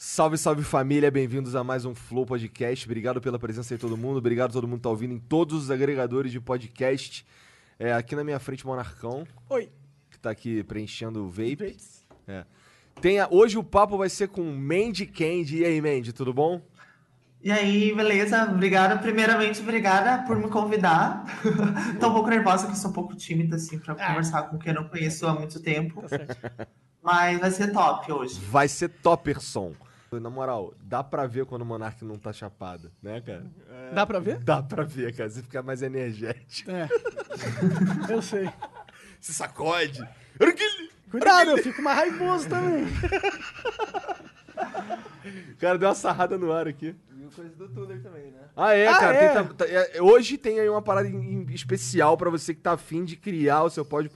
Salve, salve família, bem-vindos a mais um Flow Podcast. Obrigado pela presença de todo mundo, obrigado a todo mundo que tá ouvindo em todos os agregadores de podcast. É, aqui na minha frente, Monarcão, Oi. que tá aqui preenchendo o vape. É. Tem a- hoje o papo vai ser com Mandy Candy. E aí, Mandy, tudo bom? E aí, beleza? Obrigada. Primeiramente, obrigada por me convidar. Tô um pouco nervosa, que sou um pouco tímida, assim, pra conversar com quem eu não conheço há muito tempo. Mas vai ser top hoje. Vai ser topperson. Na moral, dá pra ver quando o Monark não tá chapado, né, cara? Dá pra ver? Dá pra ver, cara. Você fica mais energético. É. Eu sei. Se sacode. Cuidado, eu fico mais raivoso também. O cara deu uma sarrada no ar aqui. E coisa do Tuller também, né? Ah, é, Ah, cara. é? tem- tá- tá- é, hoje tem aí uma parada em- em especial pra você que tá afim de criar o seu, pod,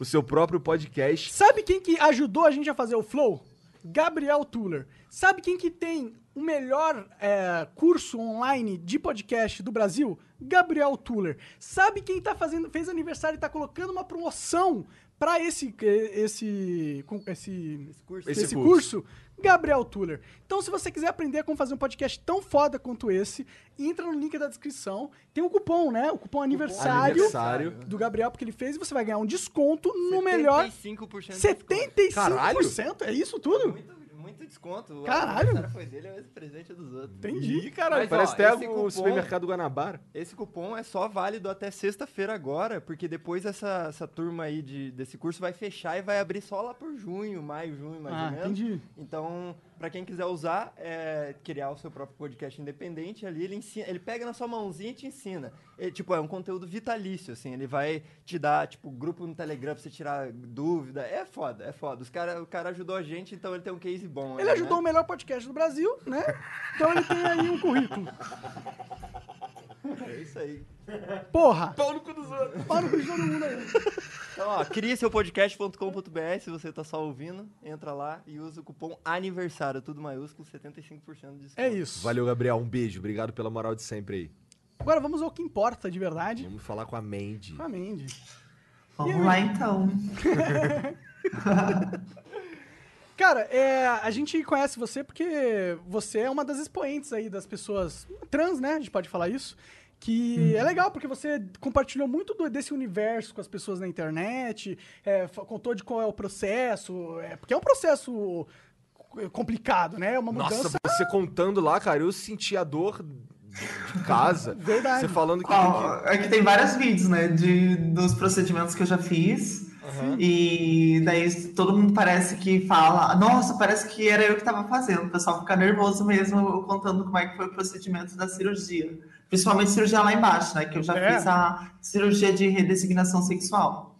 o seu próprio podcast. Sabe quem que ajudou a gente a fazer o Flow? Gabriel Tuller. Sabe quem que tem o melhor é, curso online de podcast do Brasil? Gabriel Tuller. Sabe quem tá fazendo, fez aniversário e tá colocando uma promoção pra esse, esse, esse, curso. Esse esse curso. curso? Gabriel Tuller. Então, se você quiser aprender como fazer um podcast tão foda quanto esse, entra no link da descrição. Tem um cupom, né? O cupom aniversário, Aniversário. do Gabriel, porque ele fez, e você vai ganhar um desconto no melhor 75% de 75%? Caralho! É isso tudo? Muito, muito desconto. Caralho! O foi dele, é esse presente dos outros. Entendi. Ih, caralho, Mas, parece ó, até o cupom- supermercado Guanabara. Esse cupom é só válido até sexta-feira agora, porque depois essa, essa turma aí de, desse curso vai fechar e vai abrir só lá por junho, maio, junho, mais Ah, ou menos. entendi. Então, pra quem quiser usar, é, criar o seu próprio podcast independente ali, ele ensina, ele pega na sua mãozinha e te ensina. É, tipo, é um conteúdo vitalício, assim, ele vai te dar, tipo, grupo no Telegram pra você tirar dúvida. É foda, é foda. Os cara, o cara ajudou a gente, então ele tem um case bom. Ele aí, ajudou o né? melhor podcast do Brasil, né? Então ele tem aí um currículo. É isso aí. Porra! Pau no cu dos outros. Pau no cu de todo mundo aí. Então, ó, crie seu podcast.com.br, se você tá só ouvindo, entra lá e usa o cupom aniversário, tudo maiúsculo, 75% de desconto. É isso. Valeu, Gabriel. Um beijo. Obrigado pela moral de sempre aí. Agora vamos ao que importa de verdade. Vamos falar com a Mandy. Com a Mandy. Vamos lá, então. Cara, é, a gente conhece você porque você é uma das expoentes aí das pessoas trans, né? A gente pode falar isso. Que é legal, porque você compartilhou muito do- desse universo com as pessoas na internet, é, contou de qual é o processo, é, porque é um processo complicado, né? É uma Nossa, mudança. você contando lá, cara, eu senti a dor casa. Verdade. Você falando que. Ó, aqui tem vários vídeos, né, de, dos procedimentos que eu já fiz. E daí todo mundo parece que fala, nossa, parece que era eu que tava fazendo. O pessoal fica nervoso mesmo contando como é que foi o procedimento da cirurgia. Principalmente cirurgia lá embaixo, né? Que eu já É. fiz a cirurgia de redesignação sexual.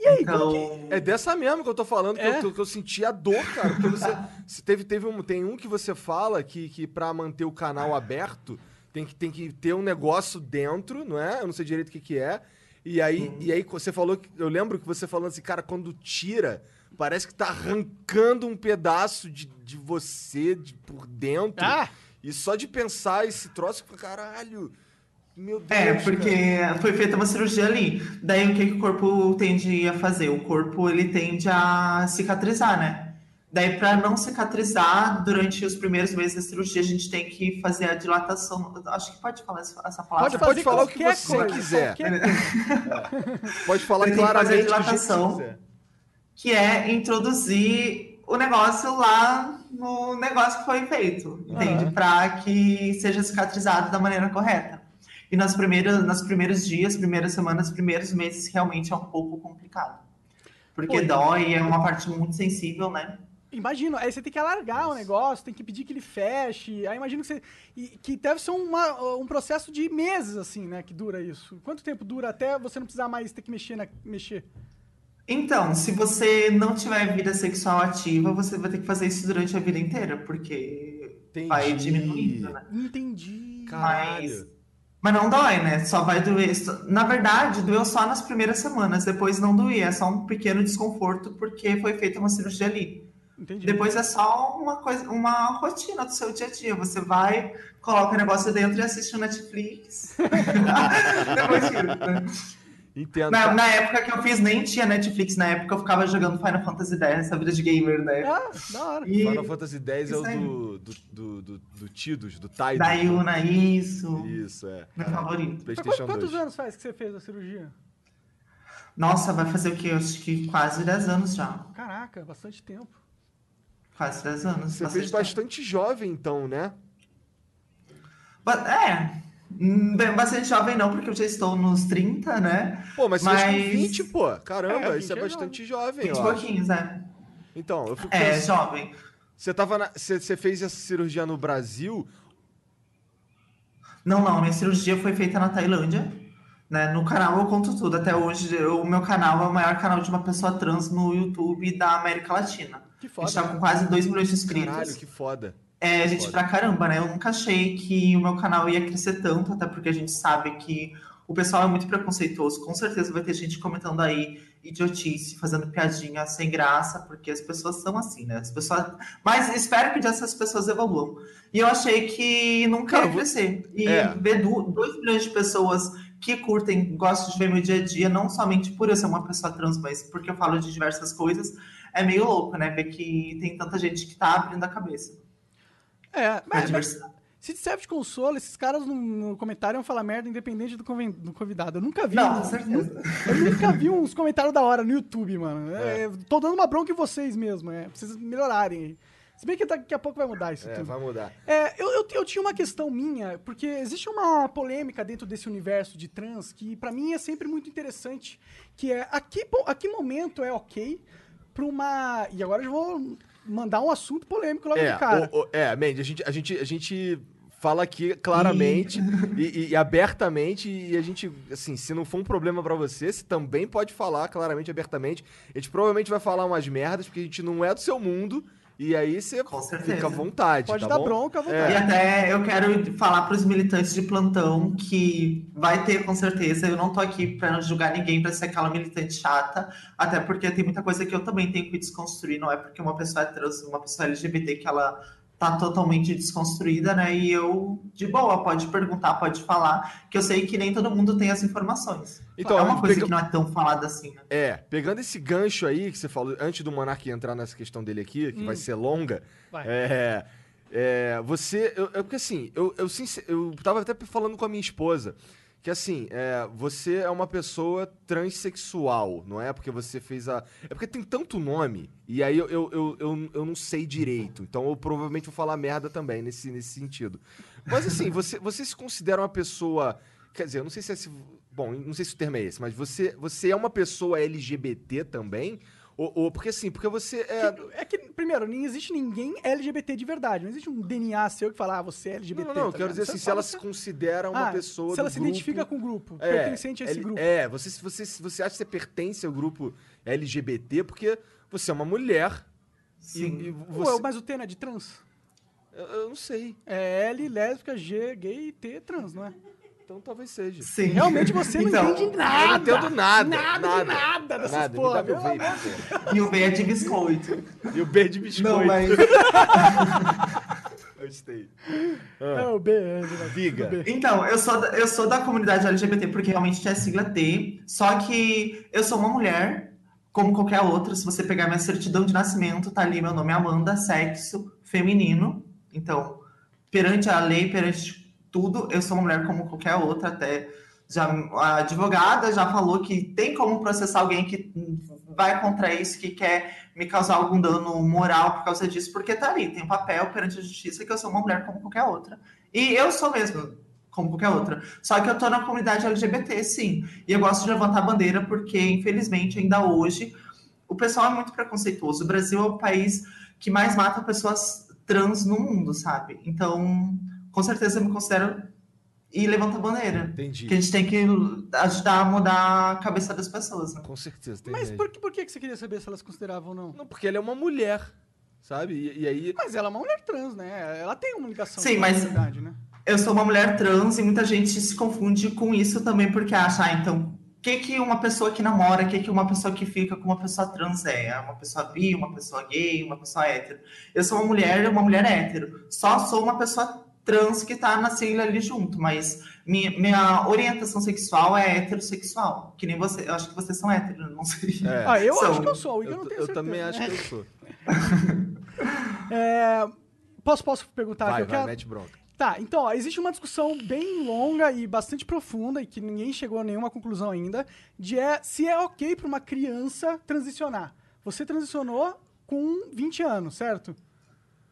E aí, então, que- É dessa mesmo que eu tô falando, que, É? eu, que eu senti a dor, cara. Porque você. se teve, teve um, tem um que você fala que, que pra manter o canal aberto tem que, tem que ter um negócio dentro, não é? Eu não sei direito o que, que é. E aí, e aí você falou que. Eu lembro que você falando assim, cara, quando tira, parece que tá arrancando um pedaço de, de você de, por dentro. Ah! E só de pensar esse troço, caralho. Meu Deus. É, cara. porque foi feita uma cirurgia ali. Daí o que, que o corpo tende a fazer? O corpo ele tende a cicatrizar, né? Daí, para não cicatrizar, durante os primeiros meses da cirurgia, a gente tem que fazer a dilatação. Acho que pode falar essa palavra. Pode pode fazer falar o que você coisa, quiser. qualquer Pode falar Tem que fazer claramente jeito que você dilatação. quiser. que é introduzir o negócio lá no, ne- negócio que foi feito, entende? Pra que seja cicatrizado da maneira correta. E nas primeiras, nos primeiros dias, primeiras semanas, primeiros meses, realmente é um pouco complicado. Porque Pô, dói, é uma parte muito sensível, né? Imagino, aí você tem que alargar o negócio, tem que pedir que ele feche. Aí imagino que você. que deve ser uma- um processo de meses, assim, né? Que dura isso. Quanto tempo dura até você não precisar mais ter que mexer na, mexer? Então, se você não tiver vida sexual ativa, você vai ter que fazer isso durante a vida inteira, porque Entendi. vai diminuindo, né? Entendi. Caralho. Mas não dói, né? Só vai doer. Na verdade, doeu só nas primeiras semanas, depois não doía, é só um pequeno desconforto porque foi feita uma cirurgia ali. Entendi. Depois é só uma coisa, uma rotina do seu dia a dia. Você vai, coloca o negócio dentro e assiste o Netflix. depois tira. Entendo. Na, na época que eu fiz, nem tinha Netflix. Na época eu ficava jogando Final Fantasy X, a vida de gamer, né? Ah, da hora. E Final Fantasy X é o do, do, do, do, do Tidus, do Tidus. da Yuna, isso. Isso, é. Meu favorito. Mas PlayStation quantos 2. anos faz que você fez a cirurgia? Nossa, vai fazer o quê? Eu acho que quase 10 anos já. Caraca, bastante tempo. Quase 10 anos. Você bastante fez tempo. bastante jovem, então, né? Ba- É. hum, bem, Bastante jovem não, porque eu já estou nos 30, né? Pô, mas você fez com Mas- 20, pô. Caramba, É, isso é 20 é bastante jovem, 20 e ó. pouquinhos, é. Então, eu fico É, pensando, jovem. você, tava na- você, você fez essa cirurgia no Brasil? Não, não, minha cirurgia foi feita na Tailândia. Né? No canal eu conto tudo. Até hoje, eu- o meu canal é o maior canal de uma pessoa trans no YouTube da América Latina. Que A foda. gente tá com quase 2 milhões de inscritos. Caralho, que foda. É, gente, Foda. pra caramba, né? Eu nunca achei que o meu canal ia crescer tanto, até porque a gente sabe que o pessoal é muito preconceituoso. Com certeza vai ter gente comentando aí idiotice, fazendo piadinha sem graça, porque as pessoas são assim, né? As pessoas. Mas espero que essas pessoas evoluam. E eu achei que nunca ia crescer. E É. ver 2 milhões de pessoas que curtem, gostam de ver meu dia a dia, não somente por eu ser uma pessoa trans, mas porque eu falo de diversas coisas, é meio louco, né? Ver que tem tanta gente que tá abrindo a cabeça. É, mas, mas se serve de consolo, esses caras no, no comentário iam falar merda independente do, do convidado. Eu nunca vi. Não, com certeza. Eu nunca vi uns comentários da hora no YouTube, mano. É, tô dando uma bronca em vocês mesmo, é. Pra vocês melhorarem. Se bem que daqui a pouco vai mudar isso É, tudo. vai mudar. É, eu, eu, eu tinha uma questão minha, porque existe uma polêmica dentro desse universo de trans que pra mim é sempre muito interessante, que é a que, a que momento é ok pra uma... E agora eu vou mandar um assunto polêmico logo É, de cara. o- o- é, Mandy, a gente, a, gente, a gente fala aqui claramente e, e- e abertamente, e a gente, assim, se não for um problema pra você, você também pode falar claramente, e abertamente. A gente provavelmente vai falar umas merdas, porque a gente não é do seu mundo, e aí você fica à vontade. Pode tá dar bom? bronca à E vontade. até eu quero falar para os militantes de plantão que vai ter com certeza. Eu não tô aqui para julgar ninguém para ser aquela militante chata, até porque tem muita coisa que eu também tenho que desconstruir. Não é porque uma pessoa é trans, uma pessoa LGBT que ela tá totalmente desconstruída, né? E eu, de boa, pode perguntar, pode falar, que eu sei que nem todo mundo tem as informações. Então, é uma coisa pega- que não é tão falada assim, né? É, pegando esse gancho aí que você falou, antes do Monark entrar nessa questão dele aqui, que vai ser longa, Vai. é, é, você, eu, eu- porque assim, eu, eu, sincer- eu tava até falando com a minha esposa, que assim, é, você é uma pessoa transexual, não é? Porque você fez a... É porque tem tanto nome, e aí eu, eu, eu, eu, eu não sei direito, então eu provavelmente vou falar merda também nesse, nesse sentido. Mas assim, você, você se considera uma pessoa... Quer dizer, eu não sei se é... esse- Bom, não sei se o termo é esse, mas você, você é uma pessoa LGBT também? Ou, ou- porque assim, porque você é... É que, primeiro, não existe ninguém LGBT de verdade. Não existe um DNA seu que fala, ah, você é LGBT. Não, não, eu tá quero ligado? dizer assim, se fala ela que se considera uma Ah, pessoa Se ela se grupo- identifica com o grupo, É, pertencente a esse L- grupo. É, você, você, você acha que você pertence ao grupo LGBT porque você é uma mulher e, Sim. e Ué, você... mas o T não é de trans? Eu, eu não sei, É L, lésbica, G, gay e T, trans, não é? Então talvez seja. Sim. Realmente você não Então, entende Eu nada. não entendo nada. Nada de nada dessas Nada, me porra, dá meu vape. E o B é de biscoito. E o B de biscoito. Não, mas. Gostei. É o B, é, é, Diga. Então, eu sou, da, eu sou da comunidade LGBT porque realmente é sigla T, só que eu sou uma mulher, como qualquer outra. Se você pegar minha certidão de nascimento, tá ali meu nome é Amanda, sexo feminino. Então, perante a lei, perante tudo, eu sou uma mulher como qualquer outra. Até já a advogada já falou que tem como processar alguém que vai contra isso, que quer me causar algum dano moral por causa disso, porque tá ali, tem um papel perante a justiça que eu sou uma mulher como qualquer outra. E eu sou mesmo como qualquer outra. Só que eu tô na comunidade LGBT, sim. E eu gosto de levantar a bandeira porque, infelizmente, ainda hoje, o pessoal é muito preconceituoso. O Brasil é o país que mais mata pessoas trans no mundo, sabe? Então, com certeza eu me considero e levanta a bandeira. Entendi. Que a gente tem que ajudar a mudar a cabeça das pessoas. Né? Com certeza. Tem Mas ideia. por, que- por que que você queria saber se elas consideravam ou não? Não, porque ela é uma mulher, sabe? E, e aí. Mas ela é uma mulher trans, né? Ela tem uma ligação Sim, com a mas- comunidade, né? Eu sou uma mulher trans e muita gente se confunde com isso também, porque acha, ah, então, o que, que uma pessoa que namora, o que, que uma pessoa que fica com uma pessoa trans é? É Uma pessoa bi, uma pessoa gay, uma pessoa hétero. Eu sou uma mulher, uma mulher hétero. Só sou uma pessoa trans que tá na sigla ali junto, mas minha, minha orientação sexual é heterossexual. Que nem você, eu acho que vocês são héteros, não sei. É. Ah, eu São. acho que eu sou, Eu, não tenho eu certeza. também acho que eu sou. É, Posso, posso perguntar Vai, aqui? Eu vai, quero- mete bronca. Tá, então, ó, existe uma discussão bem longa e bastante profunda, e que ninguém chegou a nenhuma conclusão ainda, de é, se é ok para uma criança transicionar. Você transicionou com 20 anos, certo?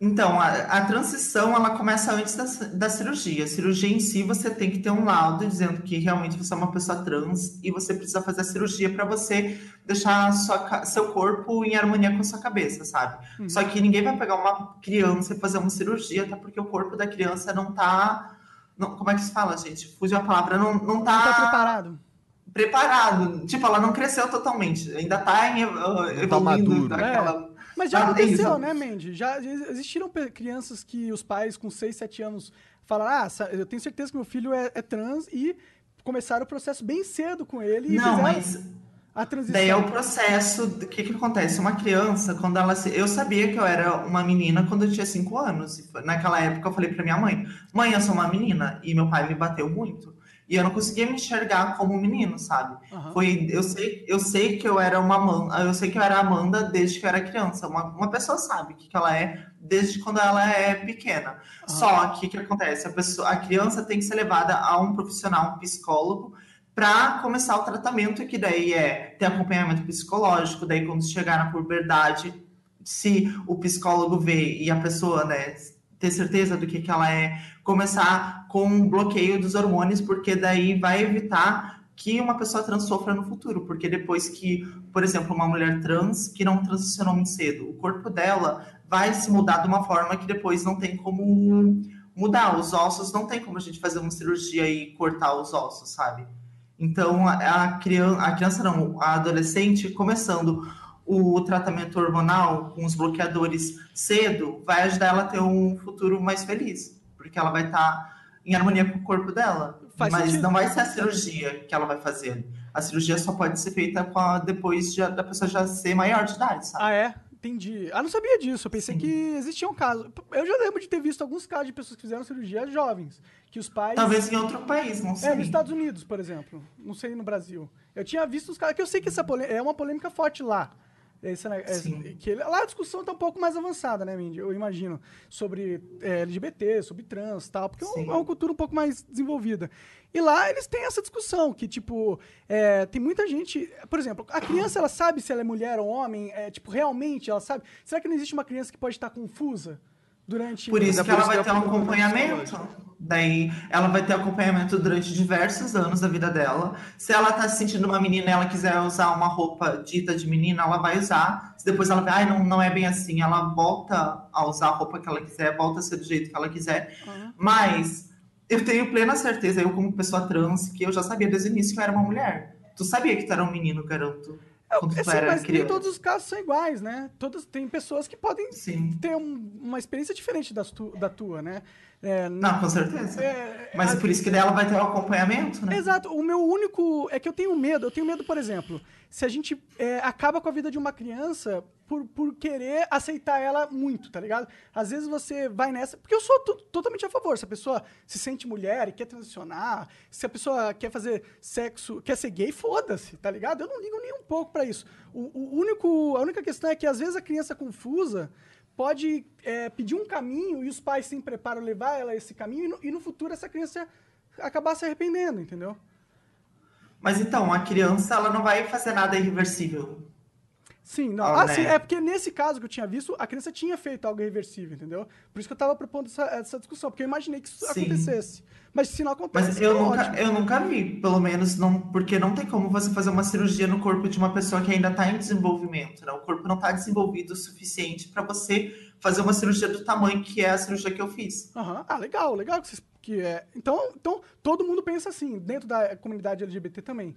Então, a, a transição ela começa antes da, da cirurgia. A cirurgia em si, você tem que ter um laudo dizendo que realmente você é uma pessoa trans e você precisa fazer a cirurgia para você deixar sua seu corpo em harmonia com a sua cabeça, sabe? Só que ninguém vai pegar uma criança e fazer uma cirurgia, até porque o corpo da criança não tá. não- como é que se fala, gente? Fugiu a palavra, não, não tá, Não tá preparado. preparado. Tipo, ela não cresceu totalmente, ainda tá em, uh, evoluindo maduro. daquela. Mas já aconteceu, né, Mandy? Já existiram crianças que os pais com 6, 7 anos falaram: Ah, eu tenho certeza que meu filho é, é trans e começaram o processo bem cedo com ele Não, mas a transição. Daí é o processo. O que, que acontece? Uma criança, quando ela se. Eu sabia que eu era uma menina quando eu tinha cinco anos. Foi- Naquela época eu falei pra minha mãe: Mãe, eu sou uma menina. E meu pai me bateu muito. E eu não conseguia me enxergar como um menino, sabe? Aham. Foi, eu sei, eu sei que eu era uma Amanda, eu sei que eu era Amanda desde que eu era criança. Uma, uma pessoa sabe o que, que ela é desde quando ela é pequena. Só que o que acontece? A, pessoa, a criança tem que ser levada a um profissional, um psicólogo, para começar o tratamento, que daí é ter acompanhamento psicológico, daí quando chegar na puberdade, se o psicólogo vê e a pessoa, né, ter certeza do que, que ela é, começar com um bloqueio dos hormônios, porque daí vai evitar que uma pessoa trans sofra no futuro, porque depois que, por exemplo, uma mulher trans que não transicionou muito cedo, o corpo dela vai se mudar de uma forma que depois não tem como mudar. Os ossos não tem como a gente fazer uma cirurgia e cortar os ossos, sabe? Então, a, criança, a criança não, a adolescente começando o tratamento hormonal com os bloqueadores cedo, vai ajudar ela a ter um futuro mais feliz, porque ela vai estar em harmonia com o corpo dela. Faz Mas sentido. não vai ser a cirurgia que ela vai fazer. A cirurgia só pode ser feita com a- depois de, a- da pessoa já ser maior de idade, sabe? Ah, é? Entendi. Ah, não sabia disso. Eu pensei Sim. que existia um caso. Eu já lembro de ter visto alguns casos de pessoas que fizeram cirurgia jovens. Que os pais. Talvez em outro país, não sei. É, nos Estados Unidos, por exemplo. Não sei no Brasil. Eu tinha visto os caras. Que eu sei que essa é uma polêmica forte lá. Esse, né, é- Sim. que ele- lá a discussão tá um pouco mais avançada, né, Mindy? Eu imagino. Sobre é, LGBT, sobre trans e tal. Porque é um- Sim. é uma cultura um pouco mais desenvolvida. E lá eles têm essa discussão, que, tipo, é, tem muita gente. Por exemplo, a criança ela sabe se ela é mulher ou homem, é, tipo, realmente ela sabe. Será que não existe uma criança que pode estar confusa durante. Por isso que ela vai ter um acompanhamento. Daí ela vai ter acompanhamento durante diversos anos da vida dela. Se ela tá se sentindo uma menina e ela quiser usar uma roupa dita de menina, ela vai usar. Se depois ela vê, ai, não, não é bem assim, ela volta a usar a roupa que ela quiser, volta a ser do jeito que ela quiser. Uhum. Mas eu tenho plena certeza, eu como pessoa trans, que eu já sabia desde o início que eu era uma mulher. Tu sabia que tu era um menino, garoto? Quando tu Assim, era mas nem criança. todos os casos são iguais, né? Todos, tem pessoas que podem Sim. ter um- uma experiência diferente das tu- da tua, né? É, Não, com certeza. É, Mas a- por isso que dela vai ter o acompanhamento, né? Exato. O meu único. É que eu tenho medo. Eu tenho medo, por exemplo, se a gente é, acaba com a vida de uma criança por, por querer aceitar ela muito, tá ligado? Às vezes você vai nessa. Porque eu sou to- totalmente a favor. Se a pessoa se sente mulher e quer transicionar, se a pessoa quer fazer sexo, quer ser gay, foda-se, tá ligado? Eu não ligo nem um pouco pra isso. O, o único, a única questão é que às vezes a criança confusa pode é, pedir um caminho e os pais se preparam levar ela a esse caminho e no, e no futuro essa criança acabar se arrependendo, entendeu? Mas então, a criança ela não vai fazer nada irreversível. Sim, não. Ah, Ah, né? sim, é porque nesse caso que eu tinha visto, a criança tinha feito algo irreversível, entendeu? Por isso que eu tava propondo essa, essa discussão, porque eu imaginei que isso Sim. acontecesse. Mas se não acontece, Mas eu tá nunca, ótimo. eu nunca vi, pelo menos não, porque não tem como você fazer uma cirurgia no corpo de uma pessoa que ainda está em desenvolvimento, né? O corpo não está desenvolvido o suficiente para você fazer uma cirurgia do tamanho que é a cirurgia que eu fiz. Aham. Ah, legal, legal que vocês. Que é... então, então, todo mundo pensa assim, dentro da comunidade LGBT também.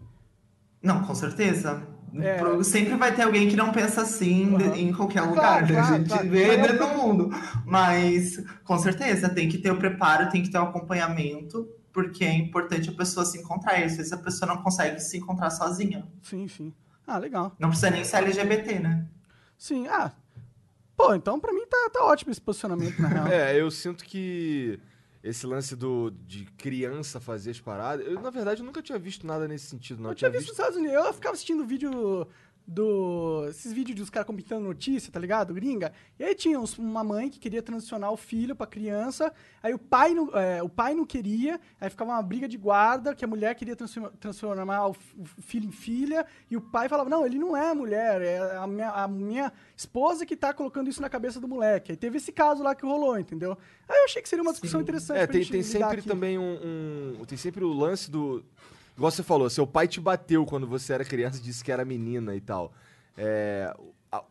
Não, com certeza. É. Sempre vai ter alguém que não pensa assim Aham. em qualquer Claro, lugar. né? claro, a gente claro. vê Mas é dentro do mundo. Mas, com certeza, tem que ter o preparo, tem que ter o acompanhamento, porque é importante a pessoa se encontrar. E às vezes a pessoa não consegue se encontrar sozinha. Sim, sim. Ah, legal. Não precisa nem ser LGBT, né? Sim, ah. Pô, então pra mim tá, tá ótimo esse posicionamento, na real. É, eu sinto que esse lance do, de criança fazer as paradas. Eu, na verdade, eu nunca tinha visto nada nesse sentido, não. Eu tinha visto nos Estados Unidos, eu ficava assistindo vídeo do. Esses vídeos dos caras comentando notícia, tá ligado? Gringa. E aí tinha uns- uma mãe que queria transicionar o filho pra criança. Aí o pai não, é, o pai não queria. Aí ficava uma briga de guarda, que a mulher queria transforma- transformar o, filho em filha. E o pai falava: Não, ele não é mulher, é a minha, a minha esposa que tá colocando isso na cabeça do moleque. Aí teve esse caso lá que rolou, entendeu? Aí eu achei que seria uma discussão interessante. É, pra tem, tem sempre aqui. também um, um- Tem sempre o lance do. Igual você falou, seu pai te bateu quando você era criança e disse que era menina e tal. É, a,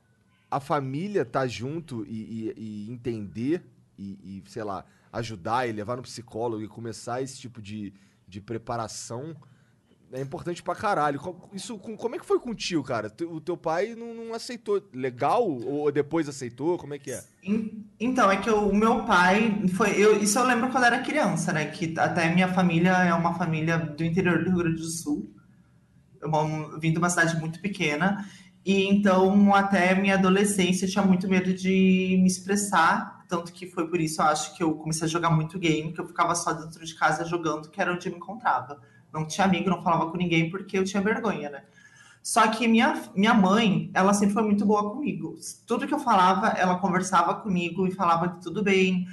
a família tá junto e, e- e entender e, e, sei lá, ajudar e levar no psicólogo e começar esse tipo de, de preparação é importante pra caralho. Isso, com- como é que foi contigo, cara? O teu pai não, não aceitou. Legal? Ou depois aceitou? Como é que é? En- Então, é que o meu pai foi. Eu, isso eu lembro quando era criança, né? Que até minha família é uma família do interior do Rio Grande do Sul. Eu vim de uma cidade muito pequena. E então, até minha adolescência, eu tinha muito medo de me expressar. Tanto que foi por isso, eu acho que eu comecei a jogar muito game, que eu ficava só dentro de casa jogando, que era onde eu me encontrava. Não tinha amigo, não falava com ninguém, porque eu tinha vergonha, né? Só que minha, minha mãe, ela sempre foi muito boa comigo. Tudo que eu falava, ela conversava comigo e falava que tudo bem.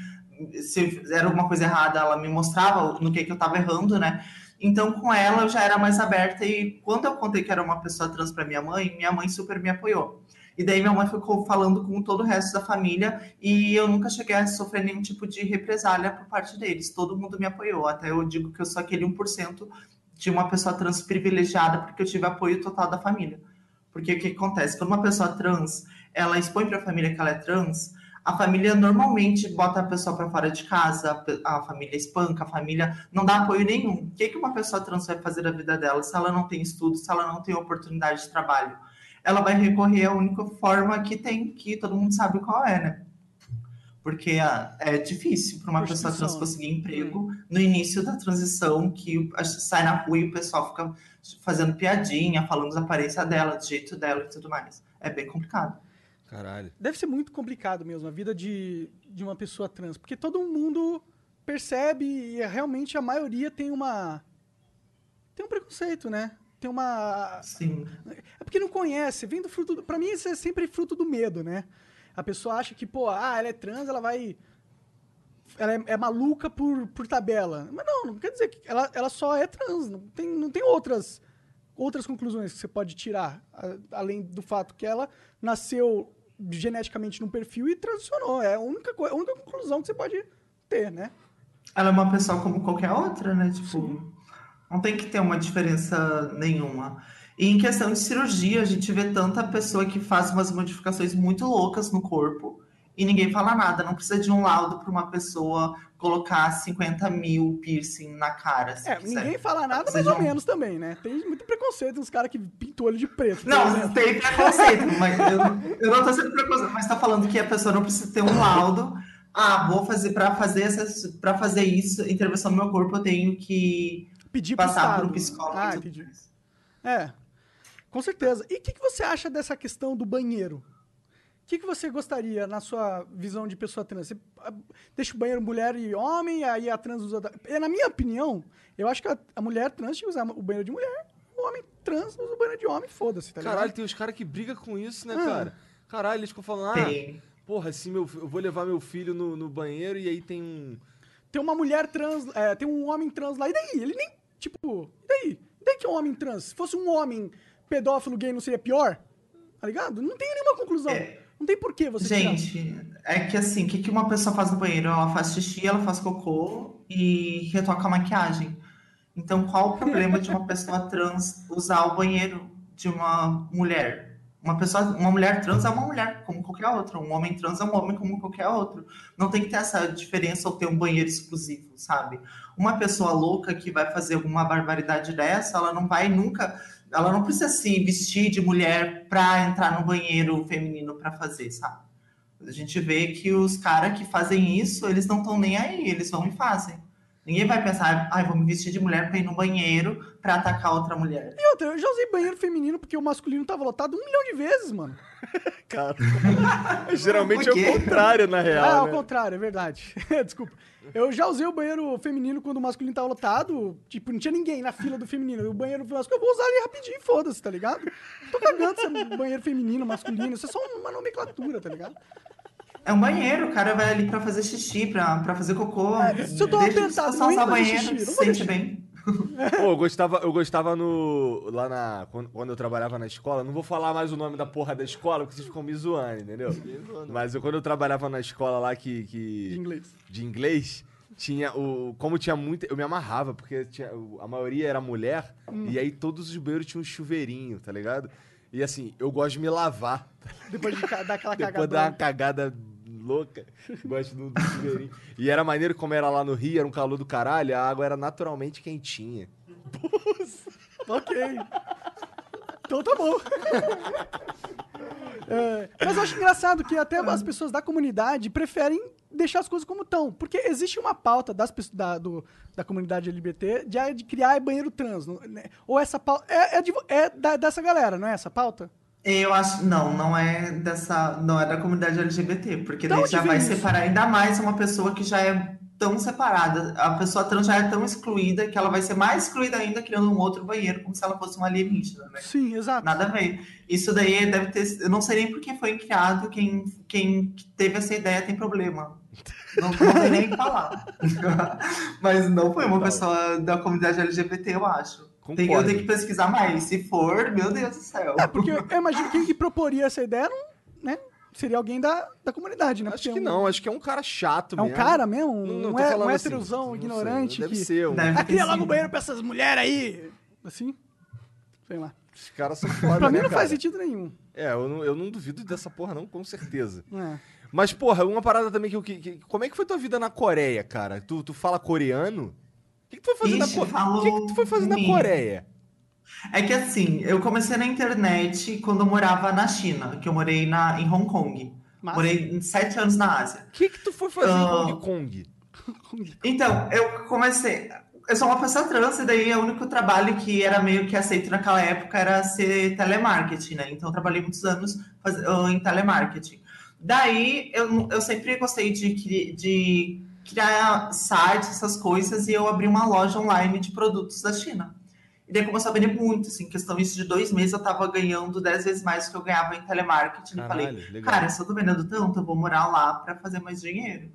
Se era alguma coisa errada, ela me mostrava no que, que eu tava errando, né? Então, com ela, eu já era mais aberta. E quando eu contei que era uma pessoa trans para minha mãe, minha mãe super me apoiou. E daí minha mãe ficou falando com todo o resto da família e eu nunca cheguei a sofrer nenhum tipo de represália por parte deles. Todo mundo me apoiou. Até eu digo que eu sou aquele 1% de uma pessoa trans privilegiada porque eu tive apoio total da família. Porque o que acontece? Quando uma pessoa trans, ela expõe para a família que ela é trans, a família normalmente bota a pessoa para fora de casa, a família espanca, a família não dá apoio nenhum. O que, que uma pessoa trans vai fazer da vida dela se ela não tem estudo, se ela não tem oportunidade de trabalho? Ela vai recorrer à única forma que tem, que todo mundo sabe qual é, né? Porque ah, é difícil para uma pessoa trans conseguir emprego no início da transição, que sai na rua e o pessoal fica fazendo piadinha, falando da aparência dela, do jeito dela e tudo mais. É bem complicado. Caralho. Deve ser muito complicado mesmo a vida de, de uma pessoa trans, porque todo mundo percebe e é, realmente a maioria tem uma tem um preconceito, né? Tem uma Sim. é porque não conhece, vem do fruto do, para mim isso é sempre fruto do medo, né? A pessoa acha que, pô, ah, ela é trans, ela vai ela é, é maluca por, por tabela. Mas não, não quer dizer que ela, ela só é trans, não tem, não tem outras outras conclusões que você pode tirar, a- além do fato que ela nasceu geneticamente num perfil e transicionou. É a única, a única conclusão que você pode ter, né? Ela é uma pessoa como qualquer outra, né? Tipo, não tem que ter uma diferença nenhuma. E em questão de cirurgia, a gente vê tanta pessoa que faz umas modificações muito loucas no corpo e ninguém fala nada. Não precisa de um laudo para uma pessoa colocar 50 mil piercing na cara. se É, quiser. ninguém fala nada, mais ou um- menos também, né? Tem muito preconceito nos caras que pintam olho de preto. Não, tem preconceito, mas eu, eu não tô sendo preconceito, mas tá falando que a pessoa não precisa ter um laudo. Ah, vou fazer para fazer para fazer isso, intervenção no meu corpo, eu tenho que pedir pro passar por um psicólogo. Ah, mais. É, com certeza. E o que, que você acha dessa questão do banheiro? O que, que você gostaria na sua visão de pessoa trans? Você deixa o banheiro mulher e homem, aí a trans usa. da- É, Na minha opinião, eu acho que a, a mulher trans tinha que usar o banheiro de mulher, o homem trans usa o banheiro de homem, foda-se, tá Caralho, ligado? tem os caras que brigam com isso, né, Ah. cara? Caralho, eles ficam falando, ah, Tem. porra, assim, meu, eu vou levar meu filho no, no banheiro e aí tem um. Tem uma mulher trans, é, tem um homem trans lá, e daí? Ele nem. Tipo, e daí? E daí que é um homem trans? Se fosse um homem pedófilo gay, não seria pior? tá ligado? Não tem nenhuma conclusão. É. Não tem porquê você tirar. Gente, é que assim, o que, que uma pessoa faz no banheiro? Ela faz xixi, ela faz cocô e retoca a maquiagem. Então, qual o problema de uma pessoa trans usar o banheiro de uma mulher? Uma pessoa, uma mulher trans é uma mulher, como qualquer outra. Um homem trans é um homem como qualquer outro. Não tem que ter essa diferença ou ter um banheiro exclusivo, sabe? Uma pessoa louca que vai fazer alguma barbaridade dessa, ela não vai nunca ela não precisa se vestir de mulher para entrar no banheiro feminino para fazer, sabe? A gente vê que os caras que fazem isso, eles não estão nem aí, eles vão e fazem. Ninguém vai pensar, ai, vou me vestir de mulher para ir no banheiro para atacar outra mulher. E outra, eu já usei banheiro feminino porque o masculino tava lotado um milhão de vezes, mano. Cara. Geralmente é o contrário, na ah, real. ao né? contrário, é verdade. Desculpa. Eu já usei o banheiro feminino quando o masculino tava lotado. Tipo, não tinha ninguém na fila do feminino. O banheiro masculino, eu vou usar ali rapidinho, foda-se, tá ligado? Tô cagando se é banheiro feminino, masculino. Isso é só uma nomenclatura, tá ligado? É um banheiro, o cara vai ali para fazer xixi, para fazer cocô. É, se eu tô apertado, usar indo fazer banheiro, xixi, se sente bem. Pô, eu gostava, eu gostava no. Lá na. Quando, quando eu trabalhava na escola, não vou falar mais o nome da porra da escola, porque vocês ficam me zoando, entendeu? Mas eu, quando eu trabalhava na escola lá que. que De inglês. de inglês, tinha o. Como tinha muita. Eu me amarrava, porque tinha, o- a maioria era mulher, e aí todos os banheiros tinham um chuveirinho, tá ligado? E assim, eu gosto de me lavar. Depois de dar aquela Depois cagada. dar uma cagada louca. Gosto do, do chuveirinho. E era maneiro como era lá no Rio, era um calor do caralho, a água era naturalmente quentinha. Ok. Então tá bom. É, mas eu acho engraçado que até as pessoas da comunidade preferem deixar as coisas como estão. Porque existe uma pauta das, da, do- da comunidade LGBT de, de criar banheiro trans. né? Ou essa pauta. É, é de é da- dessa galera, não é essa pauta? Eu acho, não, não é dessa, não é da comunidade LGBT, porque Da daí já vai isso? separar ainda mais uma pessoa que já é tão separada. A pessoa trans já é tão excluída que ela vai ser mais excluída ainda criando um outro banheiro, como se ela fosse uma alienígena, né? Sim, exato. Nada a ver. Isso daí deve ter. Eu não sei nem por que foi criado. Quem, quem teve essa ideia tem problema. Não, não tem nem o que falar. Mas não foi uma pessoa da comunidade LGBT, eu acho. Tem, eu Concordo. tenho que pesquisar mais. Se for, meu Deus do céu. É, porque eu imagino que quem que proporia essa ideia não, né, seria alguém da, da comunidade, né? Acho Porque que é um- não, acho que é um cara chato É um mesmo. cara mesmo? Um, Não, um, é- um assim, héterozão não sei, ignorante Deve que... ser. Um... Deve ter cria lá no banheiro pra essas mulheres aí! Assim? Sei lá. Os caras são foda, Pra mim né, não cara? faz sentido nenhum. É, eu não, eu não duvido dessa porra não, com certeza. É. Mas, porra, uma parada também que eu... Que, que- como é que foi tua vida na Coreia, cara? Tu, tu fala coreano? O que, que tu foi fazer Ixi, na Coreia? O que, que tu foi fazer na Coreia? É que assim, eu comecei na internet quando eu morava na China, que eu morei na, em Hong Kong. Massa. Morei sete anos na Ásia. O que, que tu foi fazer em Ah. Hong Kong? Então, eu comecei. Eu sou uma pessoa trans, e daí o único trabalho que era meio que aceito naquela época era ser telemarketing, né? Então, eu trabalhei muitos anos em telemarketing. Daí, eu, eu sempre gostei de, de criar sites, essas coisas, e eu abri uma loja online de produtos da China. E daí começou a vender muito, assim, questão isso de dois meses eu tava ganhando dez vezes mais do que eu ganhava em telemarketing. e falei, Caralho, legal. cara, se eu tô vendendo tanto, eu vou morar lá para fazer mais dinheiro.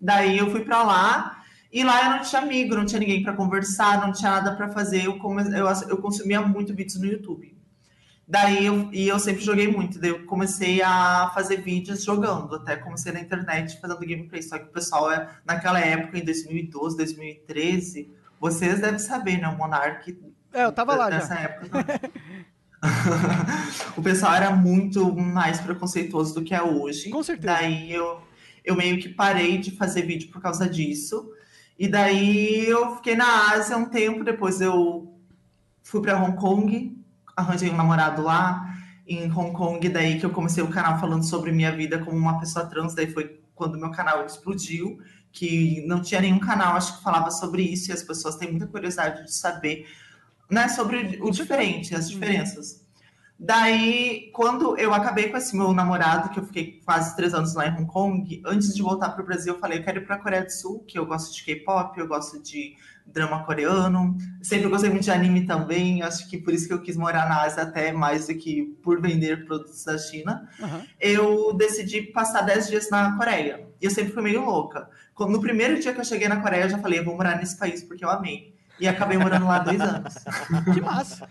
Daí eu fui para lá e lá eu não tinha amigo, não tinha ninguém para conversar, não tinha nada para fazer. Eu, come... eu, eu consumia muito vídeos no YouTube. Daí eu, e eu sempre joguei muito. Daí eu comecei a fazer vídeos jogando. Até comecei na internet fazendo gameplay. Só que o pessoal, é, naquela época, em 2012, 2013, vocês devem saber, né? O Monark É, eu tava lá nessa já. época o pessoal era muito mais preconceituoso do que é hoje. Com certeza. Daí eu, eu meio que parei de fazer vídeo por causa disso. E daí eu fiquei na Ásia um tempo, depois eu fui para Hong Kong, arranjei um namorado lá em Hong Kong, daí que eu comecei o canal falando sobre minha vida como uma pessoa trans, daí foi quando meu canal explodiu, que não tinha nenhum canal, acho que falava sobre isso, e as pessoas têm muita curiosidade de saber, né, sobre o diferente, as diferenças. Daí, quando eu acabei com esse meu namorado, que eu fiquei quase três anos lá em Hong Kong, antes de voltar para o Brasil, eu falei, eu quero ir para a Coreia do Sul, que eu gosto de K-pop, eu gosto de drama coreano, sempre gostei muito de anime também, acho que por isso que eu quis morar na Ásia até mais do que por vender produtos da China. Aham. Eu decidi passar 10 dias na Coreia. E eu sempre fui meio louca. No primeiro dia que eu cheguei na Coreia, eu já falei, eu vou morar nesse país porque eu amei. E acabei morando lá dois anos. Que massa.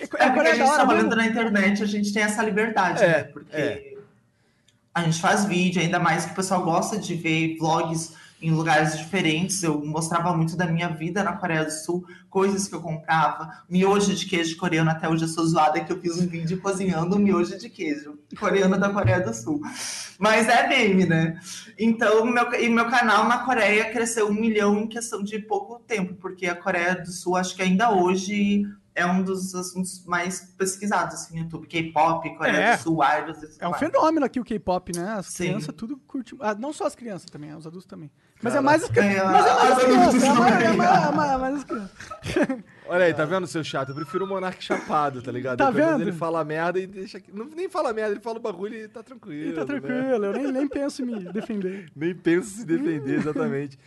É porque a gente da hora trabalhando mesmo? na internet, a gente tem essa liberdade, É, né? Porque é. a gente faz vídeo, ainda mais que o pessoal gosta de ver vlogs em lugares diferentes. Eu mostrava muito da minha vida na Coreia do Sul, coisas que eu comprava, miojo de queijo coreano, até hoje eu sou zoada que eu fiz um vídeo cozinhando miojo de queijo coreano da Coreia do Sul. Mas é meme, né? Então, meu, e meu canal na Coreia cresceu um milhão em questão de pouco tempo, porque a Coreia do Sul, acho que ainda hoje é um dos assuntos mais pesquisados assim, no YouTube. K-pop, Coreia É. do Sul, idols. É um fenômeno aqui o K-pop, né? As Sim. crianças tudo curtem. Ah, não só as crianças também, os adultos também. Mas é mais Mas é mais É mais, é. Olha aí, tá vendo, seu chato? Eu prefiro o Monark chapado, tá ligado? Tá menos vendo? Ele fala merda e deixa. Não, nem fala merda, ele fala o bagulho e tá tranquilo. E tá né? tranquilo, eu nem, nem penso em me defender. Nem penso em se defender, exatamente.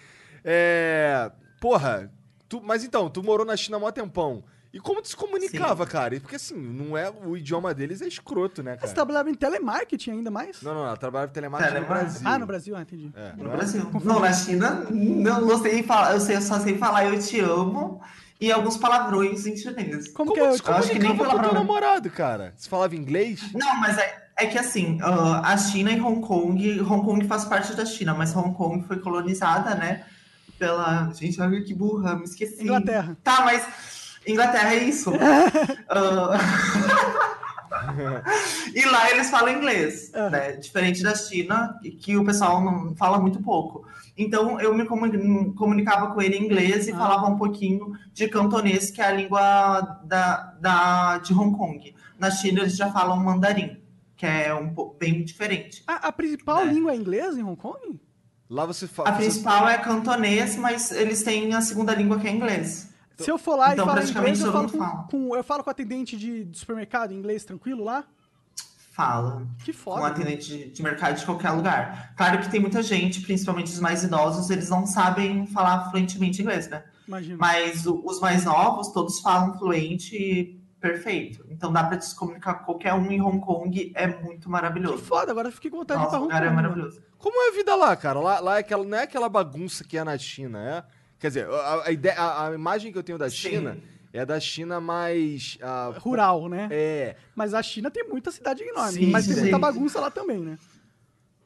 É. Porra, tu, mas então, tu morou na China há mó tempão. E como tu se comunicava, cara? Porque assim, não é. O idioma deles é escroto, né, Você cara? trabalhava em telemarketing ainda mais? Não, não, ela trabalhava em telemarketing no. Brasil. Ah, no Brasil, ah, entendi. É, No não é? Brasil. Não, na China, não, não sei falar. Eu, sei, eu só sei falar eu te amo e alguns palavrões em chinês. Como, Como que é? Eu acho que nem comunicava com o teu namorado, cara? Você falava inglês? Não, mas é, é que assim, ah, a China e Hong Kong, Hong Kong faz parte da China, mas Hong Kong foi colonizada, né? Pela. Gente, olha que burra, me esqueci. Inglaterra. Tá, mas. Inglaterra é isso. Ah, e lá eles falam inglês, Aham. né? Diferente da China, que- o pessoal não fala muito pouco. Então eu me comuni- comunicava com ele em inglês e Ah. falava um pouquinho de cantonês, que é a língua da, da, de Hong Kong. Na China eles já falam mandarim, que é um bem diferente. A, a principal É. língua é inglês em Hong Kong? Lá você fala. A principal é cantonês, mas eles têm a segunda língua que é inglês. Se eu for lá Então, e falar inglês, eu falo com, com- eu falo com atendente de, de supermercado em inglês tranquilo lá? Fala. Que com foda. um atendente de, de mercado de qualquer lugar. Claro que tem muita gente, principalmente os mais idosos, eles não sabem falar fluentemente inglês, né? Imagina. Mas o- os mais novos, todos falam fluente e perfeito. Então dá pra se comunicar com qualquer um em Hong Kong, é muito Que maravilhoso. foda, agora eu fiquei com vontade de ir Nossa, pra o Hong lugar Kong. é maravilhoso. Como é a vida lá, cara? Lá, lá é aquela, não é aquela bagunça que é na China, é? Quer dizer, a, a ideia, a, a imagem que eu tenho da Sim. China é da China mais. ah, Rural, né? É. Mas a China tem muita cidade enorme. Sim, mas tem sim. muita bagunça lá também, né?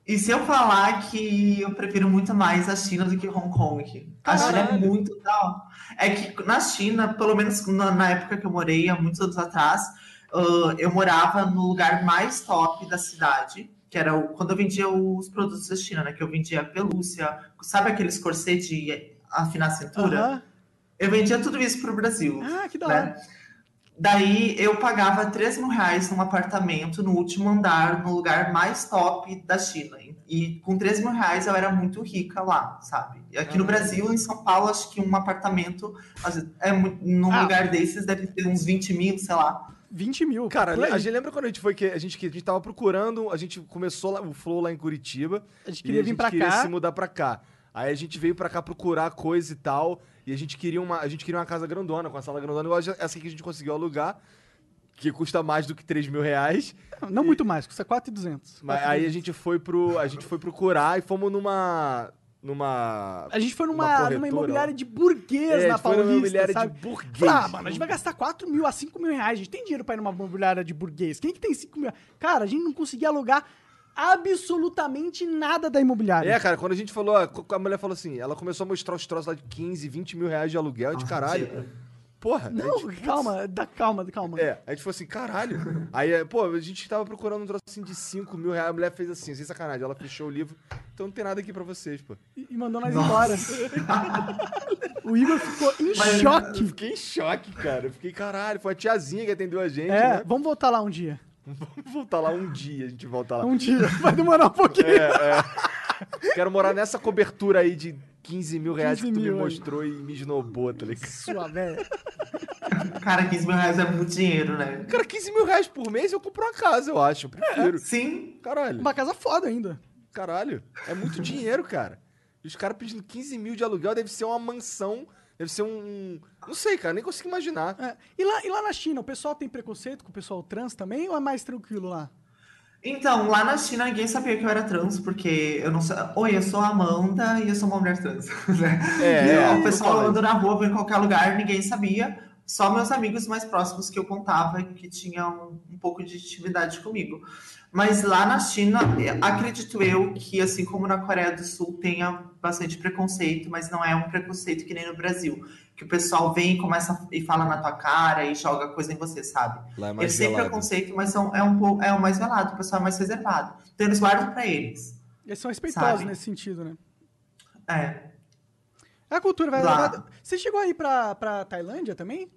E se eu falar que eu prefiro muito mais a China do que Hong Kong? A China é muito tal. É que na China, pelo menos na, na época que eu morei, há muitos anos atrás, ah, eu morava no lugar mais top da cidade, que era o- quando eu vendia os produtos da China, né? Que eu vendia pelúcia, sabe aqueles corset de afinar a cintura? Aham. Eu vendia tudo isso pro Brasil. Ah, que da né? hora. Daí eu pagava 3 mil reais num apartamento no último andar, no lugar mais top da China. E com 3 mil reais eu era muito rica lá, sabe? E aqui no Ah. Brasil, em São Paulo, acho que um apartamento é num Ah. lugar desses deve ter uns 20 mil, sei lá. 20 mil. Cara, a gente lembra quando a gente foi que a gente, que a gente tava procurando, a gente começou lá- o Flow lá em Curitiba. A gente e queria a vir gente pra queria cá. se mudar pra cá. Aí a gente veio pra cá procurar coisa e tal. E a gente queria uma, a gente queria uma casa grandona, com a sala grandona, igual essa que a gente conseguiu alugar, que custa mais do que 3 mil reais. Não, não muito mais, custa 4,200. Mas aí a gente foi pro. A gente foi procurar e fomos numa. Numa. A gente foi numa numa, imobiliária de burguês É, na gente foi numa Paulista, imobiliária sabe? de burguês. Ah, mano, a gente vai gastar 4 mil a 5 mil reais. A gente tem dinheiro pra ir numa imobiliária de burguês. Quem que tem 5 mil? Cara, a gente não conseguia alugar absolutamente nada da imobiliária. É, cara, quando a gente falou, a a mulher falou assim, ela começou a mostrar os troços lá de 15, 20 mil reais de aluguel, de caralho. Porra. Não, gente, calma, dá calma, calma. É, a gente falou assim, caralho. Aí, é, pô, a gente tava procurando um troço assim de 5 mil reais, a mulher fez assim, sem sacanagem, ela fechou o livro, então não tem nada aqui pra vocês, pô. E e mandou nós embora. o Igor ficou em Mas- Eu choque. fiquei em choque, cara. Eu fiquei, caralho, foi a tiazinha que atendeu a gente, É, né? vamos voltar lá um dia. Vamos voltar lá um dia, a gente volta lá. Um dia. Vai demorar um pouquinho. É, é. Quero morar nessa cobertura aí de 15 mil reais 15 que tu me mil aí. mostrou e me esnobou, tá ligado? Sua velha. Cara, 15 mil reais é muito dinheiro, né? Cara, 15 mil reais por mês eu compro uma casa, eu acho. Eu prefiro. Sim. Caralho. Uma casa foda ainda. Caralho. É muito dinheiro, cara. E os caras pedindo 15 mil de aluguel deve ser uma mansão. Deve ser um. Não sei, cara, nem consigo imaginar. É. E, lá, e lá na China, o pessoal tem preconceito com o pessoal trans também ou é mais tranquilo lá? Então, lá na China ninguém sabia que eu era trans, porque eu não sei. Oi, eu sou a Amanda e eu sou uma mulher trans. né? É, E é, o pessoal andando na rua, em qualquer lugar, ninguém sabia. só meus amigos mais próximos que eu contava que tinham um pouco de intimidade comigo. Mas lá na China, acredito eu que, assim como na Coreia do Sul, tenha bastante preconceito, mas não é um preconceito que nem no Brasil. Que o pessoal vem e começa e fala na tua cara e joga coisa em você, sabe? Lá é mais Eles têm preconceito, mas são, é, um, pouco- é o mais velado, o pessoal é mais reservado. Então eles guardam pra eles. Eles são respeitosos Sabe? nesse sentido, né? É. É a cultura, vai. Lá. Você chegou aí pra, pra Tailândia também?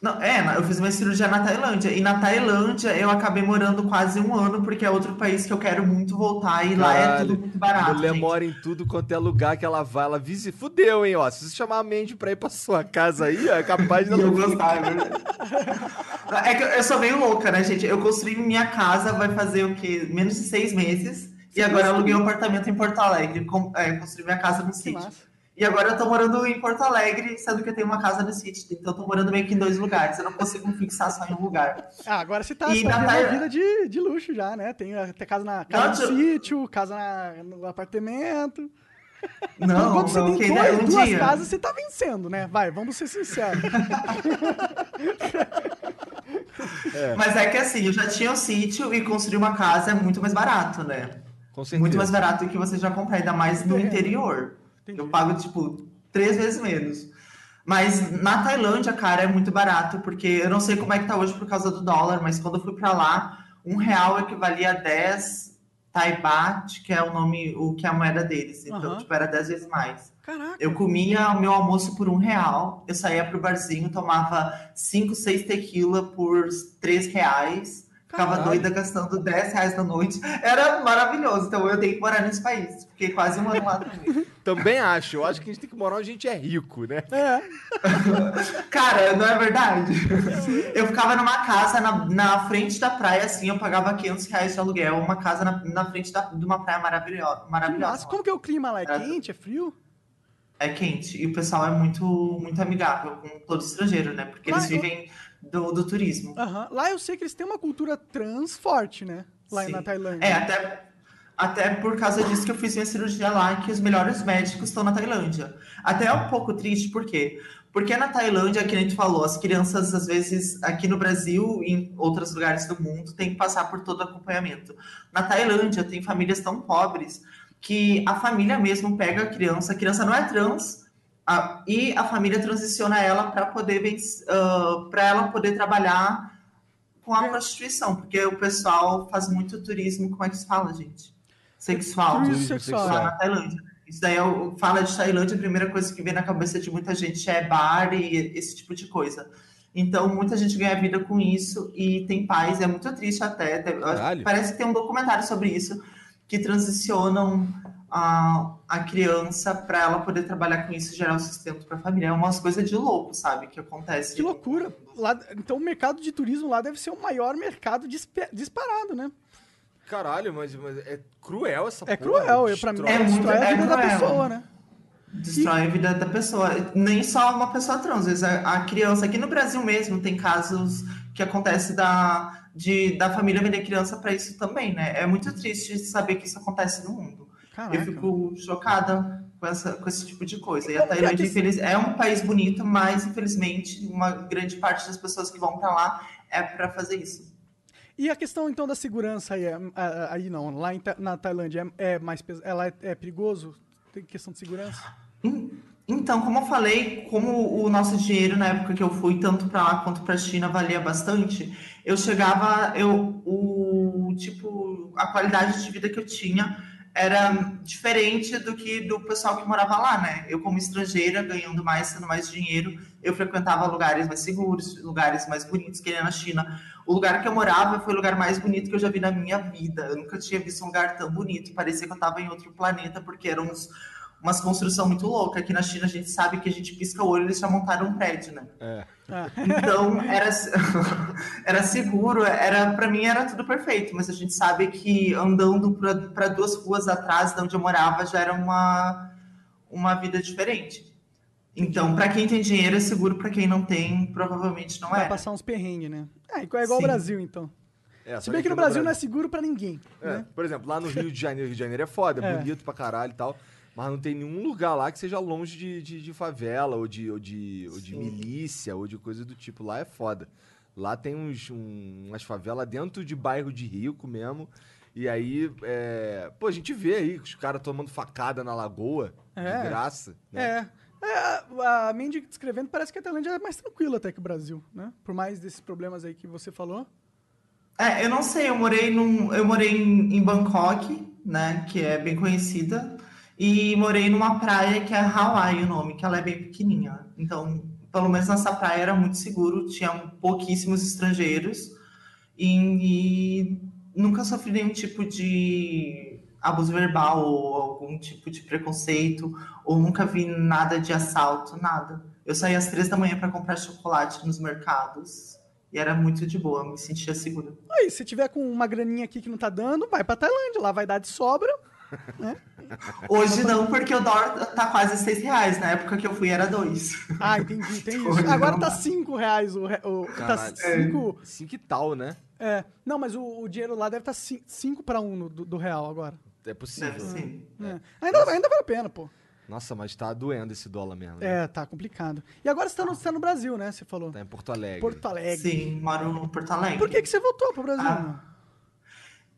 Não, é, eu fiz uma cirurgia na Tailândia. E na Tailândia eu acabei morando quase um ano, porque é outro país que eu quero muito voltar. E lá é Caralho, tudo muito barato. Mulher gente. mora em tudo quanto é lugar que ela vai, ela visita. Fudeu, hein, ó. Se você chamar a Mandy pra ir pra sua casa aí, é capaz de eu gostar, é verdade. É que eu- sou meio louca, né, gente? Eu construí minha casa, vai fazer o quê? Menos de seis meses. E agora eu aluguei um apartamento em Porto Alegre. Com, é, construí minha casa no Que sítio. massa. E agora eu tô morando em Porto Alegre, sendo que eu tenho uma casa no sítio. Então eu tô morando meio que em dois lugares. Eu não consigo me fixar só em um lugar. Ah, agora você tá, E tá uma vida de, de luxo já, né? Tem até casa na casa Não, no tio- sítio, casa na- no apartamento. Não, Enquanto você não, tem dois- um duas dia. casas, você tá vencendo, né? Vai, vamos ser sinceros. Mas é que assim, eu já tinha um sítio e construir uma casa é muito mais barato, né? Muito mais barato do que você já comprar, ainda mais no Terreno. interior. Entendi. Eu pago, tipo, três vezes menos. Mas na Tailândia, cara, é muito barato, porque eu não sei como é que tá hoje por causa do dólar, mas quando eu fui pra lá, um real equivalia a 10 Thai-baht, que é o nome, o que é a moeda deles. Então, Aham. tipo, era 10 vezes mais. Caraca. Eu comia o meu almoço por um real, eu saía pro barzinho, tomava 5, 6 tequila por 3 reais, ficava Caralho. doida gastando 10 reais na noite. Era maravilhoso, então eu tenho que morar nesse país. Fiquei quase um ano lá também. Também acho. Eu acho que a gente tem que morar onde a gente é rico, né? É. Cara, não é verdade? Eu ficava numa casa na, na frente da praia, assim, eu pagava 500 reais de aluguel, uma casa na, na frente da- de uma praia maravilhosa. maravilhosa. Nossa, como que é o clima lá? É quente? É frio? É quente. E o pessoal é muito, muito amigável com todo estrangeiro, né? Porque eles Lá eu- vivem do, do turismo. Aham. Lá eu sei que eles têm uma cultura trans forte, né? Lá Sim. na Tailândia. É, até, até por causa disso que eu fiz minha cirurgia lá, que os melhores médicos estão na Tailândia. Até é um pouco triste, por quê? Porque na Tailândia, que a gente falou, as crianças, às vezes, aqui no Brasil e em outros lugares do mundo, têm que passar por todo o acompanhamento. Na Tailândia, tem famílias tão pobres que a família mesmo pega a criança, a criança não é trans, a- e a família transiciona ela para poder para ela poder trabalhar com a prostituição, porque o pessoal faz muito turismo, como é que se fala, gente? Sexual. Turismo sexual. Lá na Tailândia. Isso daí, eu, fala de Tailândia, a primeira coisa que vem na cabeça de muita gente é bar e esse tipo de coisa. Então, muita gente ganha vida com isso e tem pais, é muito triste até. Caralho. parece que tem um documentário sobre isso, que transicionam a, a criança para ela poder trabalhar com isso e gerar o sustento para a família. É umas coisas de louco, sabe, que acontece. Que loucura. Lá, então o mercado de turismo lá deve ser o maior mercado disparado, né? Caralho, mas, mas é cruel essa É porra. cruel. Eu, pra mim, Destrói. É muito- destrói a é vida da cruel. pessoa, né? destrói a vida da pessoa. Nem só uma pessoa trans, às vezes a, a criança. Aqui no Brasil mesmo tem casos que acontece da, de, da família vender criança para isso também, né? É muito triste saber que isso acontece no mundo. Caraca. Eu fico chocada com, essa, com esse tipo de coisa. E a é Tailândia, que- infeliz- é um país bonito, mas infelizmente uma grande parte das pessoas que vão para lá é para fazer isso. E a questão, então, da segurança aí, é- aí não, lá na Tailândia, é, é mais ela é, é perigoso? Tem questão de segurança? Então, como eu falei, como o nosso dinheiro na época que eu fui, tanto para lá quanto para a China, valia bastante, eu chegava, eu, o tipo, a qualidade de vida que eu tinha era diferente do que do pessoal que morava lá, né? Eu, como estrangeira, ganhando mais, tendo mais dinheiro, eu frequentava lugares mais seguros, lugares mais bonitos, que nem na China. O lugar que eu morava foi o lugar mais bonito que eu já vi na minha vida. Eu nunca tinha visto um lugar tão bonito. Parecia que eu estava em outro planeta, porque eram uns umas construção muito louca. Aqui na China a gente sabe que a gente pisca o olho e eles já montaram um prédio, né? É. Ah, Então era, era seguro, era para mim era tudo perfeito, mas a gente sabe que andando para duas ruas atrás de onde eu morava já era uma, uma vida diferente. Então, para quem tem dinheiro é seguro, para quem não tem, provavelmente não vai é. passar uns perrengues, né? É, igual é igual o Sim. Brasil, então. É, Se bem que no Brasil não é seguro pra ninguém. É, né? Por exemplo, lá no Rio de Janeiro, Rio de Janeiro é foda, é, É. bonito pra caralho e tal. Mas não tem nenhum lugar lá que seja longe de, de, de favela, ou de, ou, de, ou de milícia, ou de coisa do tipo. Lá é foda. Lá tem uns, um- umas favelas dentro de bairro de rico mesmo. E aí, é... pô, a gente vê aí os caras tomando facada na lagoa, É. de graça. né? É. É, a Mandy descrevendo parece que a Tailândia é mais tranquila até que o Brasil, né? Por mais desses problemas aí que você falou. É, eu não sei, eu morei num, eu morei em, em Bangkok, né, que é bem conhecida, e morei numa praia que é Hawaii o nome, que ela é bem pequenininha. Então, pelo menos nessa praia era muito seguro, tinha pouquíssimos estrangeiros e, e nunca sofri nenhum tipo de abuso verbal ou algum tipo de preconceito, ou nunca vi nada de assalto, nada. Eu saí às três da manhã para comprar chocolate nos mercados. E era muito de boa, me sentia segura. Aí, se tiver com uma graninha aqui que não tá dando, vai pra Tailândia, lá vai dar de sobra. Hoje não, porque o dólar tá quase seis reais. Na época que eu fui era dois. Ah, entendi, tem isso. Agora tá mais. 5 reais o. o tá Caralho. 5. Cinco e tal, né? É. Não, mas o, o dinheiro lá deve estar 5 pra 1 um do, do real agora. É possível. Deve ser. É. Ainda, ainda vale a pena, pô. Nossa, mas tá doendo esse dólar mesmo. né? É, tá complicado. E agora você tá no, você tá no Brasil, né? Você falou. Tá em Porto Alegre. Porto Alegre. Sim, moro no Porto Alegre. Por que, que você voltou pro Brasil? Ah.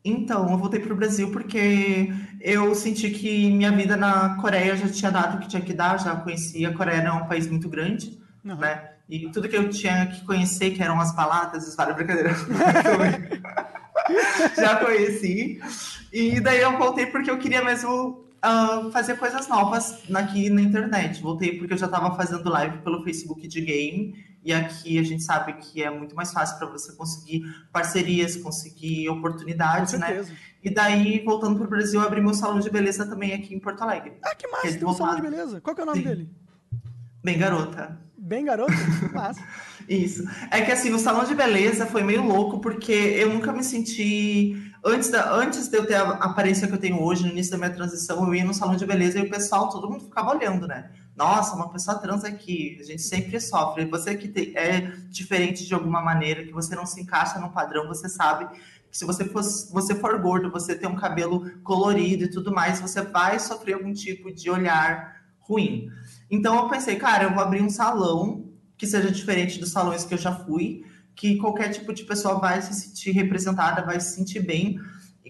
Então, eu voltei pro Brasil porque eu senti que minha vida na Coreia já tinha dado o que tinha que dar, já conhecia. A Coreia é um país muito grande, Aham. né? E tudo que eu tinha que conhecer, que eram as baladas, os várias brincadeiras, já conheci. E daí eu voltei porque eu queria mesmo ah, fazer coisas novas aqui na internet. Voltei porque eu já estava fazendo live pelo Facebook de game. E aqui a gente sabe que é muito mais fácil para você conseguir parcerias, conseguir oportunidades, né? E daí, voltando para o Brasil, eu abri meu salão de beleza também aqui em Porto Alegre. Ah, que massa, Quer tem um salão de beleza. Qual que é o nome Sim. dele? Bem garota. Bem garoto? Massa. Isso. É que assim, o salão de beleza foi meio louco, porque eu nunca me senti. Antes, da, antes de eu ter a aparência que eu tenho hoje, no início da minha transição, eu ia no salão de beleza e o pessoal, todo mundo ficava olhando, né? Nossa, uma pessoa trans aqui, a gente sempre sofre. Você que é diferente de alguma maneira, que você não se encaixa num padrão, você sabe que se você for, você for gordo, você tem um cabelo colorido e tudo mais, você vai sofrer algum tipo de olhar ruim. Então eu pensei, cara, eu vou abrir um salão que seja diferente dos salões que eu já fui, que qualquer tipo de pessoa vai se sentir representada, vai se sentir bem,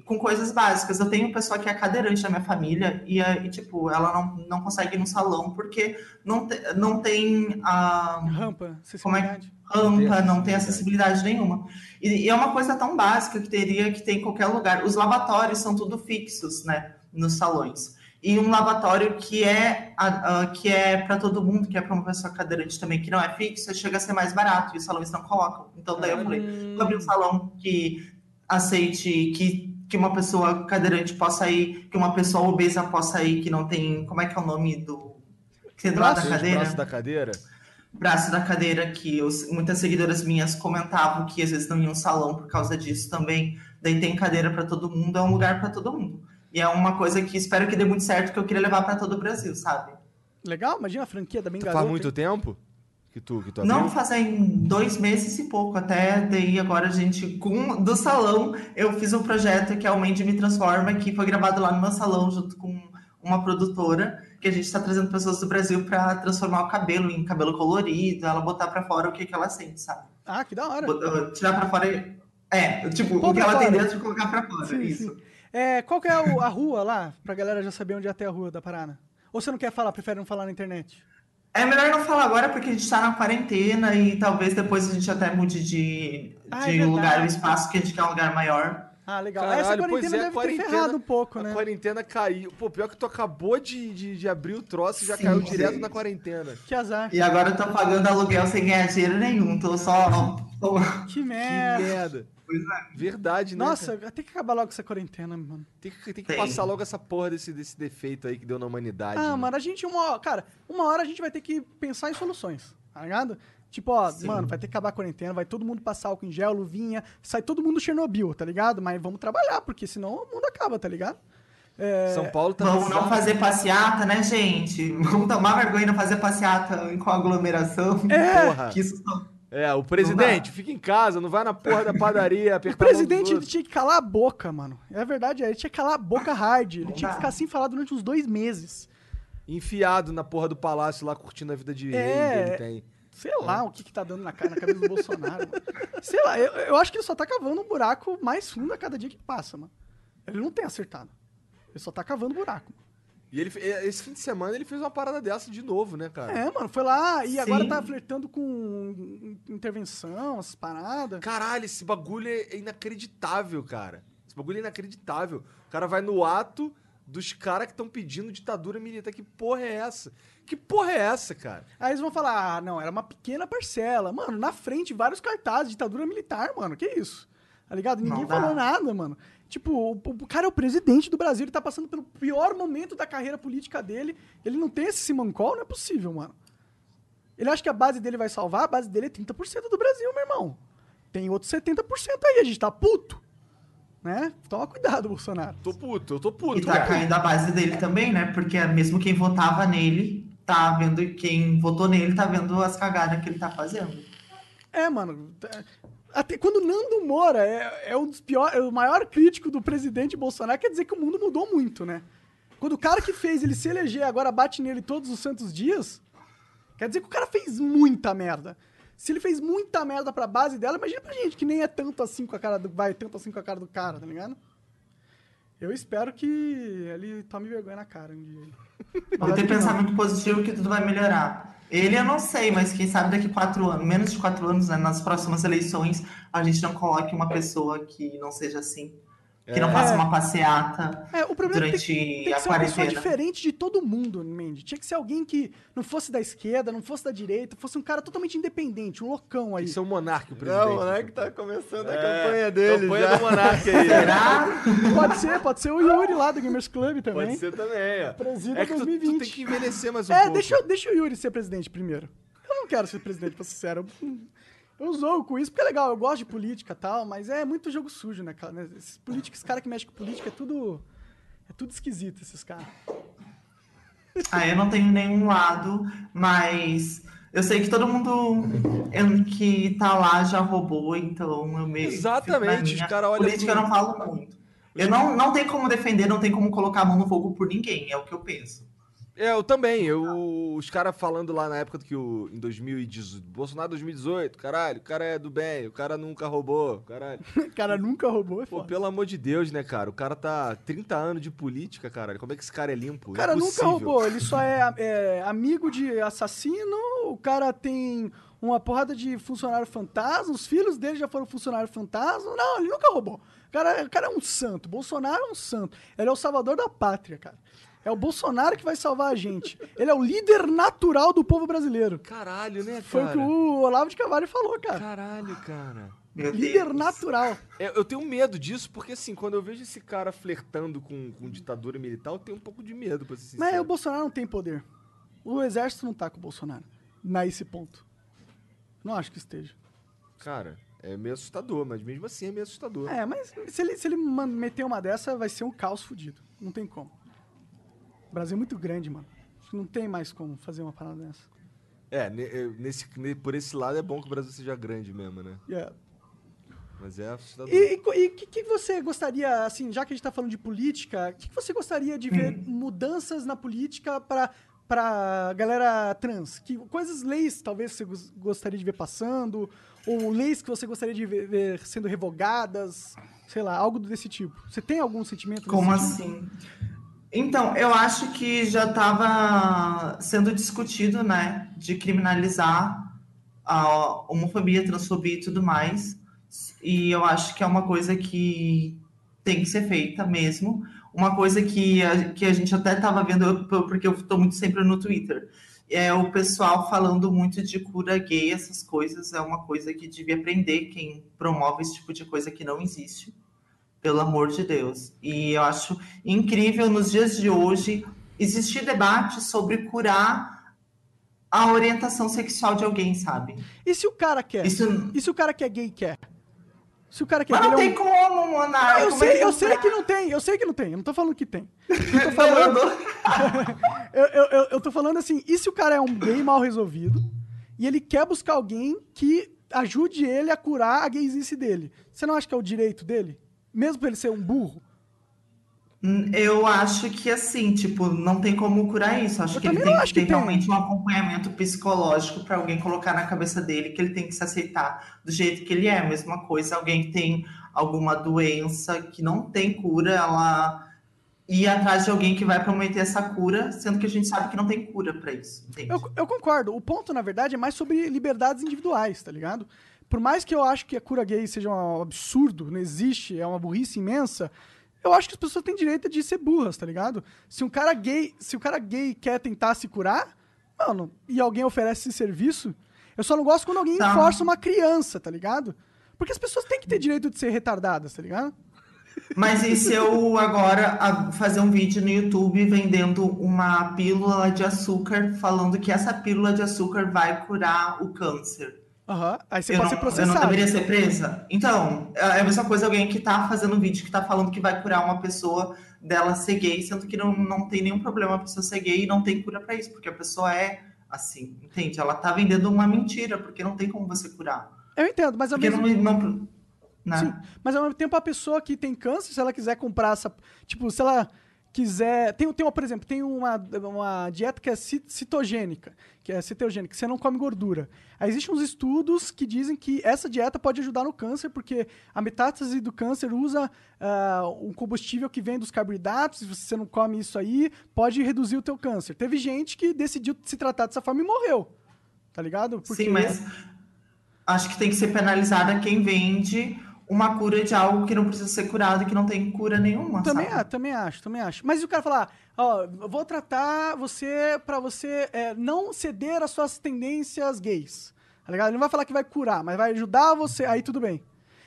com coisas básicas. Eu tenho uma pessoa que é cadeirante na minha família e, eh, e, tipo, ela não, não consegue ir no salão porque não, te- não tem a Rampa, Como é acessibilidade. rampa, não tem acessibilidade nenhuma. E, e é uma coisa tão básica que teria que ter em qualquer lugar. Os lavatórios são tudo fixos, né, nos salões. E um lavatório que é a- a- que é para todo mundo, que é para uma pessoa cadeirante também, que não é fixo, chega a ser mais barato e os salões não colocam. Então daí eu falei, vou abrir um salão que aceite que que uma pessoa cadeirante possa ir, que uma pessoa obesa possa ir, que não tem, como é que é o nome do que tem do lado da cadeira? braços da cadeira? braço da cadeira que os- muitas seguidoras minhas comentavam que às vezes não iam salão por causa disso também. Daí tem cadeira para todo mundo, é um lugar para todo mundo. E é uma coisa que espero que dê muito certo, que eu queria levar para todo o Brasil, sabe? Legal, imagina a franquia da Garota. faz muito tempo que tu, que tu Não abriu? fazem dois meses e pouco, até daí agora a gente, com do salão, eu fiz um projeto que é o Mandy Me Transforma, que foi gravado lá no meu salão junto com uma produtora, que a gente está trazendo pessoas do Brasil para transformar o cabelo em cabelo colorido, ela botar para fora o que, que ela sente, sabe? Ah, que da hora. Botar- tirar pra fora. É, tipo, Pôr o que ela tem fora. dentro e colocar pra fora. Sim, isso. sim. É, qual que é a rua lá, pra galera já saber onde é até a rua da Parana? Ou você não quer falar, prefere não falar na internet? É melhor não falar agora porque a gente tá na quarentena e talvez depois a gente até mude de, Ah, é de lugar, verdade. o espaço, que a gente quer um lugar maior. Ah, legal. Caralho, Essa pois quarentena é, deve quarentena- ter ferrado um pouco, A né? quarentena caiu. Pô, pior que tu acabou de, de, de abrir o troço e já Sim, caiu direto na quarentena. Que azar. E agora eu tô pagando aluguel sem ganhar dinheiro nenhum. Tô só. Que Que merda. Merda. Verdade, né? Nossa, cara? tem que acabar logo essa quarentena, mano. Tem que, tem que Tem. passar logo essa porra desse, desse defeito aí que deu na humanidade. Ah, né? mano, a gente, uma hora, cara, uma hora a gente vai ter que pensar em soluções, tá ligado? Tipo, ó, Sim. mano, vai ter que acabar a quarentena, vai todo mundo passar álcool em gel, luvinha, sai todo mundo Chernobyl, tá ligado? Mas vamos trabalhar, porque senão o mundo acaba, tá ligado? É, São Paulo tá Vamos não bizarro. fazer passeata, né, gente? Vamos tomar vergonha e não fazer passeata com aglomeração. É. Porra. Que isso só- É, o presidente, fica em casa, não vai na porra da padaria o apertar a mão dos presidente ele outros. tinha que calar a boca, mano. É verdade, ele tinha que calar a boca hard. Ele Não tinha que ficar assim falado durante uns dois meses. enfiado na porra do palácio lá, curtindo a vida de É. rei que ele tem. Sei lá o que, que tá dando na, cara, na cabeça do Bolsonaro. mano. Sei lá, eu, eu acho que ele só tá cavando um buraco mais fundo a cada dia que passa, mano. Ele não tem acertado. Ele só tá cavando buraco. E ele, esse fim de semana ele fez uma parada dessa de novo, né, cara? É, mano, foi lá e agora Sim. tá flertando com intervenção, essas paradas. Caralho, esse bagulho é inacreditável, cara. Esse bagulho é inacreditável. O cara vai no ato dos caras que estão pedindo ditadura militar. Que porra é essa? Que porra é essa, cara? Aí eles vão falar, ah, não, era uma pequena parcela. Mano, na frente, vários cartazes, ditadura militar, mano, que isso? Tá ligado? Ninguém Não dá. falou nada, mano. Tipo, o, o cara é o presidente do Brasil, ele tá passando pelo pior momento da carreira política dele. Ele não tem esse simancol, não é possível, mano. Ele acha que a base dele vai salvar, a base dele é 30% do Brasil, meu irmão. Tem outros 70% aí, a gente tá puto. Né? Toma cuidado, Bolsonaro. Tô puto, eu tô puto. E tá caindo a base dele também, né? Porque mesmo quem votava nele, tá vendo, quem votou nele tá vendo as cagadas que ele tá fazendo. É, mano. Até quando o Nando Moura é, é um dos piores, é o maior crítico do presidente Bolsonaro, quer dizer que o mundo mudou muito, né? Quando o cara que fez ele se eleger agora bate nele todos os santos dias, quer dizer que o cara fez muita merda. Se ele fez muita merda pra base dela, imagina pra gente que nem é tanto assim com a cara do. Vai tanto assim com a cara do cara, tá ligado? Eu espero que ele tome vergonha na cara um dia. Vamos ter pensamento positivo que tudo vai melhorar. Ele eu não sei, mas quem sabe daqui quatro anos, menos de quatro anos, né, nas próximas eleições, a gente não coloque uma pessoa que não seja assim. Que não faça uma passeata É, o problema é que durante tem, tem que a ser uma pessoa diferente de todo mundo, Mendy. Tinha que ser alguém que não fosse da esquerda, não fosse da direita, fosse um cara totalmente independente, um loucão aí. Isso é o Monark, o presidente. Não, o Monark tá começando a É, campanha dele campanha já. do Monark aí. Será? Pode ser, pode ser o Yuri lá do Gamers Club também. Pode ser também, ó. Presida É que tu, tu 2020. tem que envelhecer mais um é, pouco. deixa, eu- deixa o Yuri ser presidente primeiro. Eu não quero ser presidente, pra ser sincero. Eu, zoo com isso, porque é legal, eu gosto de política e tal, mas é muito jogo sujo, né, cara? Esses políticos, esses caras que mexem com política, é tudo. É tudo esquisito, esses caras. Ah, eu não tenho nenhum lado, mas eu sei que todo mundo que tá lá já roubou, então eu meio. Exatamente, os cara olham Política eu não falo muito. Eu não, não tem como defender, não tem como colocar a mão no fogo por ninguém, é o que eu penso. É, eu também. Eu, os caras falando lá na época que o. Em 2018. Bolsonaro 2018, caralho, o cara é do bem, o cara nunca roubou, caralho. O cara nunca roubou, é Pô, foda. pelo amor de Deus, né, cara? O cara tá 30 anos de política, caralho. Como é que esse cara é limpo? O cara nunca roubou, ele só é, é, amigo de assassino, o cara tem uma porrada de funcionário fantasma, os filhos dele já foram funcionário fantasma. Não, ele nunca roubou. O cara, o cara é um santo, Bolsonaro é um santo. Ele é o salvador da pátria, cara. É o Bolsonaro que vai salvar a gente. Ele é o líder natural do povo brasileiro. Caralho, né, cara? Foi o que o Olavo de Carvalho falou, cara. Caralho, cara. Meu Líder Deus. natural. É, eu tenho medo disso, porque assim, quando eu vejo esse cara flertando com, com ditadura militar, eu tenho um pouco de medo, pra ser sincero. Mas o Bolsonaro não tem poder. O exército não tá com o Bolsonaro. Nesse ponto. Não acho que esteja. Cara, é meio assustador, mas mesmo assim é meio assustador. É, mas se ele, se ele meter uma dessa, vai ser um caos fudido. Não tem como. O Brasil é muito grande, mano. Acho que não tem mais como fazer uma parada dessa. É, nesse, ne- por esse lado é bom que o Brasil seja grande mesmo, né? Yeah. Mas é assustador. E o que, que você gostaria, assim, já que a gente tá falando de política, o que, que você gostaria de ver mudanças na política para pra galera trans? Que coisas, leis, talvez você gos- gostaria de ver passando? Ou leis que você gostaria de ver, ver sendo revogadas? Sei lá, algo desse tipo. Você tem algum sentimento Como nesse sentido? Então, eu acho que já estava sendo discutido, né, de criminalizar a homofobia, transfobia e tudo mais. E eu acho que é uma coisa que tem que ser feita mesmo. Uma coisa que a, que a gente até estava vendo, porque eu estou muito sempre no Twitter, é o pessoal falando muito de cura gay, essas coisas. É uma coisa que devia aprender quem promove esse tipo de coisa que não existe pelo amor de Deus. E eu acho incrível nos dias de hoje existir debate sobre curar a orientação sexual de alguém, sabe? E se o cara quer? Isso E se o cara que é gay quer? Se o cara quer mas não é tem um... como, Monarca. Não, eu é sei, eu sei que não tem, eu sei que não tem, eu não tô falando que tem. Não, não, não. Eu, eu, eu, eu tô falando assim, e se o cara é um gay mal resolvido e ele quer buscar alguém que ajude ele a curar a gaysice dele? Você não acha que é o direito dele? Mesmo pra ele ser um burro? Hum, Eu acho que assim, tipo, não tem como curar isso. Acho Eu que ele tem que ter realmente um acompanhamento psicológico para alguém colocar na cabeça dele que ele tem que se aceitar do jeito que ele é. Mesma coisa, alguém que tem alguma doença que não tem cura, ela ir atrás de alguém que vai prometer essa cura, sendo que a gente sabe que não tem cura para isso. Eu, eu concordo. O ponto, na verdade, é mais sobre liberdades individuais, tá ligado? Por mais que eu acho que a cura gay seja um absurdo, não existe, é uma burrice imensa, eu acho que as pessoas têm direito de ser burras, tá ligado? Se um cara gay, se o cara gay quer tentar se curar, mano, e alguém oferece esse serviço, eu só não gosto quando alguém Tá. força uma criança, tá ligado? Porque as pessoas têm que ter direito de ser retardadas, tá ligado? Mas e se eu agora fazer um vídeo no YouTube vendendo uma pílula de açúcar, falando que essa pílula de açúcar vai curar o câncer? Aham. Aí você eu, pode não, ser eu não processado. deveria ser presa? Então, é a mesma coisa alguém que tá fazendo um vídeo que tá falando que vai curar uma pessoa dela ser gay, sendo que não, não tem nenhum problema a pessoa ser gay e não tem cura pra isso, porque a pessoa é assim, entende? Ela tá vendendo uma mentira, porque não tem como você curar. Eu entendo, mas ao Porque mesmo não, não, né? Sim, mas ao mesmo tempo a pessoa que tem câncer, se ela quiser comprar essa. Tipo, se ela quiser. Tem, tem uma, por exemplo, tem uma, uma dieta que é ci- citogênica, que é cetogênica, que você não come gordura. Aí existem uns estudos que dizem que essa dieta pode ajudar no câncer, porque a metástase do câncer usa ah, um combustível que vem dos carboidratos, se você não come isso aí, pode reduzir o teu câncer. Teve gente que decidiu se tratar dessa forma e morreu. Tá ligado? Sim, mas acho que tem que ser penalizada quem vende uma cura de algo que não precisa ser curado, que não tem cura nenhuma. Também, sabe? ah, também acho, também acho. Mas e o cara falar, ó, vou tratar você pra você é, não ceder às suas tendências gays. Tá ligado? Ele não vai falar que vai curar, mas vai ajudar você, aí tudo bem.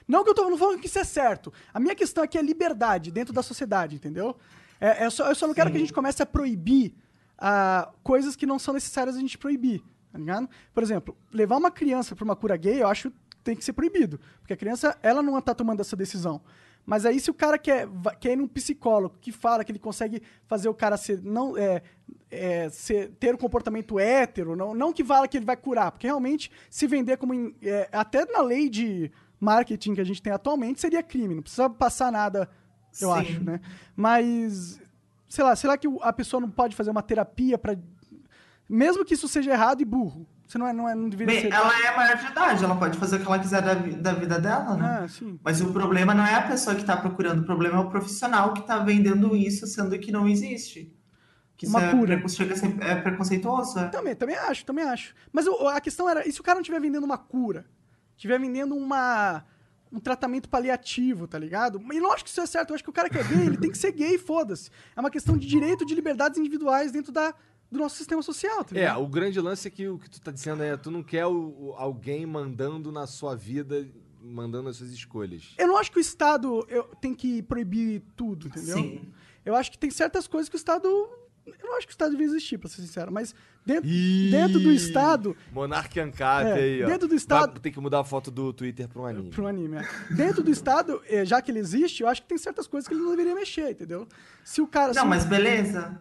Não que eu tô não falando que isso é certo. A minha questão aqui é liberdade dentro da sociedade, entendeu? É, é só, eu só não quero que a gente comece a proibir ah, coisas que não são necessárias a gente proibir, tá ligado? Por exemplo, levar uma criança pra uma cura gay, eu acho tem que ser proibido. Porque a criança, ela não tá tomando essa decisão. Mas aí, se o cara quer, quer ir num psicólogo que fala que ele consegue fazer o cara ser, não, é, é, ser, ter um comportamento hétero, não, não que fala que ele vai curar, porque realmente se vender como. é, até na lei de marketing que a gente tem atualmente seria crime, não precisa passar nada, eu Sim. acho, né? Mas, sei lá, será que o- a pessoa não pode fazer uma terapia para Mesmo que isso seja errado e burro. Você não, é, não, é, não deveria Bem, ser. ela é maior de idade, ela pode fazer o que ela quiser da, da vida dela, né? Ah, sim. Mas o problema não é a pessoa que está procurando, o problema é o profissional que está vendendo isso, sendo que não existe. Que Uma é, cura. preco- chega a ser é preconceituoso. é. Também, também acho, também acho. Mas o- a questão era, e se o cara não estiver vendendo uma cura? Estiver vendendo uma, um tratamento paliativo, tá ligado? E acho que isso é certo. Eu acho que o cara que é gay, ele tem que ser gay, foda-se. É uma questão de direito de liberdades individuais dentro da, do nosso sistema social, tá É, o grande lance é que o que tu tá dizendo é, tu não quer o- o- alguém mandando na sua vida, mandando as suas escolhas. Eu não acho que o Estado eu, tem que proibir tudo, entendeu? Sim. Eu acho que tem certas coisas que o Estado... Eu não acho que o Estado devia existir, pra ser sincero. Mas dentro, Ih, dentro do Estado... Monarque Ancap É, aí, ó. dentro do Estado- Vai ter que mudar a foto do Twitter pra um anime. Pro anime, é. Dentro do Estado, eh, já que ele existe, eu acho que tem certas coisas que ele não deveria mexer, entendeu? Se o cara... Não, mas beleza.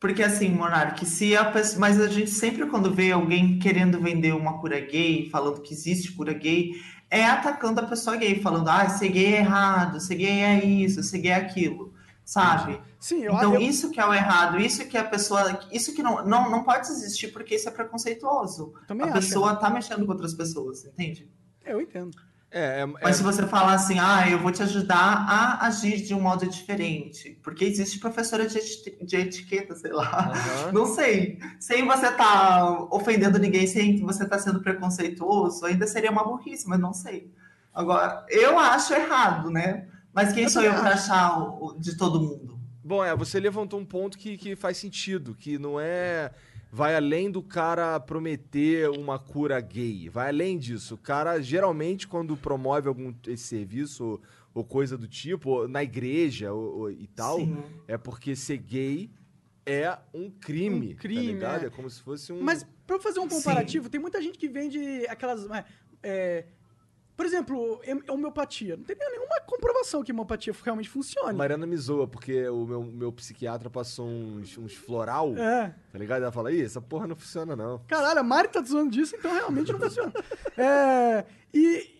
Porque assim, Monark, se a pessoa. Mas a gente sempre, quando vê alguém querendo vender uma cura gay, falando que existe cura gay, é atacando a pessoa gay, falando, ah, ser gay é errado, ser gay é isso, ser gay é aquilo. Sabe? Sim, eu, Então, eu, isso que é o errado, isso que a pessoa. Isso que não, não, não pode existir, porque isso é preconceituoso. Também a acho, pessoa tá mexendo com outras pessoas, entende? eu entendo. É, é, Mas se você falar assim, ah, eu vou te ajudar a agir de um modo diferente, porque existe professora de, eti- de etiqueta, sei lá. Aham. Não sei. Sem você tá ofendendo ninguém, sem você tá sendo preconceituoso, ainda seria uma burrice, mas não sei. Agora, eu acho errado, né? Mas quem Eu sou eu para achar o- o- de todo mundo? Bom, é, você levantou um ponto que, que faz sentido, que não é. Vai além do cara prometer uma cura gay. Vai além disso. O cara, geralmente, quando promove algum esse serviço ou, ou coisa do tipo, ou na igreja ou, e tal, Sim. é porque ser gay é um crime. Um crime, tá ligado? é. É como se fosse um. Mas, pra eu fazer um comparativo, tem muita gente que vende aquelas... é, é, por exemplo, homeopatia. Não tem nenhuma comprovação que homeopatia realmente funcione. Mariana me zoa, porque o meu, meu psiquiatra passou uns, uns floral, É. tá ligado? Ela fala, ih, essa porra não funciona, não. Caralho, a Mari tá zoando disso, então realmente não funciona. É, e,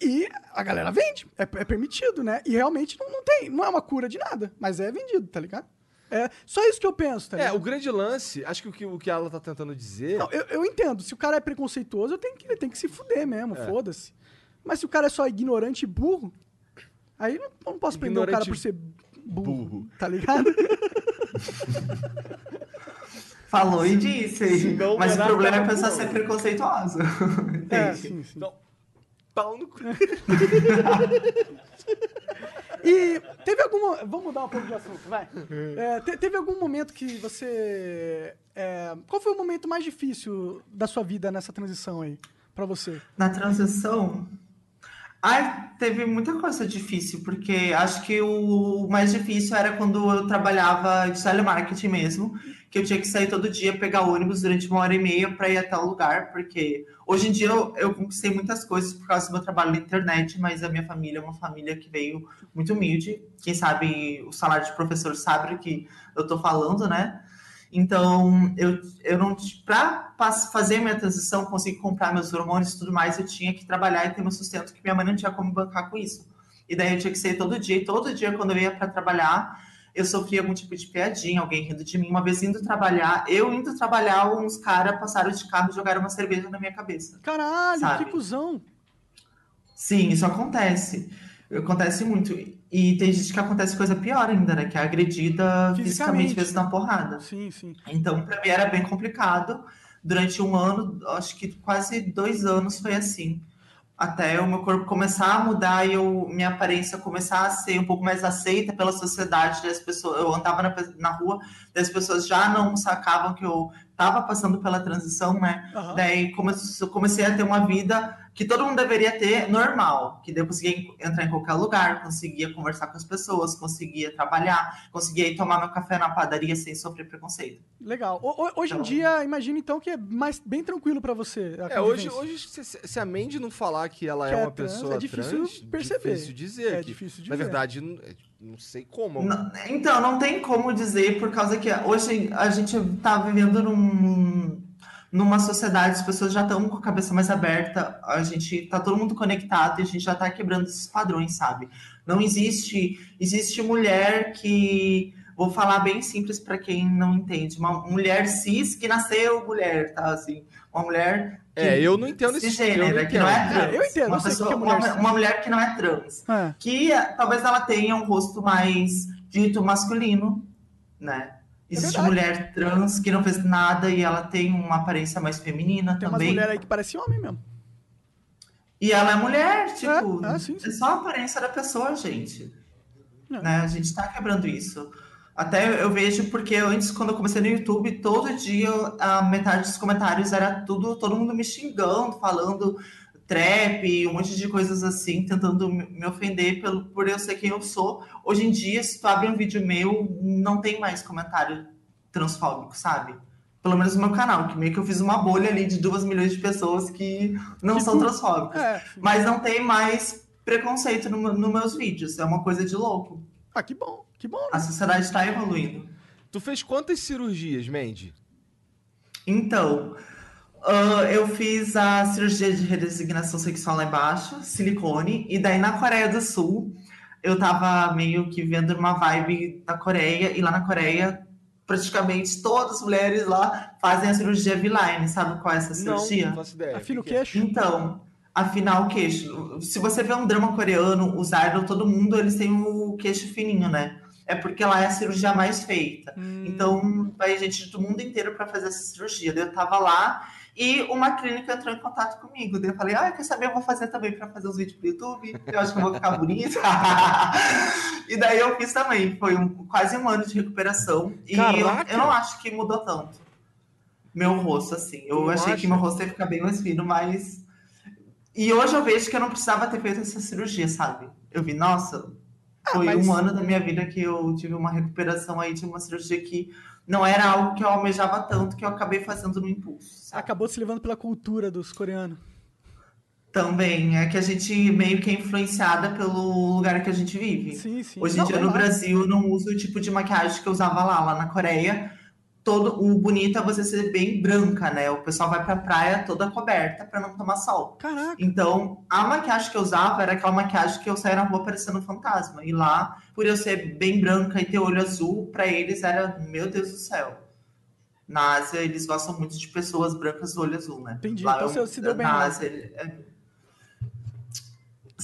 E a galera vende, é, é permitido, né? E realmente não, não tem, não é uma cura de nada, mas é vendido, tá ligado? É só isso que eu penso, tá É, ligado? o grande lance, acho que o que, o que ela tá tentando dizer. Não, eu, eu entendo, se o cara é preconceituoso, eu tenho que, ele tem que se fuder mesmo, É. foda-se. Mas se o cara é só ignorante e burro, aí não, eu não posso prender o cara por ser burro, burro. tá ligado? Falou e disse. Não, Mas o problema é a tava pessoa bom. ser preconceituosa. é, sim, sim. Então, pau no cu. E teve algum. Vamos mudar um pouco de assunto, vai. É, te- teve algum momento que você. é, qual foi o momento mais difícil da sua vida nessa transição aí? Pra você? Na transição. Ai, teve muita coisa difícil, porque acho que o mais difícil era quando eu trabalhava de telemarketing mesmo, que eu tinha que sair todo dia, pegar ônibus durante uma hora e meia para ir até o lugar, porque hoje em dia eu, eu conquistei muitas coisas por causa do meu trabalho na internet, mas a minha família é uma família que veio muito humilde. Quem sabe o salário de professor sabe o que eu tô falando, né? Então, eu, eu não. Para fazer minha transição, conseguir comprar meus hormônios e tudo mais, eu tinha que trabalhar e ter meu sustento, que minha mãe não tinha como bancar com isso. E daí eu tinha que sair todo dia, e todo dia, quando eu ia para trabalhar, eu sofria algum tipo de piadinha, alguém rindo de mim. Uma vez indo trabalhar, eu indo trabalhar, uns caras passaram de carro e jogaram uma cerveja na minha cabeça. Caralho, Sabe? que cuzão. Sim, isso acontece. Acontece muito. E tem gente que acontece coisa pior ainda, né? Que é agredida Fisicamente, vezes né? na porrada. Sim, sim. Então, para mim era bem complicado. Durante um ano, acho que quase dois anos foi assim. Até o meu corpo começar a mudar e eu, minha aparência começar a ser um pouco mais aceita pela sociedade. daí As pessoas, eu andava na, na rua, as pessoas já não sacavam que eu estava passando pela transição, né? Aham. Daí comecei a ter uma vida que todo mundo deveria ter normal, que eu conseguia entrar em qualquer lugar, conseguia conversar com as pessoas, conseguia trabalhar, conseguia ir tomar meu café na padaria sem sofrer preconceito. Legal. O- hoje em Então- dia, imagina então que é mais, bem tranquilo pra você. a É, hoje, hoje se, se a Mandy não falar que ela Que é é uma trans, pessoa é difícil trans, perceber. difícil dizer. É que, difícil de Na ver. verdade, não, é, não sei como. Não- então, não tem como dizer, por causa que hoje a gente está vivendo num- numa sociedade, as pessoas já estão com a cabeça mais aberta, a gente tá todo mundo conectado e a gente já está quebrando esses padrões, sabe? Não existe, existe mulher que, vou falar bem simples para quem não entende, uma mulher cis que nasceu mulher, tá? Assim, uma mulher que, É, eu não entendo esse- eu cisgênera, não que não é entendo. trans. Eu entendo, uma, pessoa, que é mulher uma, uma mulher que não é trans É. que eh, talvez ela tenha um rosto mais dito masculino, né? Existe É mulher trans que não fez nada e ela tem uma aparência mais feminina Tem também. mulheres aí que parecem homem mesmo. E ela é mulher, tipo, É, é, sim, sim. é só a aparência da pessoa, gente. É. Né? A gente tá quebrando isso. Até eu vejo porque antes, quando eu comecei no YouTube, todo dia a metade dos comentários era tudo, todo mundo me xingando, falando trap, um monte de coisas assim, tentando me ofender pelo, por eu ser quem eu sou. Hoje em dia, se tu abre um vídeo meu, não tem mais comentário transfóbico, sabe? Pelo menos no meu canal, que meio que eu fiz uma bolha ali de duas milhões de pessoas que não são transfóbicas. É. Mas não tem mais preconceito no, nos meus vídeos. É uma coisa de louco. Ah, que bom, que bom. A sociedade está evoluindo. Tu fez quantas cirurgias, Mandy? Então, ah, eu fiz a cirurgia de redesignação sexual lá embaixo, silicone, e daí na Coreia do Sul, eu tava meio que vendo uma vibe da Coreia, e lá na Coreia, praticamente todas as mulheres lá fazem a cirurgia V-line. Sabe qual é essa cirurgia? Não, não ideia. Afina o é? queixo. Então, afinal, o queixo. Se você vê um drama coreano, os idols, todo mundo, eles têm o queixo fininho, né? É porque lá é a cirurgia mais feita. Hum. Então, vai gente do mundo inteiro para fazer essa cirurgia. Daí eu tava lá e uma clínica entrou em contato comigo. Daí eu falei, ah, quer saber? Eu vou fazer também para fazer os vídeos pro YouTube. Eu acho que eu vou ficar bonita. e daí eu fiz também. Foi um- quase um ano de recuperação. E eu, eu não acho que mudou tanto. Meu rosto, assim. Eu Tu achei acha? que meu rosto ia ficar bem mais fino, mas. E hoje eu vejo que eu não precisava ter feito essa cirurgia, sabe? Eu vi, nossa, foi mas- um ano da minha vida que eu tive uma recuperação aí de uma cirurgia que não era algo que eu almejava tanto que eu acabei fazendo no impulso. sabe? Acabou se levando pela cultura dos coreanos. Também é que a gente meio que é influenciada pelo lugar que a gente vive. Sim, sim. Hoje em Não, dia é no massa. Brasil eu não uso o tipo de maquiagem que eu usava lá, lá na Coreia. Todo o bonito é você ser bem branca, né? O pessoal vai pra praia toda coberta pra não tomar sol. Caraca. Então, a maquiagem que eu usava era aquela maquiagem que eu saía na rua parecendo um fantasma. E lá, por eu ser bem branca e ter olho azul, pra eles era, meu Deus do céu. Na Ásia, eles gostam muito de pessoas brancas do olho azul, né? Entendi. Lá Então, eu- se deu bem na lá. Ásia, ele- é...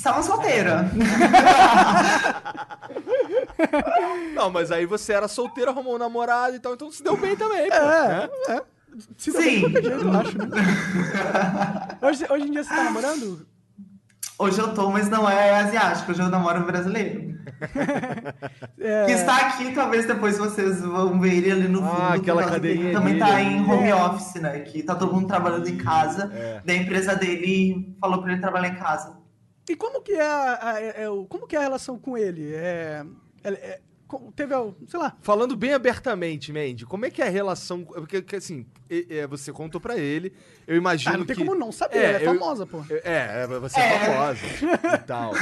Estava solteira. Não, mas aí você era solteiro, arrumou um namorado e tal, então se deu bem também, pô. né? É, é. Se deu bem de Sim. qualquer jeito, eu acho, né? Hoje, hoje em dia você tá namorando? Hoje eu tô, mas não é asiático. Hoje eu namoro um brasileiro. É, Que está aqui, talvez depois vocês vão ver ele ali no Ah, fundo. por aquela cadeirinha Também dele tá em home É. office, né? Que tá todo mundo trabalhando em casa. É. Da empresa dele falou pra ele trabalhar em casa. E como que é, a, a- é- o- como que é a relação com ele? É, é- é- teve, sei lá, Falando bem abertamente, Mandy, como é que é a relação. Porque, porque, assim, você contou pra ele, eu imagino ah, não tem que. como não saber, É, ela é eu- famosa, pô. É, é, você é, É. famosa e tal.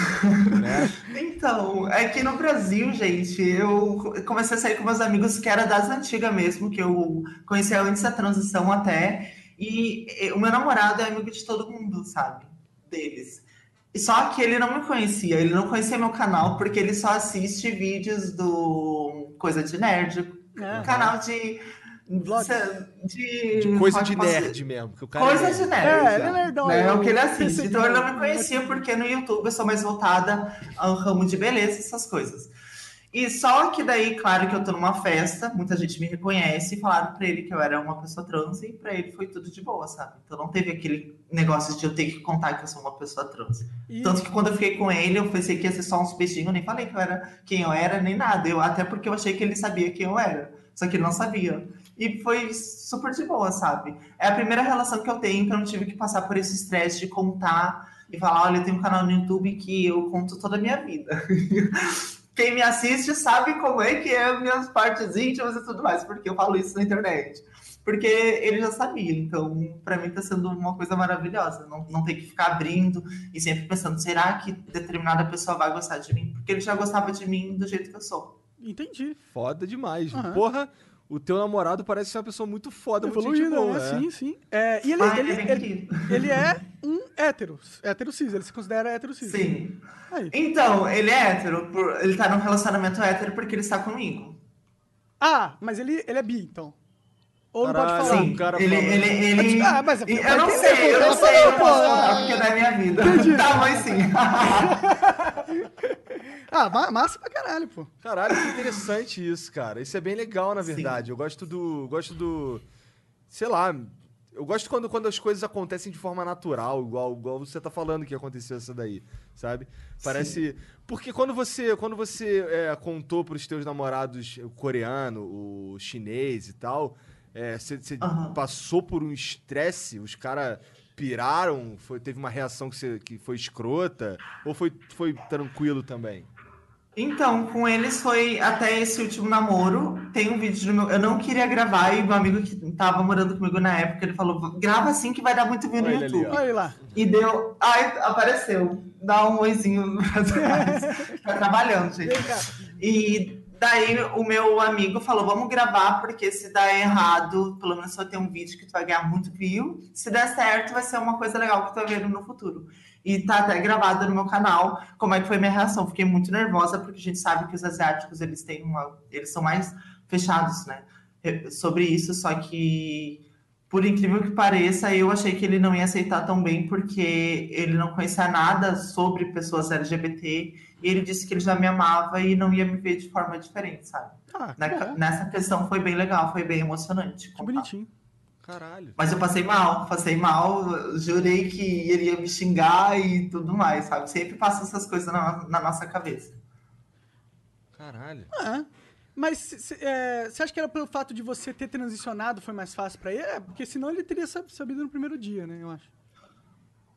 né? Então, é que no Brasil, gente, eu comecei a sair com meus amigos que era das antigas mesmo, que eu conhecia antes da transição até. E o meu namorado é amigo de todo mundo, sabe? Deles. Só que ele não me conhecia, ele não conhecia meu canal, porque ele só assiste vídeos do Coisa de Nerd, canal de. De, De coisa de nerd mesmo. Que o cara Coisa é de nerd. É, ele é nerdão? É o que ele assiste. Então ele não me conhecia, porque no YouTube eu sou mais voltada ao ramo de beleza, essas coisas. E só que daí, claro que eu tô numa festa, muita gente me reconhece e falaram pra ele que eu era uma pessoa trans e pra ele foi tudo de boa, sabe? Então não teve aquele negócio de eu ter que contar que eu sou uma pessoa trans. E- Tanto que quando eu fiquei com ele, eu pensei que ia ser só uns beijinhos, eu nem falei que eu era quem eu era, nem nada. Eu, até porque eu achei que ele sabia quem eu era. Só que ele não sabia. E foi super de boa, sabe? É a primeira relação que eu tenho que eu não tive que passar por esse estresse de contar e falar, olha, eu tenho um canal no YouTube que eu conto toda a minha vida. Quem me assiste sabe como é que é minhas partes íntimas e tudo mais, porque eu falo isso na internet. Porque ele já sabia, então pra mim tá sendo uma coisa maravilhosa. Não, não ter que ficar abrindo e sempre pensando, será que determinada pessoa vai gostar de mim? Porque ele já gostava de mim do jeito que eu sou. Entendi. Foda demais. Aham. Porra, o teu namorado parece ser uma pessoa muito foda, muito gente Evoluída, boa. né? é. Sim, sim. É, e ele, Ah, ele, ele é ele, ele é um hétero, hétero cis, ele se considera hétero cis. Sim. Aí. Então, ele é hétero, por- ele tá num relacionamento hétero porque ele está comigo. Ah, mas ele, ele é bi, então. Ou não Caralho, pode falar. Sim. o cara ele, ele, ele... Ah, mas é- eu vai não entender, sei, eu não sei, eu não contar ah. porque é da minha vida. Tá, mas sim. Ah, ma- massa pra caralho, pô. Caralho, que interessante isso, cara. Isso é bem legal, na Sim. verdade. Eu gosto do. Gosto do. Sei lá. Eu gosto quando, quando as coisas acontecem de forma natural, igual, igual você tá falando que aconteceu essa daí, sabe? Parece. Porque quando você, quando você é, contou pros teus namorados o coreano, o chinês e tal, é, você você Aham. passou por um estresse, os caras piraram, foi, teve uma reação que, você, que foi escrota, ou foi, foi tranquilo também? Então, com eles foi até esse último namoro. Tem um vídeo no meu. Eu não queria gravar e meu amigo que tava morando comigo na época, ele falou: grava assim que vai dar muito view no Olha ele ali, YouTube. ó. Olha lá. E deu. Ai, apareceu. Dá um oizinho pra trás. tá trabalhando, gente. E daí o meu amigo falou: vamos gravar, porque se der errado, pelo menos vai ter um vídeo que tu vai ganhar muito view. Se der certo, vai ser uma coisa legal que tu vai ver no futuro. E tá até gravado no meu canal como é que foi minha reação. Fiquei muito nervosa, porque a gente sabe que os asiáticos eles têm uma. Eles são mais fechados, né? eh, Sobre isso, só que. Por incrível que pareça, eu achei que ele não ia aceitar tão bem, porque ele não conhecia nada sobre pessoas LGBT. E ele disse que ele já me amava e não ia me ver de forma diferente, sabe? Ah, Na- nessa questão foi bem legal, foi bem emocionante. Que bonitinho. Caralho. Mas eu passei mal, passei mal, jurei que ele ia me xingar e tudo mais, sabe? Sempre passa essas coisas na, na nossa cabeça. Caralho. Ah, mas é, você acha que era pelo fato de você ter transicionado foi mais fácil pra ele? É, porque senão ele teria sab- sabido no primeiro dia, né? Eu acho.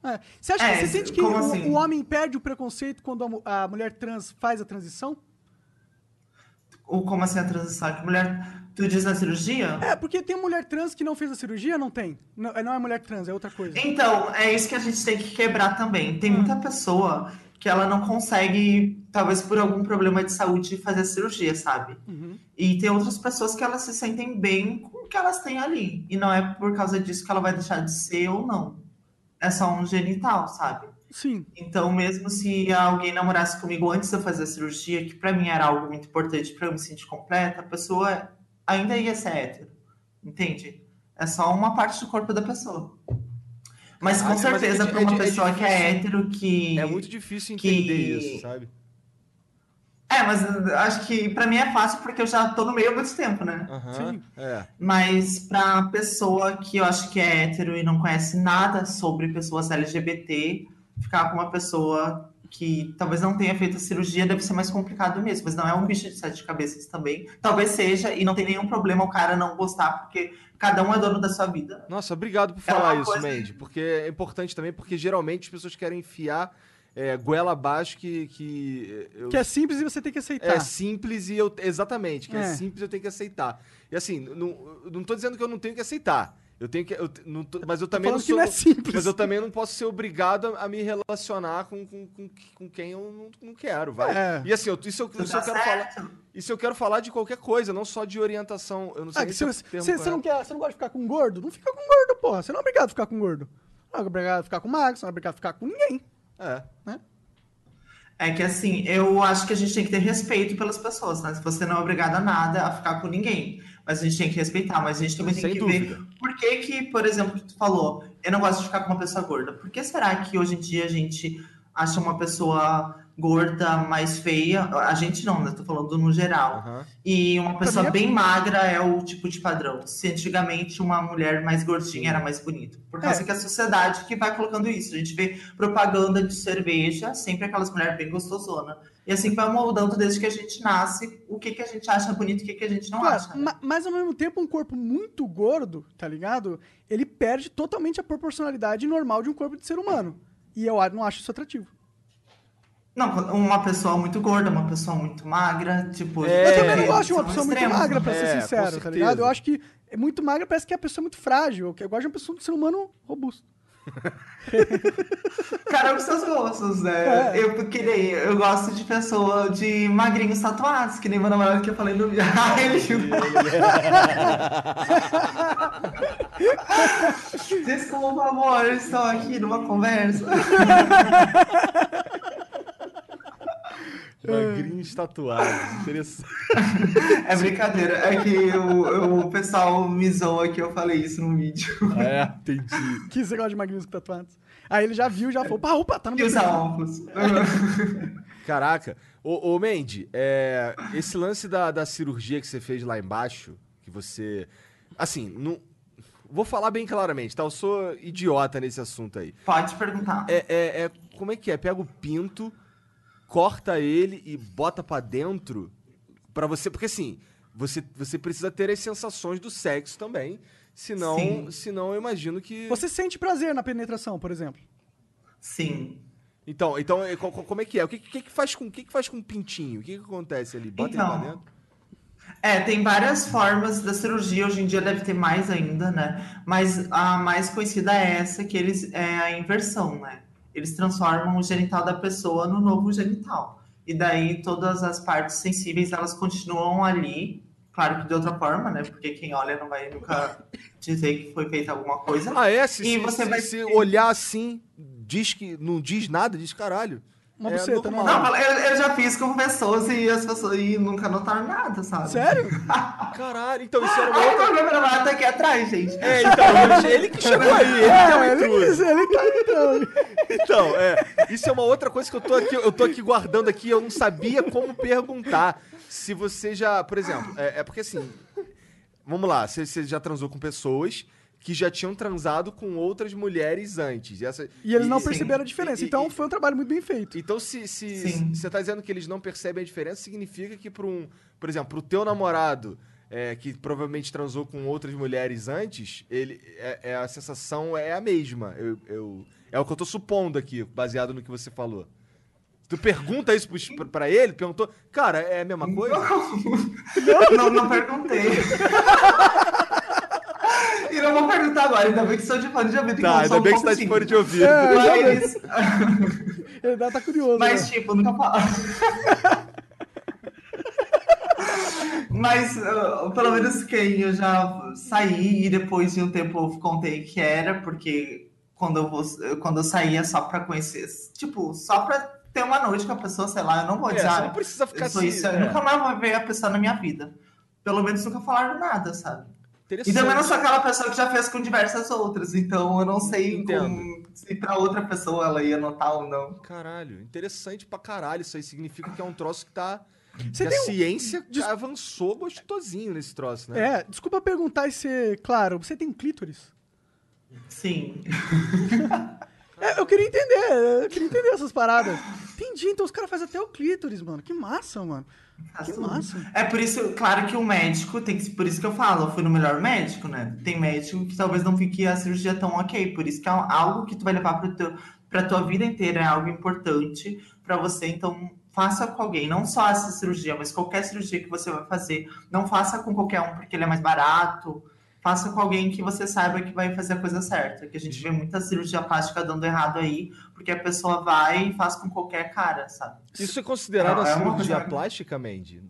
É. Você acha É, que você sente que o, assim? o homem perde o preconceito quando a, a mulher trans faz a transição? Ou como assim a transição? Que mulher. Tu diz na cirurgia? É, porque tem mulher trans que não fez a cirurgia, não tem. Não, não é mulher trans, é outra coisa. Então, é isso que a gente tem que quebrar também. Tem muita pessoa que ela não consegue, talvez por algum problema de saúde, fazer a cirurgia, sabe? E tem outras pessoas que elas se sentem bem com o que elas têm ali. E não é por causa disso que ela vai deixar de ser ou não. É só um genital, sabe? Sim. Então, mesmo se alguém namorasse comigo antes de eu fazer a cirurgia, que pra mim era algo muito importante pra eu me sentir completa, a pessoa ainda ia ser hétero. Entende? É só uma parte do corpo da pessoa. Mas Ah, com mas é certeza, é uma di- é pessoa que é hétero, que. É muito difícil que- entender isso, sabe? É, mas acho que pra mim é fácil porque eu já tô no meio há muito tempo, né? Aham. Sim. É. Mas pra pessoa que eu acho que é hétero e não conhece nada sobre pessoas LGBT, ficar com uma pessoa que talvez não tenha feito a cirurgia deve ser mais complicado mesmo. Mas não é um bicho de sete cabeças também. Talvez seja, e não tem nenhum problema o cara não gostar, porque cada um é dono da sua vida. Nossa, obrigado por É falar uma isso, coisa- Mandy. Porque é importante também, porque geralmente as pessoas querem enfiar é, goela abaixo que. que eu- Que é simples e você tem que aceitar. É simples e eu. Exatamente, que é. É. simples eu tenho que aceitar. E assim, não, não tô dizendo que eu não tenho que aceitar. Eu tenho que. eu não tô- mas eu também não sou. não é simples. Mas eu também não posso ser obrigado a, a me relacionar com, com, com, com quem eu não, não quero, vai. É. E assim, eu, isso, eu, Você isso eu tá quero falar. Isso eu quero falar de qualquer coisa, não só de orientação. Eu não sei Ah, se se é você, você- você não quer, você não gosta de ficar com um gordo? Não fica com um gordo, porra. Você não é obrigado a ficar com um gordo. Não é obrigado a ficar com magro, você não é obrigado a ficar com ninguém. É. É que assim, eu acho que a gente tem que ter respeito pelas pessoas, né? Se você não é obrigado a nada, a ficar com ninguém. Mas a gente tem que respeitar, mas a gente também tem Sem que dúvida. ver por que que, por exemplo, tu falou, eu não gosto de ficar com uma pessoa gorda. Por que será que hoje em dia a gente acha uma pessoa gorda mais feia? A gente não, né? Tô falando no geral. Aham. E uma pessoa mim é- bem magra é o tipo de padrão. Se antigamente uma mulher mais gordinha era mais bonita. Por causa É. que a sociedade que vai colocando isso. A gente vê propaganda de cerveja, sempre aquelas mulheres bem gostosona. E assim vai moldando desde que a gente nasce o que, que a gente acha bonito e o que, que a gente não Claro, acha. né? ma- mas ao mesmo tempo, um corpo muito gordo, tá ligado? Ele perde totalmente a proporcionalidade normal de um corpo de ser humano. E eu não acho isso atrativo. Não, uma pessoa muito gorda, uma pessoa muito magra, tipo. É, eu também não gosto de uma são pessoa muito extremos, magra, né? pra É, ser com sincero, tá ligado? Eu acho que é muito magra, parece que a pessoa é muito frágil. Eu gosto de uma pessoa de ser humano robusto. Cada um com seus gostos, né? É. Eu, que nem, eu gosto de pessoa de magrinhos tatuados, que nem meu namorado que eu falei no vídeo. Ai, ele Desculpa, amor, eu estou aqui numa conversa. Magrinhos tatuados. Interessante. É brincadeira, é que o, o pessoal me zoa que eu falei isso no vídeo. É, entendi. Que você gosta de magrinhos tatuados. Aí ele já viu, já falou, opa, opa, tá no meu usar óculos. Caraca. Ô, ô Mandy, é, esse lance da, da cirurgia que você fez lá embaixo, que você. Assim, não. Vou falar bem claramente, tá? Eu sou idiota nesse assunto aí. Pode perguntar. É, é, é- como é que é? Pega o pinto, corta ele e bota pra dentro pra você. Porque assim, você, você precisa ter as sensações do sexo também. Senão, Sim. senão eu imagino que. Você sente prazer na penetração, por exemplo. Sim. Então, então é, co- co- como é que é? O que, que, que faz com o que, que faz com o pintinho? O que, que acontece ali? Bota ele Então, pra dentro? É, tem várias formas da cirurgia, hoje em dia deve ter mais ainda, né? Mas a mais conhecida é essa, que eles é a inversão, né? Eles transformam o genital da pessoa no novo genital. E daí todas as partes sensíveis, elas continuam ali, claro que de outra forma, né? Porque quem olha não vai nunca dizer que foi feita alguma coisa. Ah, é? Se, E se, você se- vai se olhar assim, diz que não diz nada, diz caralho. Uma é buceta, normal. Não, eu, eu já fiz com pessoas e as pessoas e nunca notaram nada, sabe? Sério? Caralho, então isso era uma Ai, outra... meu namorado tá aqui atrás, gente. É, então, ele que chegou aí, ele que é o ele, intruso. ele tá entrando. Então, é, isso é uma outra coisa que eu tô aqui, eu tô aqui guardando aqui, eu não sabia como perguntar. Se você já, por exemplo, é, é porque assim, vamos lá, você, você já transou com pessoas que já tinham transado com outras mulheres antes. E, essa- E eles não Sim. perceberam a diferença. E- e- Então e- foi um trabalho muito bem feito. Então, se, se, você tá dizendo que eles não percebem a diferença, significa que para um, por exemplo, pro teu namorado, é, que provavelmente transou com outras mulheres antes, ele, é, é- a sensação é a mesma. Eu, eu- é o que eu tô supondo aqui, baseado no que você falou. Tu pergunta isso pra, pra ele, perguntou, cara, é a mesma coisa? Não, não perguntei. não eu vou perguntar agora, ainda bem que sou de fone de ouvido. Tá, ainda bem que você tá de fone de ouvido. É, Mas, Ele deve tá curioso. mas né? tipo, nunca falo. Mas, uh, pelo menos quem eu já saí e depois de um tempo eu contei que era, porque quando eu, vou, quando eu saía só pra conhecer, tipo, só pra ter uma noite com a pessoa, sei lá, eu não vou É, dizer, ah, não precisa ficar eu assim, isso, eu é. nunca mais vou ver a pessoa na minha vida. Pelo menos nunca falaram nada, sabe? E também não sou aquela pessoa que já fez com diversas outras, então eu não sei com- se pra outra pessoa ela ia notar ou não. Caralho, interessante pra caralho. Isso aí significa que é um troço que tá. Você que a um- ciência Des- avançou gostosinho nesse troço, né? É, desculpa perguntar e ser claro, você tem clítoris? Sim. É, eu queria entender, eu queria entender essas paradas. Entendi, então os caras fazem até o clítoris, mano. Que massa, mano. Que massa. É por isso, claro que o médico tem que. Por isso que eu falo, eu fui no melhor médico, né? Tem médico que talvez não fique a cirurgia tão ok. Por isso que é algo que tu vai levar pro teu, pra tua vida inteira, é algo importante pra você. Então, faça com alguém. Não só essa cirurgia, mas qualquer cirurgia que você vai fazer. Não faça com qualquer um porque ele é mais barato. Faça com alguém que você saiba que vai fazer a coisa certa. Que a gente vê muita cirurgia plástica dando errado aí, porque a pessoa vai e faz com qualquer cara, sabe? Isso é considerado é uma cirurgia coisa- plástica, Mandy?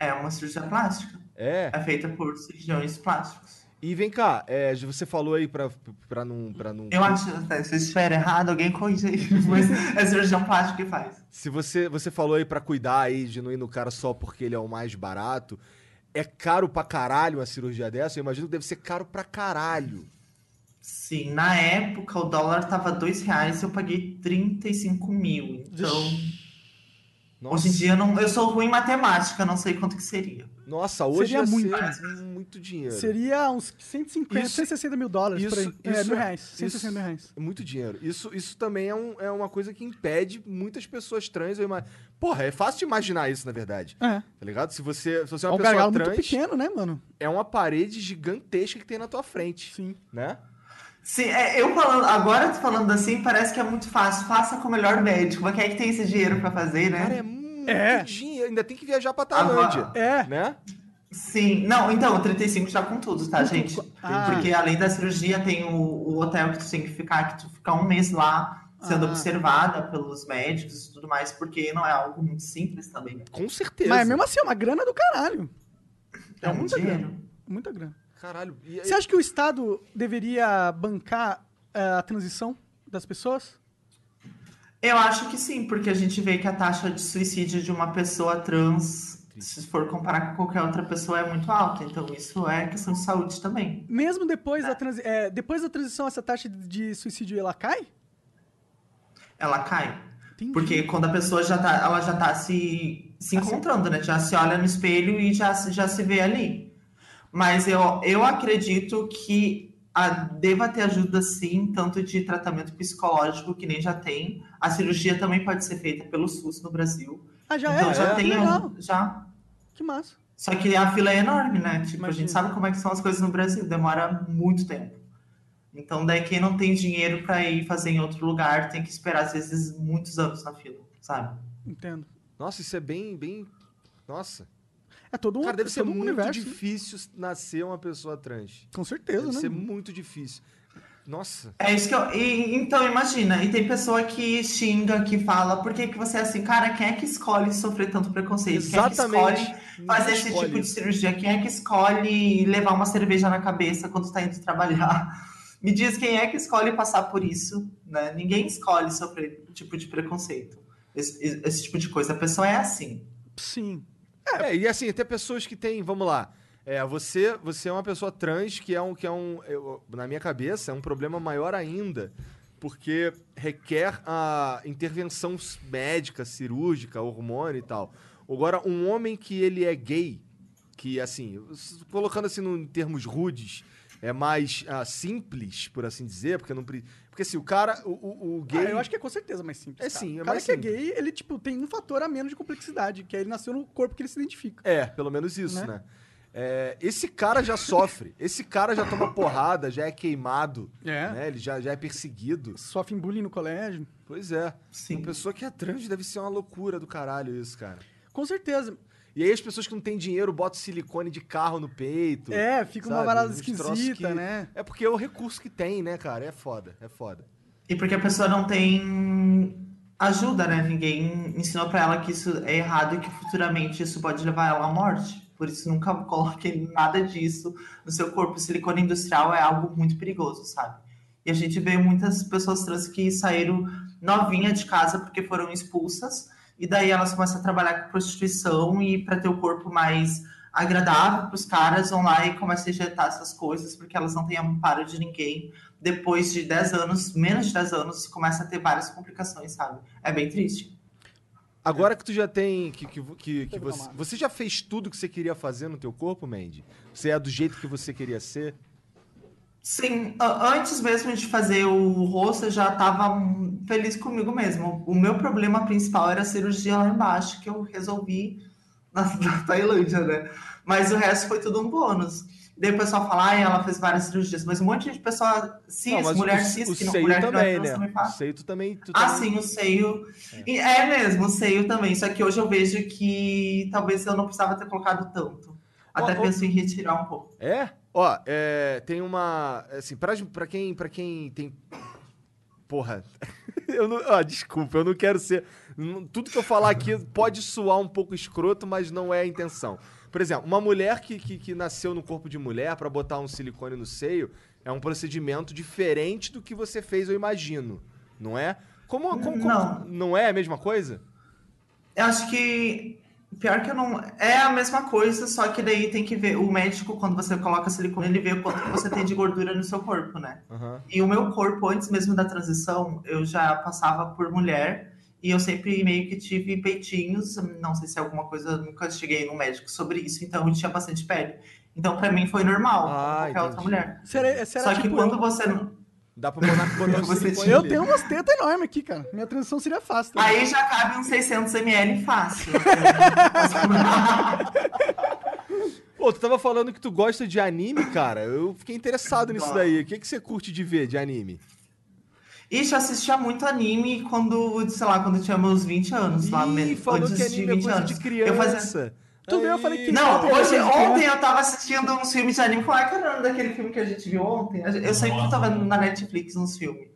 É uma cirurgia plástica. É. É feita por cirurgiões plásticos. E vem cá, é, você falou aí pra, pra não. Pra não Eu acho, se eu estiver errado, alguém corrige aí. Mas é cirurgião plástico que faz. Se você, você falou aí pra cuidar aí de não ir no cara só porque ele é o mais barato, é caro pra caralho uma cirurgia dessa? Eu imagino que deve ser caro pra caralho. Sim, na época o dólar tava dois reais e eu paguei 35 mil. Então, Nossa, hoje em dia eu, não, eu sou ruim em matemática, não sei quanto que seria. Nossa hoje Seria ia muito. ser muito dinheiro. Seria uns 150, Isso- 160 mil dólares por aí. isso- é, isso- mil reais. isso- 160 mil reais. É muito dinheiro. Isso, isso também é, um- é uma coisa que impede muitas pessoas trans. Eu ima- Porra, é fácil de imaginar isso, na verdade. É. Tá ligado? Se você, se você é É uma um pessoa trans, muito pequeno, né, mano? é uma parede gigantesca que tem na tua frente. Sim. Né? Sim, é, eu falando, agora falando assim, parece que é muito fácil. Faça com o melhor médico. Mas quem é que tem esse dinheiro pra fazer, né? Cara, é muito É. dinheiro. Ainda tem que viajar pra Tailândia. É. Tá Né? Sim, não, então, o 35 já com tudo, tá, gente? Ah. Porque além da cirurgia, tem o, o hotel que tu tem que ficar, que tu fica um mês lá sendo Ah. observada pelos médicos e tudo mais, porque não é algo muito simples também. né? Com certeza. Mas mesmo assim, é uma grana do caralho. É, muito muita dinheiro. grana. Muita grana. Caralho. E, Você acha que o Estado deveria bancar eh, a transição das pessoas? Eu acho que sim, porque a gente vê que a taxa de suicídio de uma pessoa trans, se for comparar com qualquer outra pessoa, é muito alta. Então isso é questão de saúde também. Mesmo depois da, transi eh, depois da transição, essa taxa de- suicídio ela cai? Ela cai. Entendi. Porque quando a pessoa já tá, ela já tá se, se encontrando, né? Já se olha no espelho e já, se- já se vê ali. Mas eu, eu acredito que a, deva ter ajuda sim, tanto de tratamento psicológico, que nem já tem. A cirurgia também pode ser feita pelo SUS no Brasil. Ah, já então é? já Que tem. legal. Já. Que massa. Só que a fila é enorme, né? Tipo, a Imagina. gente sabe como é que são as coisas no Brasil, demora muito tempo. Então, daí quem não tem dinheiro para ir fazer em outro lugar tem que esperar, às vezes, muitos anos na fila, sabe? Entendo. Nossa, isso é bem, bem. Nossa. É todo um, Cara, deve é ser um muito universo. difícil nascer uma pessoa trans. Com certeza, Deve né? ser muito difícil. Nossa. É isso que eu. e- então, imagina, e tem pessoa que xinga, que fala, por que, que você é assim? Cara, quem é que escolhe sofrer tanto preconceito? Exatamente. Quem é que escolhe fazer esse escolhe tipo de cirurgia? Quem é que escolhe levar uma cerveja na cabeça quando está indo trabalhar? Me diz quem é que escolhe passar por isso, né? Ninguém escolhe sofrer tipo de preconceito. Esse, esse tipo de coisa. A pessoa é assim. Sim. É, e assim, tem pessoas que têm, vamos lá. É, você, você é uma pessoa trans que é um, que é um eu- na minha cabeça, é um problema maior ainda, porque requer a intervenção médica, cirúrgica, hormônio e tal. Agora, um homem que ele é gay, que assim, colocando assim em termos rudes, é mais ah, simples, por assim dizer, porque não pre- porque assim, o cara, o, o, o gay, Ah, eu acho que é com certeza mais simples. É cara. sim, é O cara mais que simples. é gay, ele, tipo, tem um fator a menos de complexidade, que é ele nasceu no corpo que ele se identifica. É, pelo menos isso, Né? né? É, esse cara já sofre, esse cara já toma porrada, já é queimado, É. né? Ele já, já é perseguido. Sofre bullying no colégio. Pois é. Sim. Uma pessoa que é trans deve ser uma loucura do caralho isso, cara. Com certeza. E aí as pessoas que não têm dinheiro botam silicone de carro no peito. É, fica uma sabe? parada Uns troços esquisita, que- né? É porque é o recurso que tem, né, cara? É foda, é foda. E porque a pessoa não tem ajuda, né? Ninguém ensinou pra ela que isso é errado e que futuramente isso pode levar ela à morte. Por isso, nunca coloque nada disso no seu corpo. silicone industrial é algo muito perigoso, sabe? E a gente vê muitas pessoas trans que saíram novinha de casa porque foram expulsas. E daí elas começam a trabalhar com prostituição e para ter o corpo mais agradável para os caras vão lá e começam a injetar essas coisas porque elas não têm amparo de ninguém depois de 10 anos, menos de 10 anos, começa a ter várias complicações, sabe? É bem triste. Agora que tu já tem. Que, que, que, que você, você já fez tudo que você queria fazer no teu corpo, Mandy? Você é do jeito que você queria ser? Sim, antes mesmo de fazer o rosto, eu já estava feliz comigo mesmo. O meu problema principal era a cirurgia lá embaixo, que eu resolvi na, na Tailândia, né? Mas o resto foi tudo um bônus. Daí o pessoal fala, ai, ela fez várias cirurgias, mas um monte de pessoa cis, Não, mulher o, cis, o que não, seio mulher é também, trans né? também O faz. seio tu também. Tu Ah, também- sim, o seio. E É. mesmo, o seio também. Só que hoje eu vejo que talvez eu não precisava ter colocado tanto. Até penso em retirar um pouco. É? Ó, é, tem uma. Assim, pra, pra, quem, pra quem tem. Porra. eu não, ó, desculpa, eu não quero ser. Tudo que eu falar aqui pode soar um pouco escroto, mas não é a intenção. Por exemplo, uma mulher que, que, que nasceu no corpo de mulher pra botar um silicone no seio é um procedimento diferente do que você fez, eu imagino. Não é? Como, como, como- Não. não é a mesma coisa? Eu acho que. Pior que eu não. É a mesma coisa, só que daí tem que ver. O médico, quando você coloca silicone, ele vê o quanto que você tem de gordura no seu corpo, né? Aham. E o meu corpo, antes mesmo da transição, eu já passava por mulher e eu sempre meio que tive peitinhos. Não sei se é alguma coisa, eu nunca cheguei no médico sobre isso, então eu tinha bastante pele. Então, pra mim, foi normal, Ah, qualquer outra entendi. mulher. Será, será Só que tipo quando eu? você não. Dá pra botar, um Você silicone tinha- Eu tenho umas tetas enormes aqui, cara. Minha transição seria fácil. também. Aí já cabe uns 600 ml fácil. Pô, tu tava falando que tu gosta de anime, cara. Eu fiquei interessado nisso daí. O que, que você curte de ver de anime? Ixi, eu assistia muito anime quando, sei lá, quando eu tinha meus 20 anos. lá, Ih, me- falou que anime é 20 coisa anos. de criança. Eu fazia... Tu viu, eu falei que- Não, hoje, ontem eu tava assistindo uns filmes de anime. É era o nome daquele filme que a gente viu ontem? Eu sempre tava vendo na Netflix uns filmes.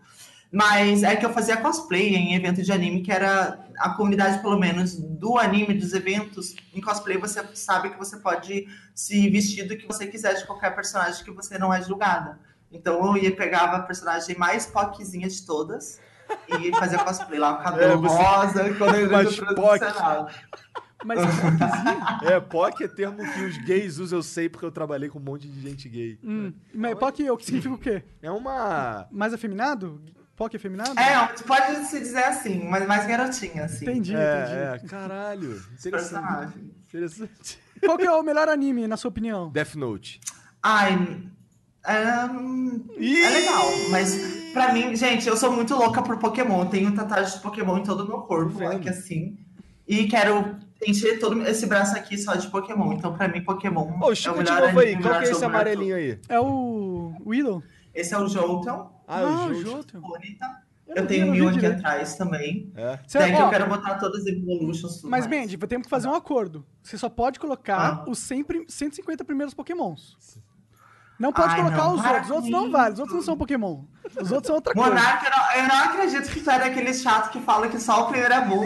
Mas é que eu fazia cosplay em evento de anime, que era a comunidade, pelo menos, do anime, dos eventos. Em cosplay, você sabe que você pode se vestir do que você quiser de qualquer personagem que você não é julgada. Então eu ia pegava a personagem mais poquezinha de todas e fazia cosplay lá, com cabelo É, você- rosa, quando eu ia. Mas É, POC é termo que os gays usam, eu sei, porque eu trabalhei com um monte de gente gay. hum, mas POC o que significa o quê? É uma. Mais afeminado? POC afeminado? É, pode se dizer assim, mas mais garotinha, assim. Entendi, entendi. É, é, caralho. Interessante. personagem. Interessante. Qual que é o melhor anime, na sua opinião? Death Note. Ai, é, hum, é legal, mas pra mim, gente, eu sou muito louca por Pokémon. Tenho tatuagem de Pokémon em todo o meu corpo, aqui assim. E quero encher todo esse braço aqui só de Pokémon. Então, pra mim, Pokémon Ô, é chega o de novo aí. Qual que é esse amarelinho aí? É o Willow? Esse é o Jolteon, Ah, o o Jojo. Jotun. bonita. Eu tenho mil aqui direito. atrás também. É. Daí que ó, eu quero botar todas as Evolutions. tudo Mas. Bendy, temos que fazer um acordo. Você só pode colocar Ah. os 100 prim- 150 primeiros Pokémons. Não pode Ai, colocar não, os outros. Os outros não valem. Os outros não são Pokémon. Os outros são outra coisa. Monarca, eu não, eu não acredito que tu é daquele chato que fala que só o primeiro é bom.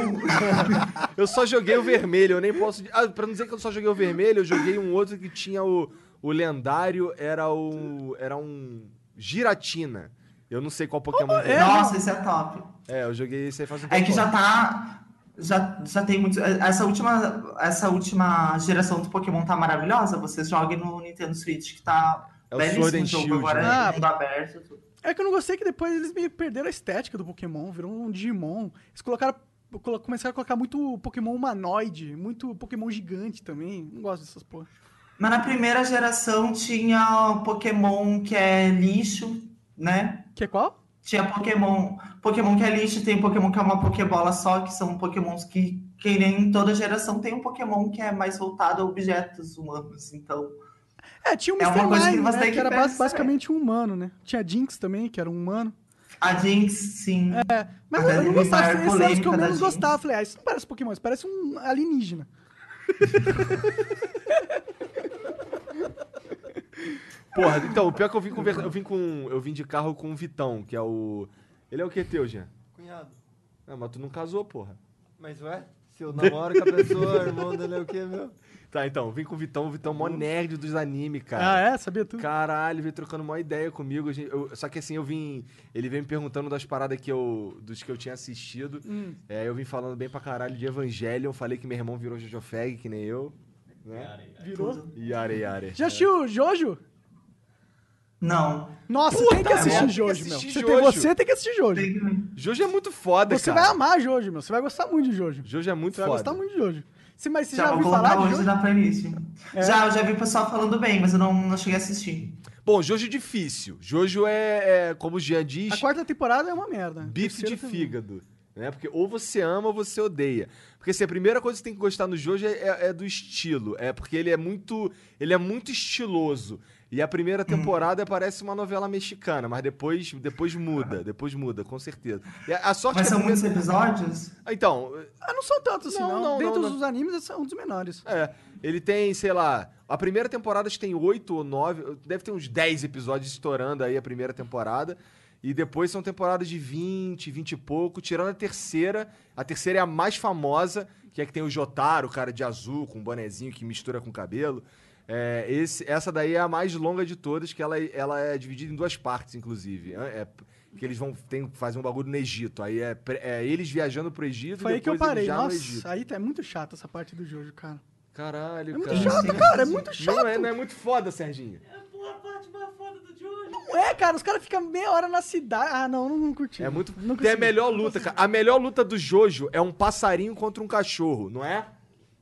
Eu só joguei o vermelho, eu nem posso. Ah, pra não dizer que eu só joguei o vermelho, eu joguei um outro que tinha o, o lendário, era o. Era um. Giratina. Eu não sei qual Pokémon. que é? Nossa, esse é top. É, eu joguei esse aí faz um É que já tá. Já, já tem muito. Essa última, essa última geração do Pokémon tá maravilhosa. Vocês joguem no Nintendo Switch, que tá É o Sword and Shield, agora, né? é mundo aberto. tudo. É que eu não gostei que depois eles meio perderam a estética do Pokémon, virou um Digimon. Eles colocaram. colo- Começaram a colocar muito Pokémon humanoide, muito Pokémon gigante também. Não gosto dessas porra. Mas na primeira geração tinha Pokémon que é lixo, né? Que é qual? Tinha Pokémon, Pokémon que é lixo, tem Pokémon que é uma Pokébola só, que são Pokémons que, que nem toda geração tem um Pokémon que é mais voltado a objetos humanos. Então, É, tinha o É Mr. uma coisa que você né, tem que que era pensar. basicamente um humano, né? Tinha Jinx também, que era um humano. a Jinx, sim. Mas A eu não gostava, esses eram os que eu menos Jinx. gostava. Falei, ah, isso não parece Pokémon, isso parece um alienígena. Porra, então, o pior é que eu vim, conver... eu vim com. Eu vim de carro com o Vitão, que é o. Ele é o que teu, Jean? Cunhado. Ah, mas tu não casou, porra. Mas ué, se eu namoro com a pessoa, irmão dele é o quê, meu? Tá, então, vim com o Vitão, o Vitão mó nerd dos animes, Ah, cara. é? Sabia tudo? Caralho, veio trocando uma ideia comigo. a gente- eu- só que assim, eu vim. Ele veio me perguntando das paradas que eu. dos que eu tinha assistido. Hum. É, eu vim falando bem pra caralho de Evangelion. Falei que meu irmão virou Jojo Fag, que nem eu. Né? Virou? Yare, yare. Já assistiu Jojo? Não. Nossa, Puta tem que assistir Jojo, tem meu. Você tem, Jojo. você tem que assistir Jojo. Tem Jojo é muito foda, Você cara. vai amar Jojo, meu. Você vai gostar muito de Jojo. Jojo é muito Você vai foda. gostar muito de Jojo. Sim, mas você Já, já, ouviu falar de hoje na playlist. É. Já, eu já vi o pessoal falando bem, mas eu não, não cheguei a assistir. Bom, Jojo é difícil. Jojo é, é, como o Jean diz, A quarta temporada é uma merda. bife de também. fígado. Né? Porque ou você ama ou você odeia. Porque assim, a primeira coisa que você tem que gostar no Jojo é, é- é do estilo. É porque ele é muito. Ele é muito estiloso. E a primeira Hum. temporada parece uma novela mexicana, mas depois, depois muda, depois muda, com certeza. E a, a sorte Mas que a são muitos primeira- episódios? Então, Ah, não são tantos assim, Não, não. não, Dentro não, dos animes, é um dos menores. É, ele tem, sei lá, a primeira temporada acho que tem oito ou nove, deve ter uns 10 episódios estourando aí a primeira temporada. E depois são temporadas de 20, 20 e pouco, tirando a terceira. A terceira é a mais famosa, que é que tem o Jotaro, o cara de azul, com um bonezinho que mistura com cabelo. É, esse, essa daí é a mais longa de todas, que ela, ela é dividida em duas partes, inclusive. É, que eles vão tem, fazer um bagulho no Egito. Aí é, é eles viajando pro Egito Foi e aí que eu parei. Nossa, aí tá- é muito chato essa parte do Jojo, cara. Caralho, É muito cara. chato, cara. É muito chato. Não é, não é muito foda, Serginho. Não é, cara. Os caras ficam meia hora na cidade. Ah, não, não, não curti. É muito. Não Tem a melhor luta, cara. A melhor luta do Jojo é um passarinho contra um cachorro, não é?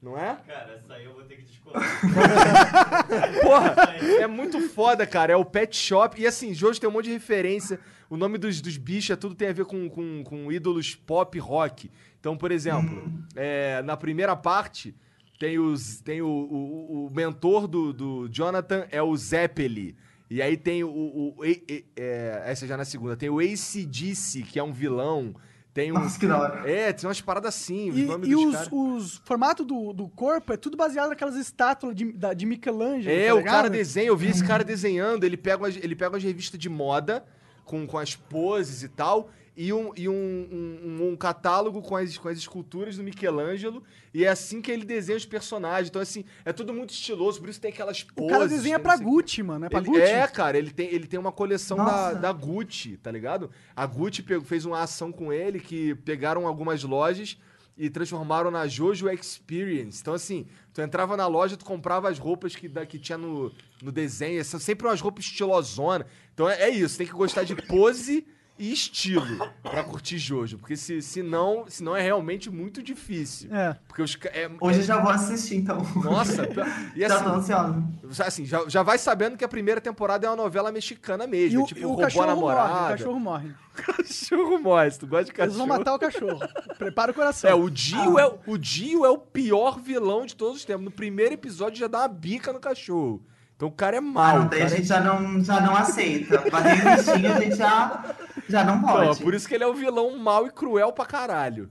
Não é? Cara, essa aí eu vou ter que discordar. Porra, é muito foda, cara. É o Pet Shop. E assim, Jojo tem um monte de referência. O nome dos, dos bichos é tudo tem a ver com, com, com ídolos pop rock. Então, por exemplo, é, na primeira parte, tem, os, tem o, o, o mentor do, do Jonathan é o Zeppeli. E aí tem o. o- o- e- e- é, essa já na segunda. Tem o ACDC, que é um vilão. Tem um. Nossa, que da hora. É, tem umas paradas assim. Os E, nomes e dos os, os formatos do, do corpo é tudo baseado naquelas estátuas de, da- de Michelangelo. É, tá o ligado? cara desenha, eu vi esse cara desenhando, ele pega, umas, ele pega umas revistas de moda com, com as poses e tal, e um, e um, um, um catálogo com as, com as esculturas do Michelangelo, e é assim que ele desenha os personagens. Então, assim, é tudo muito estiloso, por isso tem aquelas O poses. cara desenha tem pra o. Gucci, mano. É pra Ele- Gucci? é, cara, ele tem, ele tem uma coleção da, da Gucci, tá ligado? A Gucci pegou- fez uma ação com ele que pegaram algumas lojas e transformaram na Jojo Experience. Então, assim, tu entrava na loja, tu comprava as roupas que, da, que tinha no, no desenho. São sempre umas roupas estilosona. Então é, é isso, tem que gostar de pose e estilo pra curtir Jojo. Porque se, se, não, se não é realmente muito difícil. É. Porque os. É, Hoje é- eu já vou assistir, então. Nossa, e já tô assim, ansiosa. assim, já, já vai sabendo que a primeira temporada é uma novela mexicana E mesmo. o, é tipo, e o roubou a cachorro morre. O namorada. cachorro morre. Cachorro morre. Se tu gosta de Eles cachorro. vão matar o cachorro. Prepara o coração. É, o Dio, é, o Dio é o pior vilão de todos os tempos. No primeiro episódio já dá uma bica no cachorro. Então o cara é Ah, mau. não, o daí a cara é- gente já não, já não aceita. Bater em bichinho a gente já, já não Não, pode. por isso que ele é o vilão mau e cruel pra caralho.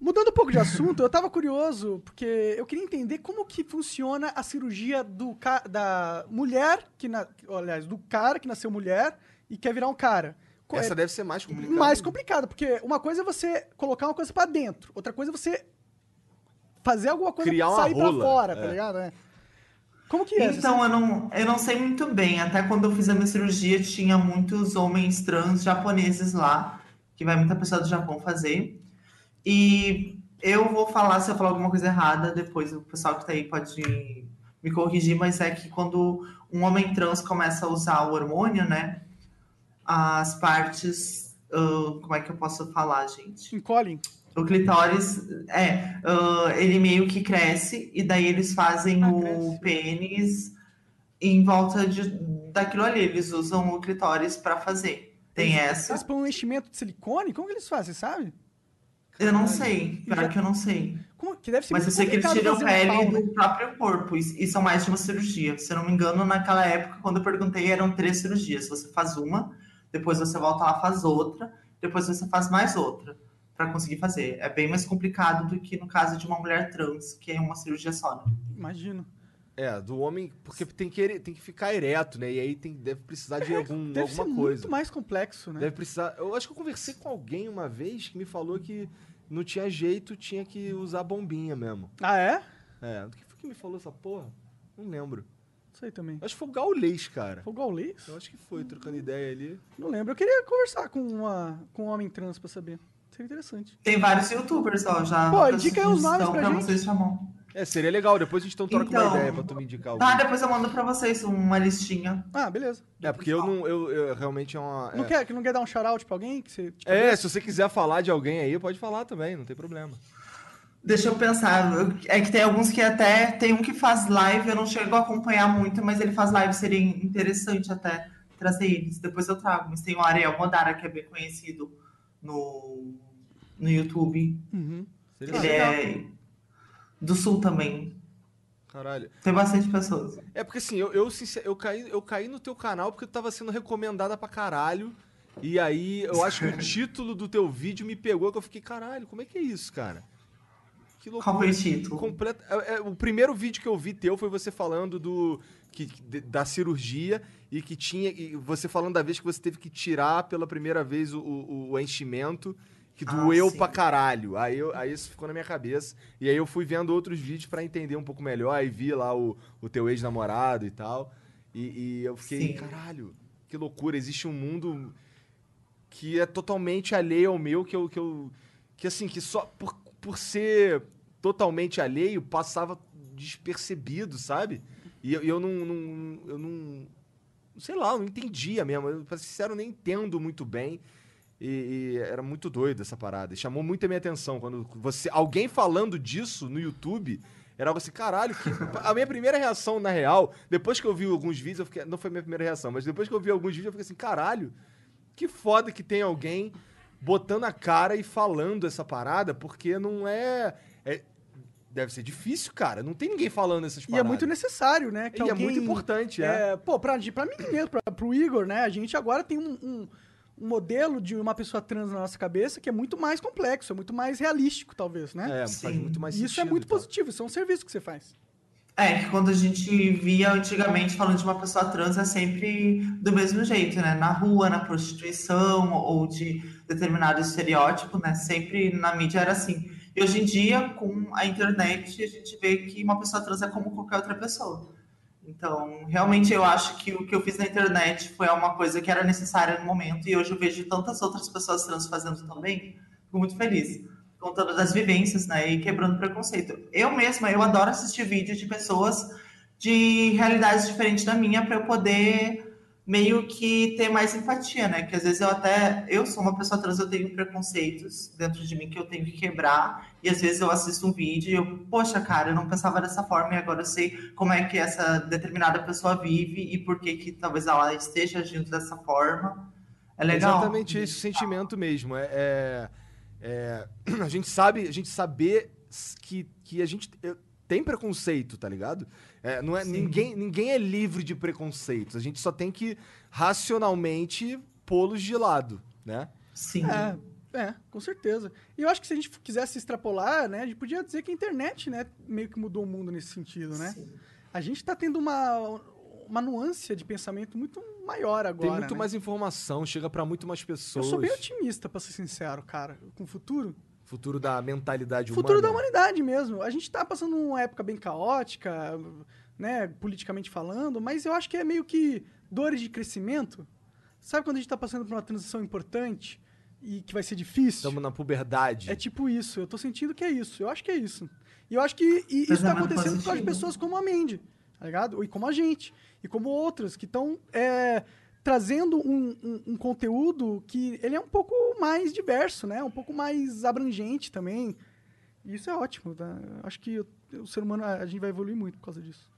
Mudando um pouco de assunto, eu tava curioso, porque eu queria entender como que funciona a cirurgia do ca- da mulher, que na... aliás, do cara que nasceu mulher e quer virar um cara. Essa é deve ser mais complicada. mais complicado, porque uma coisa é você colocar uma coisa pra dentro, outra coisa é você fazer alguma coisa Criar uma sair pra rola, fora, tá é. ligado? É. Como que é? Então, eu não, eu não sei muito bem. Até quando eu fiz a minha cirurgia, tinha muitos homens trans japoneses lá, que vai muita pessoa do Japão fazer. E eu vou falar, se eu falar alguma coisa errada, depois o pessoal que tá aí pode me corrigir, mas é que quando um homem trans começa a usar o hormônio, né? As partes. ah, como é que eu posso falar, gente? encolhem? O clitóris, é, ah, ele meio que cresce e daí eles fazem Ah, o cresce. pênis em volta de, daquilo ali. Eles usam o clitóris pra fazer. Tem essa. Eles põem um enchimento de silicone? Como que eles fazem, sabe? Eu não sei, pior já- que eu não sei. Como que deve ser Mas eu sei que eles tiram pele pau, né? do próprio corpo e, e são mais de uma cirurgia. Se eu não me engano, naquela época, quando eu perguntei, eram três cirurgias. Você faz uma, depois você volta lá faz outra, depois você faz mais outra. Para conseguir fazer. É bem mais complicado do que no caso de uma mulher trans, que é uma cirurgia só. Né? Imagino. É, do homem, porque tem que, tem que ficar ereto, né? E aí tem, deve precisar de algum, Deve ser alguma coisa. muito mais complexo, né? Deve precisar. Eu acho que eu conversei com alguém uma vez que me falou que não tinha jeito, tinha que usar bombinha mesmo. Ah, é? É, o que foi que me falou essa porra? Não lembro. Isso aí também. Acho que foi o Gaulês, cara. Foi o Gaulês? Eu acho que foi, trocando ideia ali. Não lembro. Eu queria conversar com, uma, com um homem trans pra saber. Seria interessante. Tem vários youtubers, ó, já. Pô, indica aí os nomes sugestão pra gente. vocês. É, seria legal. Depois a gente então troca uma Então, ideia pra tu me indicar alguém. Tá, depois eu mando pra vocês uma listinha. Ah, beleza. É, porque eu não. Eu, eu realmente é uma. Não, é. quer, que não quer dar um shout-out pra alguém? Que você, tipo, É, se você quiser falar de alguém aí, pode falar também, não tem problema. Deixa eu pensar. É que tem alguns que até. Tem um que faz live, eu não chego a acompanhar muito, mas ele faz live, seria interessante até trazer eles. Depois eu trago. Mas tem o Ariel Modara, que é bem conhecido no, no YouTube. Uhum. Ele é do sul também. Caralho. Tem bastante pessoas. É porque assim, eu, eu, eu, caí, eu caí no teu canal porque tu tava sendo recomendada pra caralho. E aí eu acho que o título do teu vídeo me pegou que eu fiquei, caralho, como é que é isso, cara? Que loucura. Qual foi o título? Completa- é, é, o primeiro vídeo que eu vi teu foi você falando do que, da cirurgia e que tinha. E você falando da vez que você teve que tirar pela primeira vez o, o, o enchimento, que Ah, doeu sim. pra caralho. Aí, eu- aí isso ficou na minha cabeça. E aí eu fui vendo outros vídeos pra entender um pouco melhor. Aí vi lá o, o teu ex-namorado e tal. E, e eu fiquei, Sim. caralho, que loucura. Existe um mundo que é totalmente alheio ao meu, que eu. Que, eu, que assim, que só por, por ser totalmente alheio, passava despercebido, sabe? E eu, eu não, não- Eu não. Sei lá, eu não entendia mesmo. Eu, pra ser sincero, nem entendo muito bem. E, e era muito doido essa parada. E chamou muito a minha atenção. Quando você. Alguém falando disso no YouTube. Era algo assim, caralho, que... a minha primeira reação, na real, depois que eu vi alguns vídeos, eu fiquei... não foi minha primeira reação, mas depois que eu vi alguns vídeos, eu fiquei assim, caralho, que foda que tem alguém botando a cara e falando essa parada, porque não é. é- deve ser difícil, cara. Não tem ninguém falando essas E paradas. é muito necessário, né? E é muito importante, é. Pô, pra, pra mim mesmo, pra, pro Igor, né? A gente agora tem um, um- um modelo de uma pessoa trans na nossa cabeça que é muito mais complexo, é muito mais realístico, talvez, né? É, faz Sim. muito mais E sentido. isso é muito e positivo, isso é um serviço que você faz. É, que quando a gente via antigamente falando de uma pessoa trans é sempre do mesmo jeito, né? Na rua, na prostituição ou de determinado estereótipo, né? Sempre na mídia era assim. E hoje em dia, com a internet, a gente vê que uma pessoa trans é como qualquer outra pessoa. Então, realmente eu acho que o que eu fiz na internet foi uma coisa que era necessária no momento e hoje eu vejo tantas outras pessoas trans fazendo também. Fico muito feliz contando das vivências, né, e quebrando preconceito. Eu mesma, eu adoro assistir vídeos de pessoas de realidades diferentes da minha para eu poder meio que ter mais empatia, né? Que às vezes eu até eu sou uma pessoa trans, eu tenho preconceitos dentro de mim que eu tenho que quebrar, e às vezes eu assisto um vídeo e eu, poxa, cara, eu não pensava dessa forma e agora eu sei como é que essa determinada pessoa vive e por que que talvez ela esteja agindo dessa forma. É legal. Exatamente esse sentimento mesmo. É, é- é- a gente sabe, a gente saber que, que a gente tem preconceito, tá ligado? É, não é, Sim. ninguém, ninguém é livre de preconceitos. A gente só tem que racionalmente pô-los de lado, né? Sim. É, é, com certeza. E eu acho que se a gente quisesse extrapolar, né, a gente podia dizer que a internet, né, meio que mudou o mundo nesse sentido, né? A gente tá tendo uma, uma nuance de pensamento muito maior agora. tem muito né? mais informação, chega pra muito mais Eu pessoas. sou bem otimista, pra ser sincero, cara, com o futuro. Futuro da mentalidade futuro humana. da humanidade mesmo. A gente tá passando uma época bem caótica, né, politicamente falando, mas eu acho que é meio que dores de crescimento. Sabe quando a gente tá passando por uma transição importante e que vai ser difícil? Estamos na puberdade. É tipo isso. Eu tô sentindo que é isso. Eu acho que é isso. E eu acho que e isso tá Pensamento acontecendo por causa de pessoas como a Mandy, tá ligado? E como a gente. E como outras que estão trazendo um, um- um conteúdo que ele é um pouco mais diverso, né? Um pouco mais abrangente também. E isso é ótimo, tá? Acho que o, o ser humano, a gente vai evoluir muito por causa disso.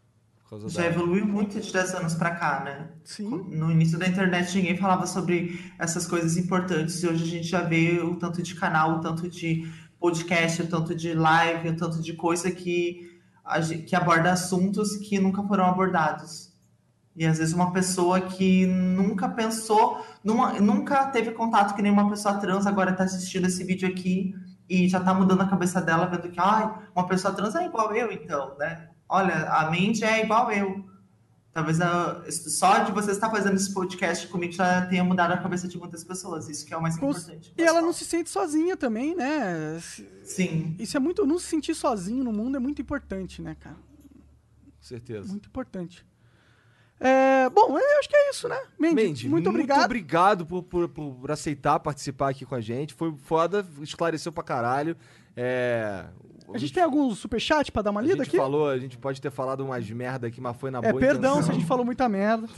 Por causa Já da- evoluiu muito de 10 anos pra cá, né? Sim. No início da internet ninguém falava sobre essas coisas importantes e hoje a gente já vê o tanto de canal, o tanto de podcast, o tanto de live, o tanto de coisa que, que aborda assuntos que nunca foram abordados. E às vezes uma pessoa que nunca pensou, numa- nunca teve contato que nenhuma pessoa trans agora está assistindo esse vídeo aqui e já tá mudando a cabeça dela, vendo que ai, uma pessoa trans é igual eu, então, né? Olha, a mente é igual eu. Talvez a- só de você estar fazendo esse podcast comigo já tenha mudado a cabeça de muitas pessoas. Isso que é o mais Com- importante. E ela não se sente sozinha também, né? Sim. Isso é muito. Não se sentir sozinho no mundo é muito importante, né, cara? Com certeza. Muito importante. É, bom, eu acho que é isso, né? Mandy, Mandy, muito obrigado. Muito obrigado por, por, por aceitar participar aqui com a gente. Foi foda, esclareceu pra caralho. É, A gente tem algum superchat pra dar uma a lida gente aqui? falou, a gente pode ter falado umas merda aqui, mas foi na É, boa perdão se a intenção. gente falou muita merda.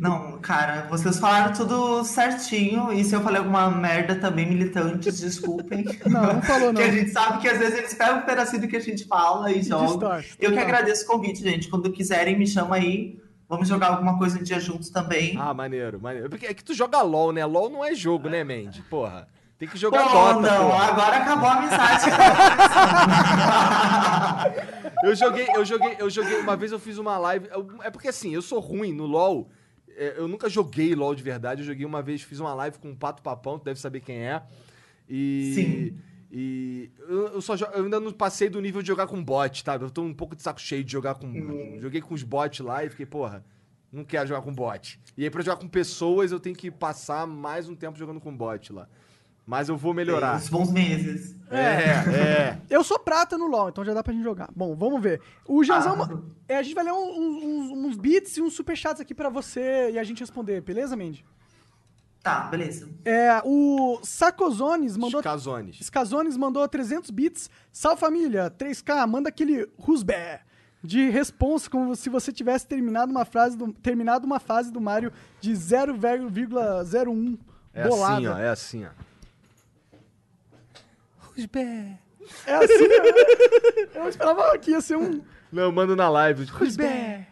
Não, cara, vocês falaram tudo certinho. E se eu falei alguma merda também, militantes, desculpem. Não, não falou, não. que a gente sabe que às vezes eles pegam um pedacinho do que a gente fala e jogam. distorce, Eu que total. agradeço o convite, gente. Quando quiserem, me chama aí. Vamos jogar alguma coisa um dia juntos também. Ah, maneiro, maneiro. Porque é que tu joga LOL, né? LOL não é jogo, né, Mandy? Porra. Tem que Pô, jogar Dota, não, porra. agora acabou a amizade. Eu joguei, eu joguei, eu joguei. Uma vez eu fiz uma live. eu- é porque assim, eu sou ruim no LOL. é, eu nunca joguei LOL de verdade. Eu joguei uma vez, fiz uma live com o Pato Papão, tu deve saber quem é. E. Sim. E eu, eu só jo- eu ainda não passei do nível de jogar com bot, tá? Eu tô um pouco de saco cheio de jogar com. Joguei com os bots lá e fiquei, porra, não quero jogar com bot. E aí, pra jogar com pessoas, eu tenho que passar mais um tempo jogando com bot lá. Mas eu vou melhorar. Uns bons meses. É, é. Eu sou prata no LoL, então já dá pra gente jogar. Bom, vamos ver. O Janzão. Ah. é, a gente vai ler um- uns, uns, uns beats e uns superchats aqui pra você e a gente responder, beleza, Mandy? Tá, beleza. É, o Sarkozones mandou. Casones. Scazones mandou 300 bits. Salve família, 3K, manda aquele Rusbé de responsa como se você tivesse terminado uma frase do, terminado uma fase do Mario de 0,01 É bolada. assim, ó. É assim, ó. É assim, né? Eu esperava que ia ser um Não, eu mando na live. Rusbé.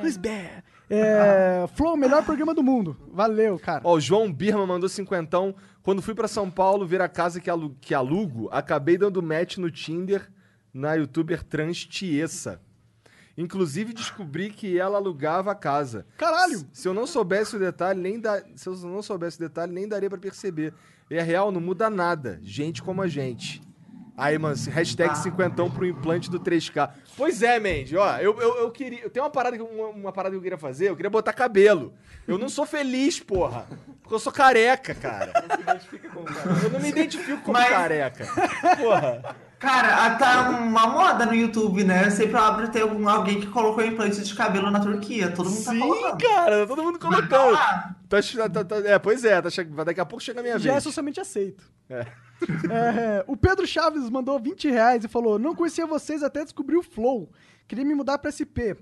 Rusbé. É, Flow, melhor programa do mundo. Valeu, cara. Ó, o João Birma mandou cinquentão. Quando fui pra São Paulo ver a casa que, alu- que alugo, acabei dando match no Tinder na youtuber trans Tiesa. Inclusive descobri que ela alugava a casa. Caralho! Se eu não soubesse o detalhe, nem da... se eu não soubesse o detalhe, nem daria pra perceber. E é real, não muda nada. Gente como a gente. Aí, mano, hashtag cinquentão pro implante do 3K. Pois é, Mandy, ó, eu, eu, eu queria. Eu tenho uma parada, que- uma, uma parada que eu queria fazer, eu queria botar cabelo. Eu não sou feliz, porra. Porque eu sou careca, cara. Eu não me identifico como Mas- careca. Porra. Cara, ah, tá uma moda no YouTube, né? Sempre abre ter algum, alguém que colocou implante de cabelo na Turquia. Todo mundo tá Sim, colocando. cara, todo mundo colocando. Ah, Tá, che- tá- tá- é, pois é, tá daqui a pouco chega a minha Já é vez. socialmente aceito. É. É, o Pedro Chaves mandou 20 reais e falou: Não conhecia vocês até descobrir o Flow. Queria me mudar pra SP.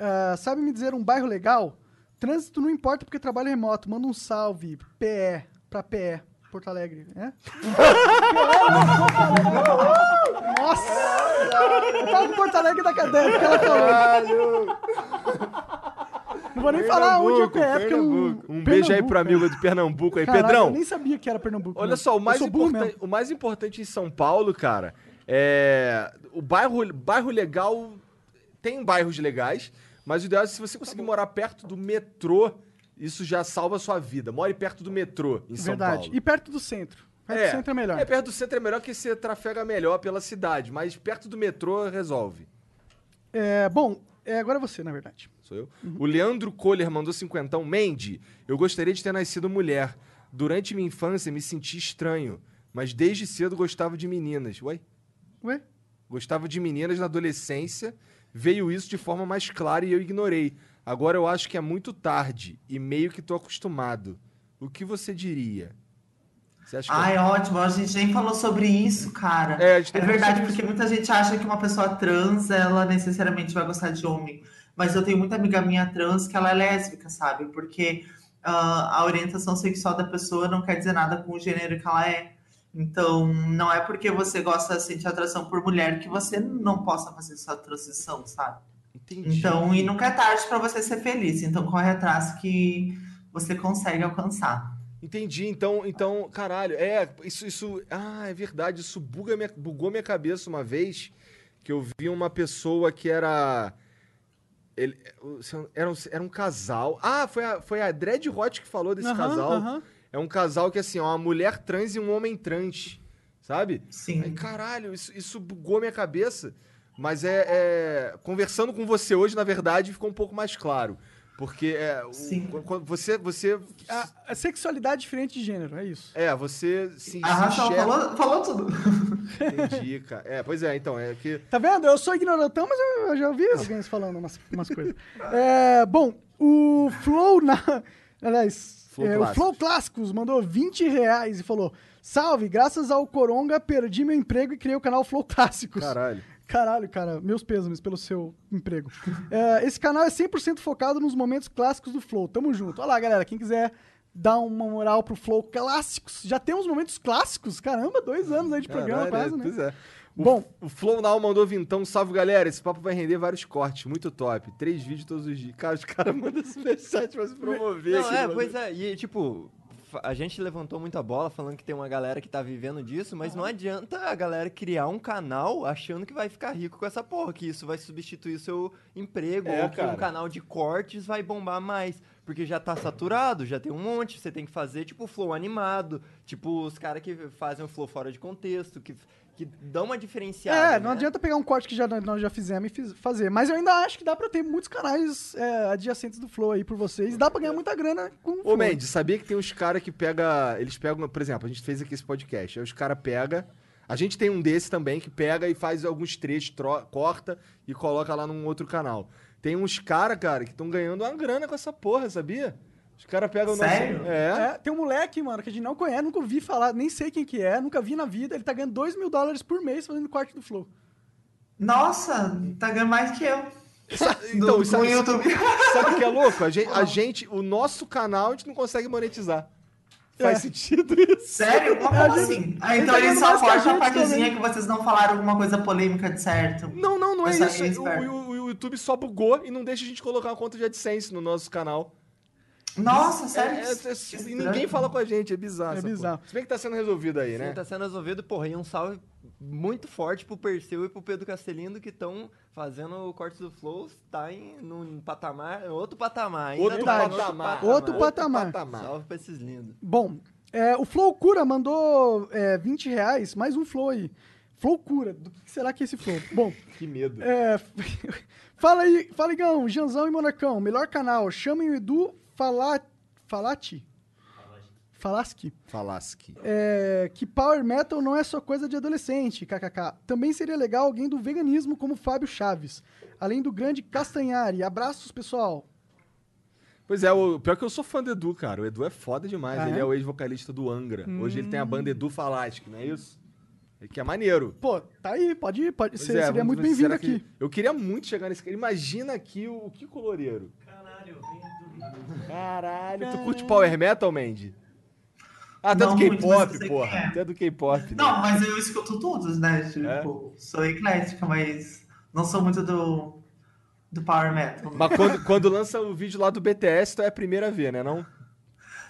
Ah, sabe me dizer um bairro legal? Trânsito não importa porque trabalho remoto. Manda um salve. PE. Pra PE. Porto Alegre. É? Nossa! Eu tava com Porto Alegre da cadeia, que ela falou. Não vou nem falar onde é PE, porque é um. Pernambuco. Um beijo aí pro é. amigo de Pernambuco aí. Caraca, Pedrão, Eu nem sabia que era Pernambuco. Olha só, o Eu mais, importante, o mais importante em São Paulo, cara, é. O bairro, bairro legal. Tem bairros legais, mas o ideal é se você conseguir morar perto do metrô, isso já salva a sua vida. More perto do metrô em São Verdade. Paulo. E perto do centro. Perto do centro é melhor. É, perto do centro é melhor que você trafega melhor pela cidade, mas perto do metrô resolve. É, bom, é, agora é você, na verdade. Sou eu? O Leandro Kohler mandou cinquentão. Mandy, eu gostaria de ter nascido mulher. Durante minha infância me senti estranho, mas desde cedo gostava de meninas. Ué? Ué? Gostava de meninas na adolescência, veio isso de forma mais clara e eu ignorei. Agora eu acho que é muito tarde e meio que tô acostumado. O que você diria? Você acha que Ai, ótimo. A gente nem falou sobre isso, cara. É, gente É verdade, porque muita gente acha que uma pessoa trans, ela necessariamente vai gostar de homem. Mas eu tenho muita amiga minha trans que ela é lésbica, sabe? Porque ah, a orientação sexual da pessoa não quer dizer nada com o gênero que ela é. Então, não é porque você gosta, sente atração por mulher que você não possa fazer essa transição, sabe? Entendi. Então, e nunca é tarde para você ser feliz. Então, corre atrás que você consegue alcançar. Entendi, então, então, caralho, é, isso, isso, ah, é verdade, isso buga minha, bugou minha cabeça uma vez, que eu vi uma pessoa que era, Ele, era, um, era um casal. Ah, foi a, foi a Dread Hot que falou desse Aham, casal. aham. É um casal que, assim, é uma mulher trans e um homem trans. Sabe? Sim. Aí, caralho, isso, isso bugou minha cabeça. Mas é, é- Conversando com você hoje, na verdade, ficou um pouco mais claro. Porque é, o- quando você. você A, a sexualidade diferente de gênero, é isso. é, você se, A se enxerga- falou, falou tudo. Entendi, cara. É, pois é, então, é que. Tá vendo? Eu sou ignorantão, mas eu, eu já ouvi alguém falando umas, umas coisas. É, bom, o Flow na. Aliás, Flow é, o Clássicos. Flow Clássicos mandou 20 reais e falou: Salve, graças ao Coronga, perdi meu emprego e criei o canal Flow Clássicos. Caralho. Caralho, cara, meus pêsames pelo seu emprego. É, esse canal é 100% focado nos momentos clássicos do Flow. Tamo junto. Olha lá, galera, quem quiser dar uma moral pro Flow Clássicos. Já temos momentos clássicos? Caramba, dois anos aí de programa Caralho, quase, é, né? Pois é. O, Bom. o Flow Now mandou vintão. Salve, galera. Esse papo vai render vários cortes. Muito top. Três vídeos todos os dias. Cara, os caras mandam superchat pra se promover Não, aqui. é, mano. pois é. E, tipo, a gente levantou muita bola falando que tem uma galera que tá vivendo disso, mas não adianta a galera criar um canal achando que vai ficar rico com essa porra, que isso vai substituir o seu emprego, É, ou que cara. um canal de cortes vai bombar mais. Porque já tá saturado, já tem um monte, você tem que fazer, tipo, flow animado, tipo, os caras que fazem o flow fora de contexto, que, que dão uma diferenciada. É, não né? adianta pegar um corte que já, nós já fizemos e fiz- fazer. Mas eu ainda acho que dá pra ter muitos canais é, adjacentes do Flow aí por vocês. Dá pra ganhar muita grana com o Ô, Flow. Mendes, sabia que tem uns caras que pega. Eles pegam, por exemplo, a gente fez aqui esse podcast. Aí os caras pegam. A gente tem um desse também que pega e faz alguns trechos, corta e coloca lá num outro canal. Tem uns caras, cara, que estão ganhando uma grana com essa porra, sabia? Os caras pegam o nosso. Sério? É. É, tem um moleque, mano, que a gente não conhece, nunca ouvi falar, nem sei quem que é, nunca vi na vida. Ele tá ganhando 2 mil dólares por mês fazendo corte do Flow. Nossa, tá ganhando mais que eu. Então, Do- isso- com o YouTube. Sabe o que é louco? A gente, a gente- o nosso canal, a gente não consegue monetizar. Faz É. sentido isso? Sério? Como assim? Ah, então ele ele tá só que a corta a gente partezinha também. que vocês não falaram alguma coisa polêmica de certo. Não, não, não é isso. O, o- o YouTube só bugou e não deixa a gente colocar uma conta de AdSense no nosso canal. Nossa, sério? É, é, é, e estranho. ninguém fala com a gente, é bizarro. É bizarro. porra. Se bem que tá sendo resolvido aí, Sim, né? tá sendo resolvido, porra, e um salve muito forte pro Perseu e pro Pedro Castelino que estão fazendo o corte do Flow, tá em num patamar, outro patamar, ainda Outro tá em patamar. Outro patamar. Salve pra esses lindos. Bom, é, o Flow Cura mandou é, 20 reais, mais um Flow aí. Flow Cura, do que será que é esse Flow? Bom, Que medo. é, fala aí, fala Igão, Janzão e Monarcão, melhor canal, chamem o Edu Fala, Falati? Falasque. É, que Power Metal não é só coisa de adolescente, kkk. Também seria legal alguém do veganismo como Fábio Chaves. Além do grande Castanhari. Abraços, pessoal. Pois é, o pior que eu sou fã do Edu, cara. O Edu é foda demais. Ah, ele é? é o ex-vocalista do Angra. Hoje ele tem a banda Edu Falasque, não é isso? Que é maneiro. Pô, tá aí, pode ir, pode ser, é, seria muito bem-vindo será que- aqui. Eu queria muito chegar nesse cara. Imagina aqui o, o Kiko Loureiro. Caralho, tu curte Power Metal, Mandy? Ah, até Não do K-pop, porra. é. Até do K-pop. né? Não, mas eu escuto todos, né? Tipo, É? sou eclética, mas não sou muito do, do power metal. Mas quando, quando lança o vídeo lá do BTS, tu é a primeira a ver, né? Não?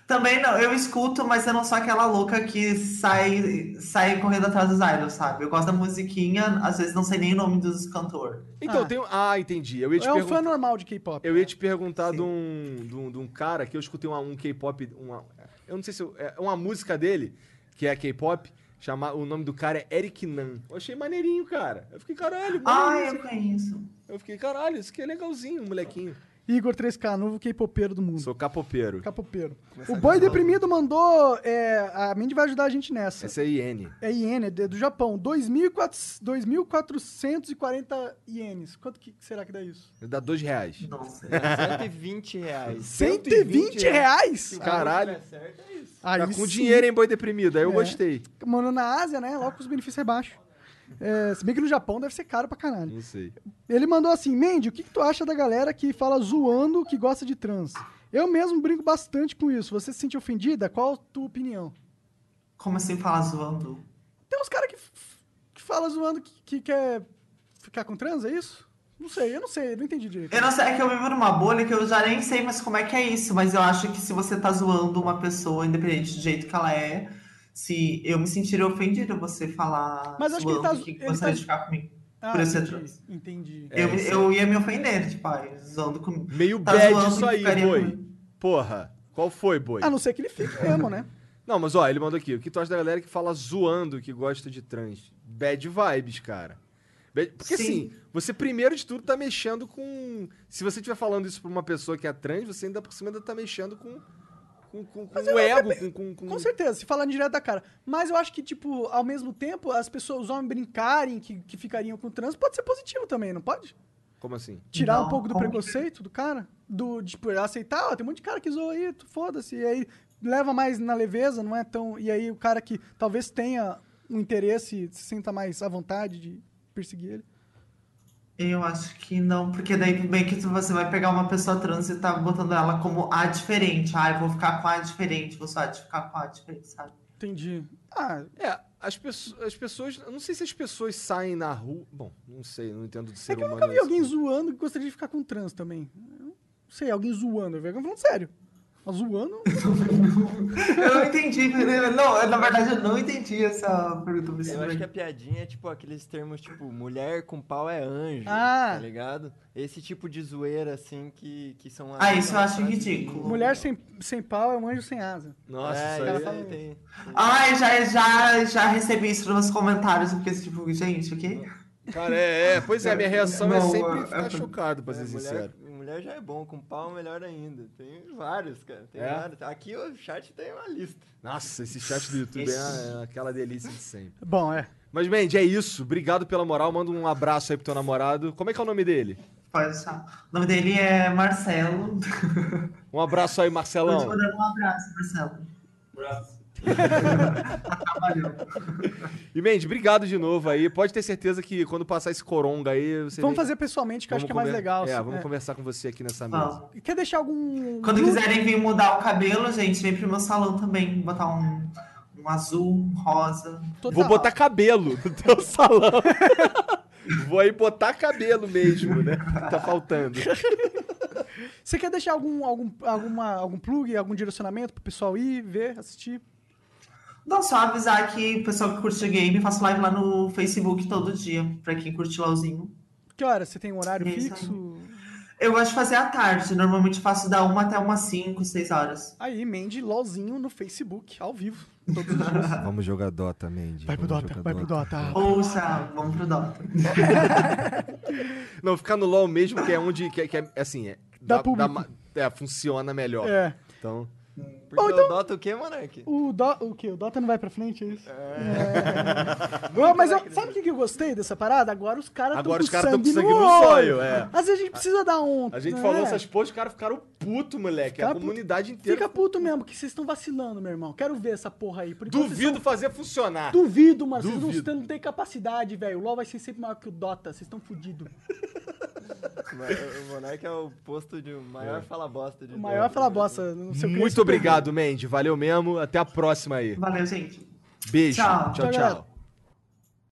Também não, eu escuto, mas eu não sou aquela louca que sai, sai correndo atrás dos idols, sabe? Eu gosto da musiquinha, às vezes não sei nem o nome dos cantores. Então, Ah. tem um- Ah, entendi. Eu ia te É um perguntar. fã normal de K-pop. Eu ia te perguntar de um, de, um, de um cara que eu escutei uma- um K-pop. uma- Eu não sei se. eu- é uma música dele, que é K-pop. Chama, o nome do cara é Eric Nan. Eu achei maneirinho, cara. Eu fiquei, caralho, Ah, eu conheço. Eu fiquei, caralho, isso aqui é legalzinho, molequinho. Igor 3K, novo K-popeiro do mundo. Sou capopeiro. Capopeiro. O Boi Deprimido mandou. é, a Mindy vai ajudar a gente nessa. Essa é IN. É iene, é de- do Japão. 2.400 2.440 ienes. Quanto que será que dá isso? Dá dois reais. Nossa. 120 reais. 120 reais? Caralho. É certo, é isso. Aí Tá com sim. dinheiro, hein, boi deprimido. Aí eu É. gostei. Mano, na Ásia, né? Logo com os benefícios rebaixos. É, se bem que no Japão deve ser caro pra caralho. Não sei. Ele mandou assim, Mandy, o que, que tu acha da galera que fala zoando que gosta de trans? Eu mesmo brinco bastante com isso. Você se sente ofendida? Qual a tua opinião? Como assim falar zoando? Tem uns caras que, que falam zoando que, que quer ficar com trans, é isso? Não sei, eu não sei, eu não entendi direito. Eu não sei, é que eu vivo numa bolha que eu já nem sei mais como é que é isso, mas eu acho que se você tá zoando uma pessoa, independente do jeito que ela é, se eu me sentir ofendida você falar Mas acho que ele tá- que ele gostaria tá- de ficar comigo. Ah, por eu ser entendi, trans. entendi. É, eu, isso eu ia me ofender, tipo, ai, zoando comigo. Meio Tá bad isso que aí, boi. ruim. Porra, qual foi, boi? A não ser que ele fique mesmo, né? Não, mas ó, ele mandou aqui. O que tu acha da galera que fala zoando que gosta de trans? Bad vibes, cara. Bad- Porque Sim. assim, você primeiro de tudo tá mexendo com. Se você estiver falando isso pra uma pessoa que é trans, você ainda por cima ainda tá mexendo com. Com, com, com o ego, com, com, com- Com certeza, se falando direto da cara. Mas eu acho que, tipo, ao mesmo tempo, as pessoas, os homens brincarem que, que ficariam com trans, pode ser positivo também, não pode? Como assim? Tirar um Não, pouco do como que- preconceito do cara? Do, tipo, aceitar, ó, tem um monte de cara que zoa aí, tu foda-se. E aí leva mais na leveza, não é tão. E aí o cara que talvez tenha um interesse, se sinta mais à vontade de perseguir ele. Eu acho que não, porque daí bem que você vai pegar uma pessoa trans e tá botando ela como a diferente. Ah, eu vou ficar com a diferente, vou só de ficar com a diferente, sabe? Entendi. Ah, É, as, pessoas, as pessoas. Eu não sei se as pessoas saem na rua. Bom, não sei, não entendo do ser é que eu humano. nunca vi alguém zoando que gostaria de ficar com trans também. Eu não sei, alguém zoando. Eu falando sério. Mas zoando. Eu não entendi. Não, na verdade eu não entendi essa pergunta. Eu acho que a piadinha é tipo aqueles termos tipo mulher com pau é anjo, Ah. tá ligado? Esse tipo de zoeira assim que, que são Ah, isso eu acho ridículo. de- Mulher sem, sem pau é um anjo sem asa. Nossa, é, isso cara aí. fala- tem. Ai, já, já, já recebi isso nos comentários, porque tipo, gente, o quê? Cara, é, é. Pois é, minha reação é Não, sempre é- ficar é- chocado, pra É, ser mulher, sincero. mulher já é bom, com pau melhor ainda. Tem vários, cara. Tem É? vários. Aqui o chat tem uma lista. Nossa, esse chat do YouTube é, é aquela delícia de sempre. Bom, é. Mas, Mandy, é isso. Obrigado pela moral. Manda um abraço aí pro teu namorado. Como é que é o nome dele? Pode deixar. O nome dele é Marcelo. Um abraço aí, Vou te Marcelão. mandar um abraço, Marcelo. E, Mandy, obrigado de novo aí. Pode ter certeza que quando passar esse coronga aí, você Vamos vem- fazer pessoalmente, que eu acho que é mais legal. É, assim, vamos é. conversar com você aqui nessa mesa. Vamos. Quer deixar algum. Quando quiserem vir mudar o cabelo, gente, vem pro meu salão também. Botar um, um azul, um rosa. Total. Vou botar cabelo no teu salão. Vou aí botar cabelo mesmo, né? Tá faltando. Você quer deixar algum, algum, alguma, algum plug, algum direcionamento pro pessoal ir, ver, assistir? Não, só avisar que o pessoal que curte game, faço live lá no Facebook todo dia, pra quem curte LOLzinho. Que hora? Você tem um horário Isso fixo? Eu gosto de fazer à tarde, normalmente faço da 1 até umas 5, 6 horas. Aí, Mandy LOLzinho no Facebook, ao vivo, todos os dias. Vamos jogar Dota, Mandy. Vai pro Dota, vai pro Dota. Ouça, vamos pro Dota. Não, ficar no LoL mesmo, que é onde. Que, é- que é assim, é. Dá público. ma- é, funciona melhor. É. Então. Porque Bom, então- o Dota o quê, Monark? O, do, o quê? O Dota não vai pra frente, é isso? É. Não, mas eu- sabe o que que eu gostei dessa parada? Agora os caras Agora com os sangue com sangue no no olho. é. Às vezes a gente precisa dar um... A gente né? falou essas porras, os caras ficaram puto, moleque. Fica a puto. comunidade inteira. Fica puto mesmo, que vocês estão vacilando, meu irmão. Quero ver essa porra aí. Vocês Duvido fazer funcionar. são- Duvido, mano. Vocês Duvido. não, não têm capacidade, velho. O LoL vai ser sempre maior que o Dota. Vocês estão fodidos. O Monark é o posto de maior fala bosta de O maior fala bosta no seu Muito obrigado, Mandy. Valeu mesmo. Até a próxima aí. Valeu, gente. Beijo. Tchau. tchau. Tchau, tchau.